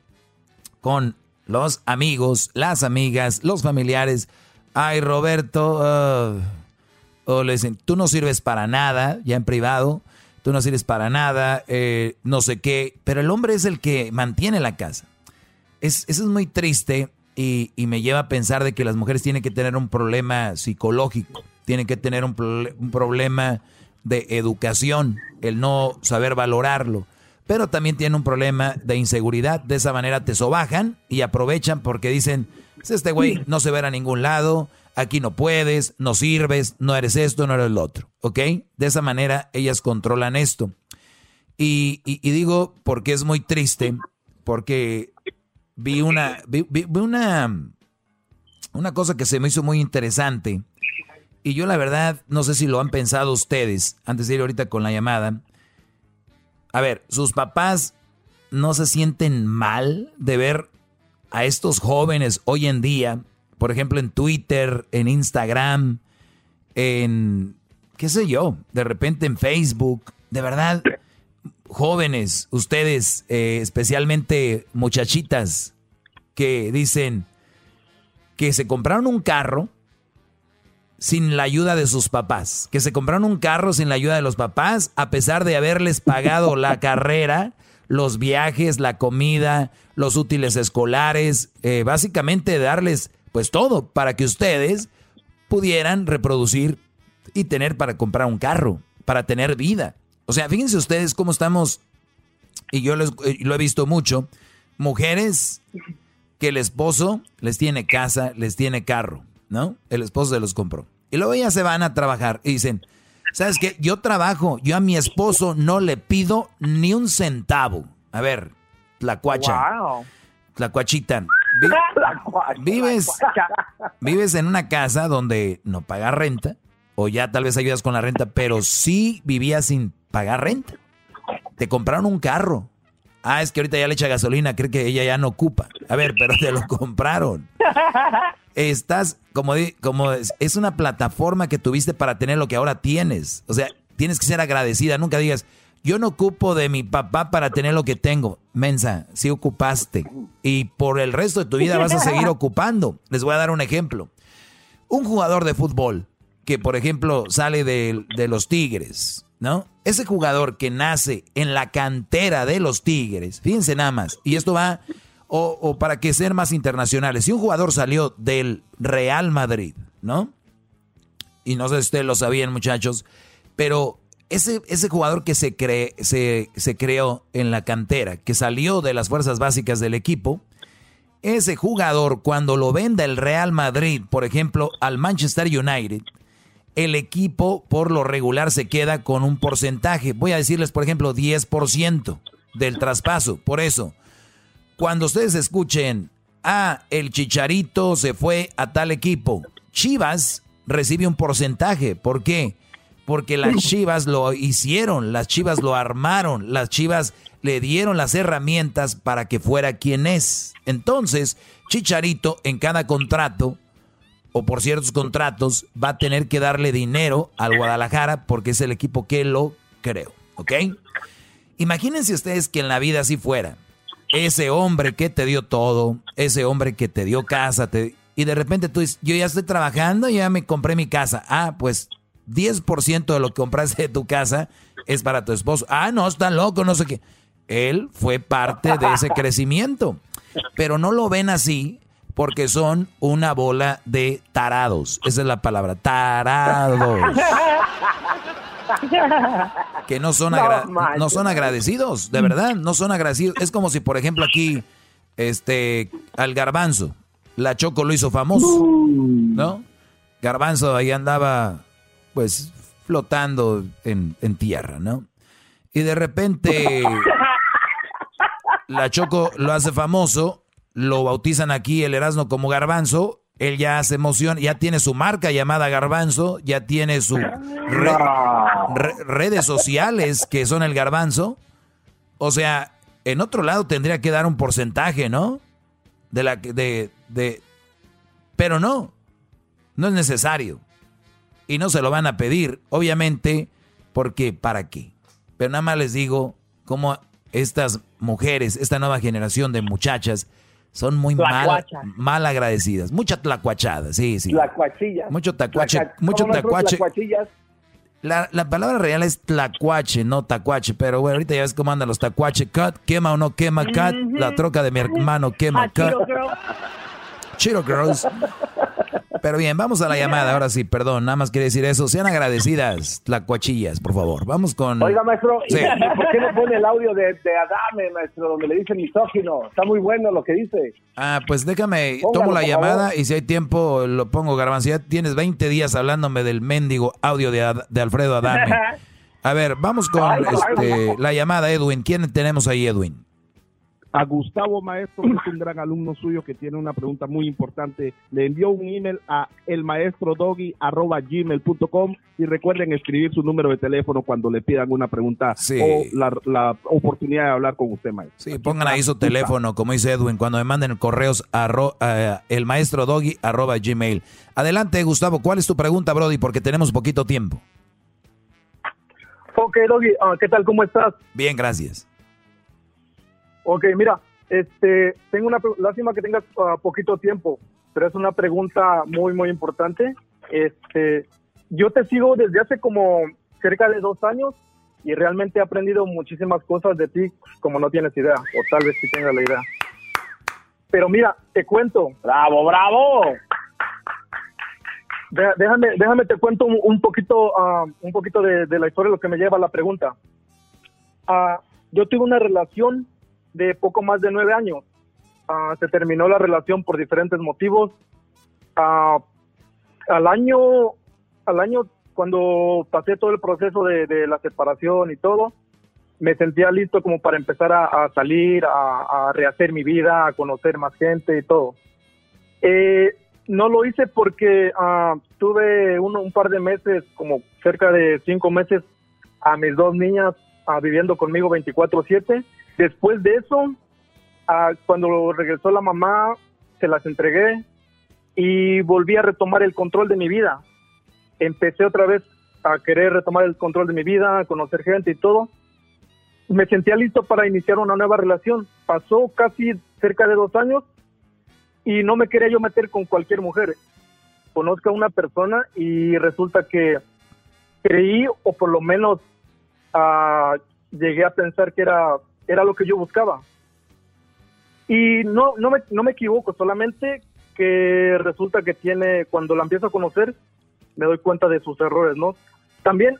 con los amigos, las amigas, los familiares. Ay, Roberto, ah", o le dicen, tú no sirves para nada, ya en privado, tú no sirves para nada, eh, no sé qué, pero el hombre es el que mantiene la casa. Es, eso es muy triste y, me lleva a pensar de que las mujeres tienen que tener un problema psicológico, tienen que tener un, un problema de educación, el no saber valorarlo pero también tienen un problema de inseguridad. De esa manera te sobajan y aprovechan porque dicen, este güey no se ve a ningún lado, aquí no puedes, no sirves, no eres esto, no eres lo otro, ¿ok? De esa manera ellas controlan esto. Y, digo porque es muy triste, porque vi una, vi, una, una cosa que se me hizo muy interesante. Y yo la verdad, no sé si lo han pensado ustedes, antes de ir ahorita con la llamada, a ver, sus papás no se sienten mal de ver a estos jóvenes hoy en día, por ejemplo en Twitter, en Instagram, en, qué sé yo, de repente en Facebook, de verdad, jóvenes, ustedes, eh, especialmente muchachitas, que dicen que se compraron un carro sin la ayuda de sus papás, que se compraron un carro sin la ayuda de los papás, a pesar de haberles pagado <laughs> la carrera, los viajes, la comida, los útiles escolares, eh, básicamente darles pues todo para que ustedes pudieran reproducir y tener para comprar un carro, para tener vida. O sea, fíjense ustedes cómo estamos, y yo eh, lo he visto mucho, mujeres que el esposo les tiene casa, les tiene carro ¿no? El esposo se los compró. Y luego ya se van a trabajar y dicen, ¿sabes qué? Yo trabajo, yo a mi esposo no le pido ni un centavo. A ver, la cuacha. La cuachita. <laughs> vives, vives en una casa donde no pagas renta, o ya tal vez ayudas con la renta, pero sí vivías sin pagar renta. Te compraron un carro. Ah, es que ahorita ya le echa gasolina, cree que ella ya no ocupa. A ver, pero te lo compraron. estás, como, como es, una plataforma que tuviste para tener lo que ahora tienes. O sea, tienes que ser agradecida. Nunca digas, yo no ocupo de mi papá para tener lo que tengo. Mensa, sí ocupaste. Y por el resto de tu vida vas a seguir ocupando. Les voy a dar un ejemplo. Un jugador de fútbol que, por ejemplo, sale de, de los Tigres, ¿no? Ese jugador que nace en la cantera de los Tigres, fíjense nada más, y esto va o, para que sean más internacionales. Si un jugador salió del Real Madrid, ¿no? Y no sé si ustedes lo sabían, muchachos, pero ese, ese jugador que se, cree, se, se creó en la cantera, que salió de las fuerzas básicas del equipo, ese jugador cuando lo venda el Real Madrid, por ejemplo, al Manchester United, el equipo por lo regular se queda con un porcentaje. Voy a decirles, por ejemplo, 10% del traspaso. Por eso, cuando ustedes escuchen, ah, el chicharito se fue a tal equipo, Chivas recibe un porcentaje. ¿Por qué? Porque las Chivas lo hicieron, las Chivas lo armaron, las Chivas le dieron las herramientas para que fuera quien es. Entonces, Chicharito en cada contrato o por ciertos contratos va a tener que darle dinero al Guadalajara porque es el equipo que lo creo, ¿ok? Imagínense ustedes que en la vida así fuera ese hombre que te dio todo, ese hombre que te dio casa, y de repente tú dices, yo ya estoy trabajando, ya me compré mi casa. Ah, pues 10% de lo que compraste de tu casa es para tu esposo. Ah, no, está loco, no sé qué. Él fue parte de ese <laughs> crecimiento. Pero no lo ven así porque son una bola de tarados. Esa es la palabra, tarados. que no son, no, son agradecidos, de verdad, no son agradecidos. Es como si, por ejemplo, aquí, este, al garbanzo, la Choco lo hizo famoso, ¿no? Garbanzo ahí andaba, pues, flotando en, tierra, ¿no? Y de repente la Choco lo hace famoso, lo bautizan aquí el Erasmo como Garbanzo, él ya hace emoción, ya tiene su marca llamada Garbanzo, ya tiene sus redes sociales que son el Garbanzo. O sea, en otro lado tendría que dar un porcentaje, ¿no? De la de, de pero no. No es necesario. Y no se lo van a pedir, obviamente, porque ¿para qué? Pero nada más les digo cómo estas mujeres, esta nueva generación de muchachas, son muy mal, mal agradecidas. Mucha tlacuachada, sí, sí. Tlacuachillas. Mucho tacuache. mucho tacuache. La, la, palabra real es tlacuache, no tacuache, pero bueno, ahorita ya ves cómo andan los tacuache. Cut, quema o no quema, cut. La troca de mi hermano quema, cut. Chiro Girls. Pero bien, vamos a la llamada. Ahora sí, perdón, nada más quiere decir eso. Sean agradecidas, tlacuachillas, por favor. Vamos con. Oiga, maestro, ¿por qué no pone el audio de, Adame, maestro, donde le dice misógino? Está muy bueno lo que dice. Ah, pues déjame, tomo la llamada y si hay tiempo lo pongo, Garbanzo. Ya tienes 20 días hablándome del mendigo audio de, de Alfredo Adame. <laughs> A ver, vamos con este, la llamada, Edwin. ¿Quién tenemos ahí, Edwin? A Gustavo Maestro, que es un gran alumno suyo que tiene una pregunta muy importante. Le envió un email a elmaestrodoggy.gmail.com y recuerden escribir su número de teléfono cuando le pidan una pregunta o la, oportunidad de hablar con usted, maestro. Sí, pongan ahí su teléfono, como dice Edwin, cuando me manden correos a eh, elmaestrodoggy.gmail. Adelante, Gustavo, ¿cuál es tu pregunta, Brody? Porque tenemos poquito tiempo. Ok, Doggy, ah, ¿qué tal? ¿Cómo estás? Bien, gracias. Ok, mira, este, tengo una lástima que tengas ah, poquito tiempo, pero es una pregunta muy, muy importante. Este, yo te sigo desde hace como cerca de dos años y realmente he aprendido muchísimas cosas de ti, como no tienes idea, o tal vez sí tengas la idea. Pero mira, te cuento. Bravo, bravo. Déjame, déjame te cuento un, poquito, ah, un poquito de, la historia, lo que me lleva a la pregunta. Uh, yo tuve una relación de poco más de nueve años. Ah, se terminó la relación por diferentes motivos. Ah, al año, al año cuando pasé todo el proceso de, la separación y todo, me sentía listo como para empezar a, salir, a, rehacer mi vida, a conocer más gente y todo. Eh, no lo hice porque ah, tuve uno, un par de meses, como cerca de cinco meses, a mis dos niñas viviendo conmigo 24/7 Después de eso, cuando regresó la mamá, se las entregué y volví a retomar el control de mi vida. Empecé otra vez a querer retomar el control de mi vida, a conocer gente y todo. Me sentía listo para iniciar una nueva relación. Pasó casi cerca de dos años y no me quería yo meter con cualquier mujer. Conozco a una persona y resulta que creí o por lo menos uh, llegué a pensar que era era lo que yo buscaba. Y no, no, me, no me equivoco, solamente que resulta que tiene, cuando la empiezo a conocer, me doy cuenta de sus errores, ¿no? También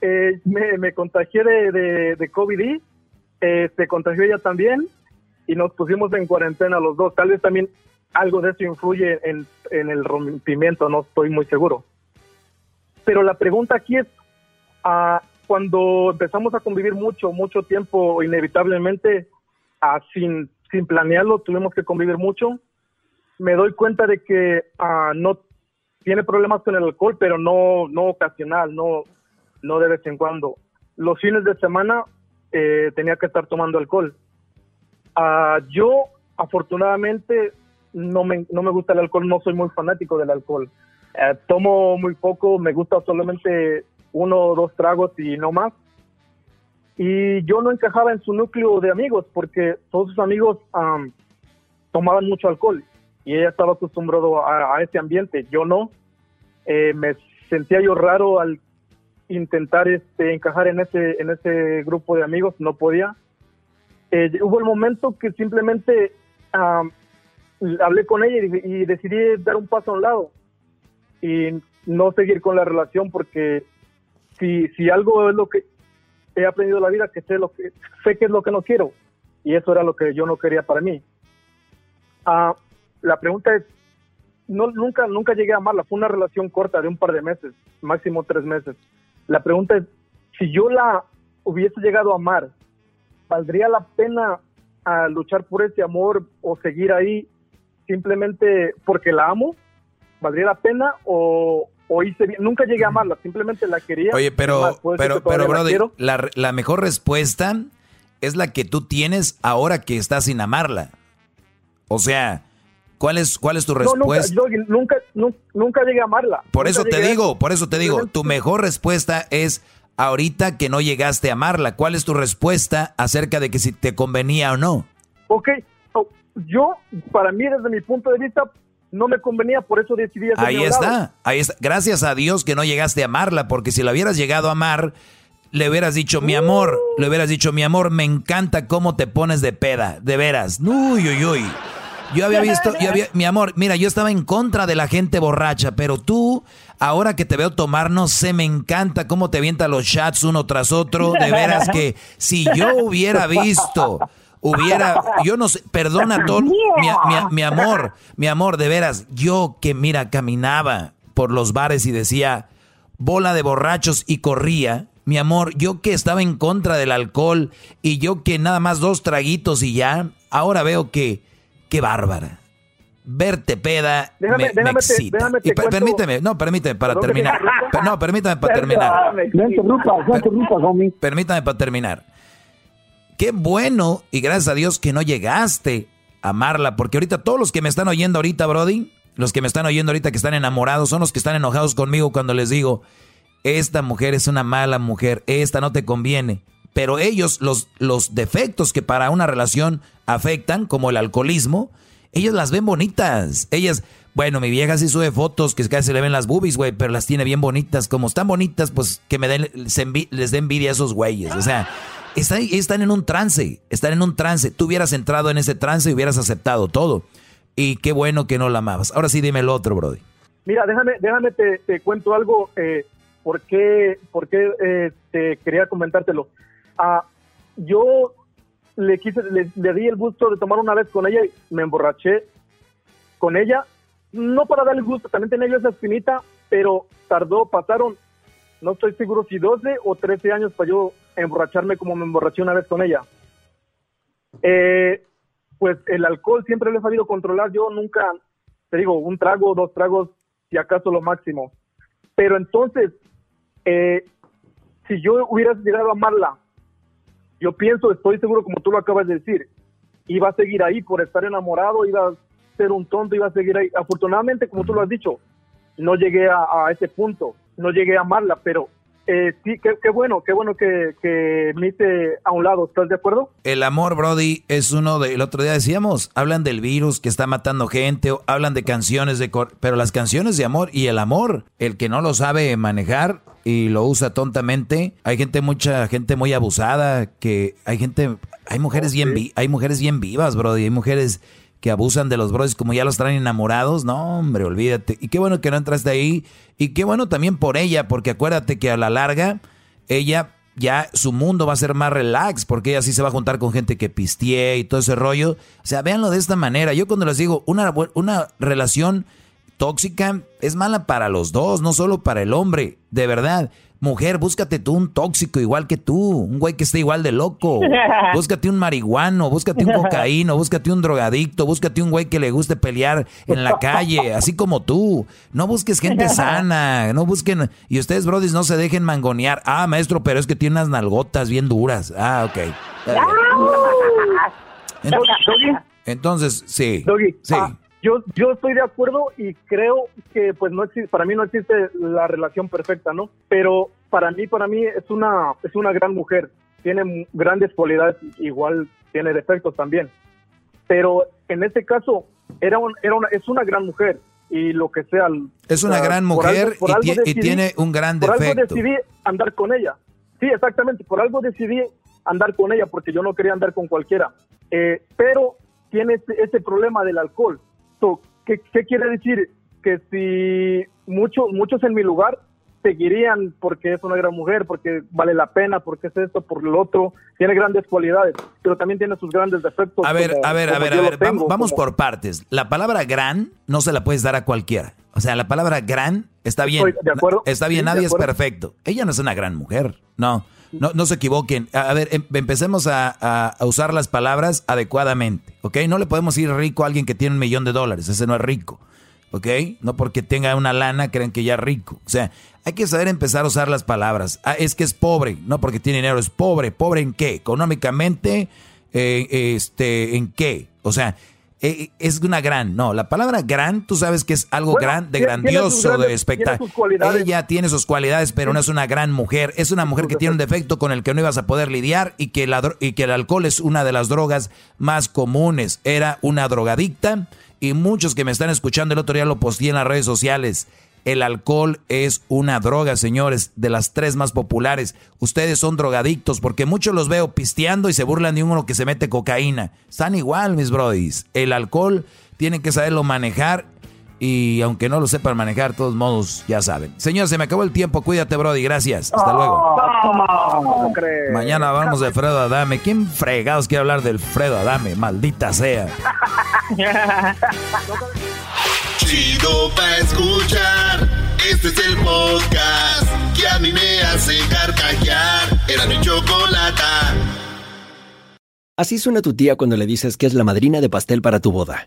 eh, me, me, contagié de, de, COVID, eh, se contagió ella también y nos pusimos en cuarentena los dos. Tal vez también algo de eso influye en, en el rompimiento, no estoy muy seguro. Pero la pregunta aquí es, uh, cuando empezamos a convivir mucho, mucho tiempo, inevitablemente, ah, sin, sin planearlo, tuvimos que convivir mucho, me doy cuenta de que ah, no tiene problemas con el alcohol, pero no, no ocasional, no, no de vez en cuando. Los fines de semana eh, tenía que estar tomando alcohol. Ah, yo, afortunadamente, no me, no me gusta el alcohol, no soy muy fanático del alcohol. Eh, tomo muy poco, me gusta solamente uno o dos tragos y no más. Y yo no encajaba en su núcleo de amigos porque todos sus amigos tomaban mucho alcohol y ella estaba acostumbrado a, ese ambiente. Yo no. Eh, me sentía yo raro al intentar este, encajar en ese, en ese grupo de amigos, no podía. Eh, hubo el momento que simplemente hablé con ella y, y, decidí dar un paso a un lado y no seguir con la relación porque si, algo es lo que he aprendido en la vida, que sé, lo que sé que es lo que no quiero. Y eso era lo que yo no quería para mí. Ah, la pregunta es, no, nunca, nunca llegué a amarla. Fue una relación corta de un par de meses, máximo tres meses. La pregunta es, si yo la hubiese llegado a amar, ¿valdría la pena a luchar por ese amor o seguir ahí simplemente porque la amo? ¿Valdría la pena o, o hice bien? Nunca llegué a amarla, simplemente la quería. Oye, pero, pero, pero, Brody, la, la, mejor respuesta es la que tú tienes ahora que estás sin amarla. O sea, ¿cuál es, cuál es tu respuesta? nunca, nunca, nunca, llegué a amarla. Por eso te digo, por eso te digo, tu mejor respuesta es ahorita que no llegaste a amarla. ¿Cuál es tu respuesta acerca de que si te convenía o no? Ok, yo, para mí, desde mi punto de vista, no me convenía, por eso decidí Ahí está, ahí está. Gracias a Dios que no llegaste a amarla, porque si la hubieras llegado a amar, le hubieras dicho, mi amor, le hubieras dicho, mi amor, me encanta cómo te pones de peda, de veras. Uy, uy, uy. Yo había visto, yo había, mi amor, mira, yo estaba en contra de la gente borracha, pero tú, ahora que te veo tomar, no sé, me encanta cómo te avienta los chats uno tras otro. De veras que si yo hubiera visto, hubiera, <laughs> yo no sé, perdona todo, mi, mi amor, mi amor, de veras, yo que mira, caminaba por los bares y decía, bola de borrachos y corría. Mi amor, yo que estaba en contra del alcohol y yo que nada más dos traguitos y ya, ahora veo que Qué bárbara. Verte peda déjame, me, excita. y permíteme, no, permíteme para terminar. no, permítame para terminar. Permítame para terminar. Qué bueno y gracias a Dios que no llegaste a amarla, porque ahorita todos los que me están oyendo ahorita, Brody, los que me están oyendo ahorita que están enamorados, son los que están enojados conmigo cuando les digo, esta mujer es una mala mujer, esta no te conviene. Pero ellos, los, los defectos que para una relación afectan, como el alcoholismo, ellos las ven bonitas. Ellas, bueno, mi vieja sí sube fotos que casi se le ven las boobies, güey, pero las tiene bien bonitas. Como están bonitas, pues que me den, les dé envidia a esos güeyes. O sea, están, están en un trance, están en un trance. Tú hubieras entrado en ese trance y hubieras aceptado todo. Y qué bueno que no la amabas. Ahora sí, dime el otro, Brody. Mira, déjame, déjame te, cuento algo. Eh, ¿Por qué, por qué eh, te quería comentártelo? Ah, yo le quise, le, di el gusto de tomar una vez con ella y me emborraché con ella, no para darle gusto, también tenía yo esa espinita, pero tardó, pasaron, no estoy seguro si 12 o 13 años para yo emborracharme como me emborraché una vez con ella. Eh, pues el alcohol siempre lo he sabido controlar, yo nunca, te digo, un trago, dos tragos, si acaso lo máximo. Pero entonces, eh, si yo hubiera llegado a amarla yo pienso, estoy seguro, como tú lo acabas de decir, iba a seguir ahí por estar enamorado, iba a ser un tonto, iba a seguir ahí. Afortunadamente, como tú lo has dicho, no llegué a, ese punto, no llegué a amarla, pero eh, sí, qué, bueno, qué bueno que, que a un lado, ¿estás de acuerdo? El amor, Brody, es uno de, el otro día decíamos, hablan del virus que está matando gente, hablan de canciones de, pero las canciones de amor y el amor, el que no lo sabe manejar, y lo usa tontamente. Hay gente, mucha gente muy abusada, que hay gente, hay mujeres bien, hay mujeres bien vivas, bro, y hay mujeres que abusan de los bros como ya los traen enamorados. No, hombre, olvídate. Y qué bueno que no entraste ahí. Y qué bueno también por ella, porque acuérdate que a la larga, ella ya su mundo va a ser más relax, porque ella sí se va a juntar con gente que pistee y todo ese rollo. O sea, véanlo de esta manera. Yo cuando les digo, una, una relación tóxica es mala para los dos, no solo para el hombre. De verdad, mujer, búscate tú un tóxico igual que tú, un güey que esté igual de loco. <laughs> Búscate un marihuano, búscate un cocaíno, búscate un drogadicto, búscate un güey que le guste pelear en la calle, así como tú. No busques gente <laughs> sana, no busquen. Y ustedes, brodis, no se dejen mangonear. Ah, maestro, pero es que tiene unas nalgotas bien duras. Ah, ok. Entonces, sí. sí. Yo, yo estoy de acuerdo y creo que pues no existe, para mí no existe la relación perfecta, ¿no? Pero para mí, para mí es una, es una gran mujer, tiene grandes cualidades, igual tiene defectos también. Pero en este caso, era, era una, es una gran mujer y lo que sea. Es una gran mujer y, tiene un gran defecto. Por algo decidí andar con ella. Sí, exactamente, por algo decidí andar con ella porque yo no quería andar con cualquiera. Eh, pero tiene ese, ese problema del alcohol. ¿Qué, quiere decir? Que si muchos muchos en mi lugar seguirían porque es una gran mujer, porque vale la pena, porque es esto, por lo otro. Tiene grandes cualidades, pero también tiene sus grandes defectos. A ver, a ver, a ver, a ver, vamos, por partes. La palabra gran no se la puedes dar a cualquiera. O sea, la palabra gran está bien. de acuerdo. Está bien, nadie es perfecto. Ella no es una gran mujer. No, no, no se equivoquen. A, ver, em, empecemos a, a, usar las palabras adecuadamente. ¿Ok? No le podemos decir rico a alguien que tiene un millón de dólares. Ese no es rico. ¿ok? No porque tenga una lana creen que ya es rico. O sea, hay que saber empezar a usar las palabras. Ah, es que es pobre, no porque tiene dinero, es pobre. ¿Pobre en qué? Económicamente, eh, este, ¿en qué? O sea, eh, es una gran, no, la palabra gran, tú sabes que es algo gran, de grandioso, de espectacular. Ella tiene sus cualidades, pero no es una gran mujer. Es una mujer que tiene un defecto con el que no ibas a poder lidiar y que, y que el alcohol es una de las drogas más comunes. Era una drogadicta y muchos que me están escuchando el otro día lo posteé en las redes sociales. El alcohol es una droga, señores, de las tres más populares. Ustedes son drogadictos porque muchos los veo pisteando y se burlan de uno que se mete cocaína. Están igual, mis brodis. El alcohol tienen que saberlo manejar y aunque no lo sepan manejar, de todos modos, ya saben. Señor, se me acabó el tiempo. Cuídate, Brody. Gracias. Hasta luego. Mañana vamos de Fredo Adame. ¿Quién fregados quiere hablar del Fredo Adame? Maldita sea. <laughs> Chido pa' escuchar. Este es el podcast que a mí me hace carcajear. Era mi chocolata. Así suena tu tía cuando le dices que es la madrina de pastel para tu boda.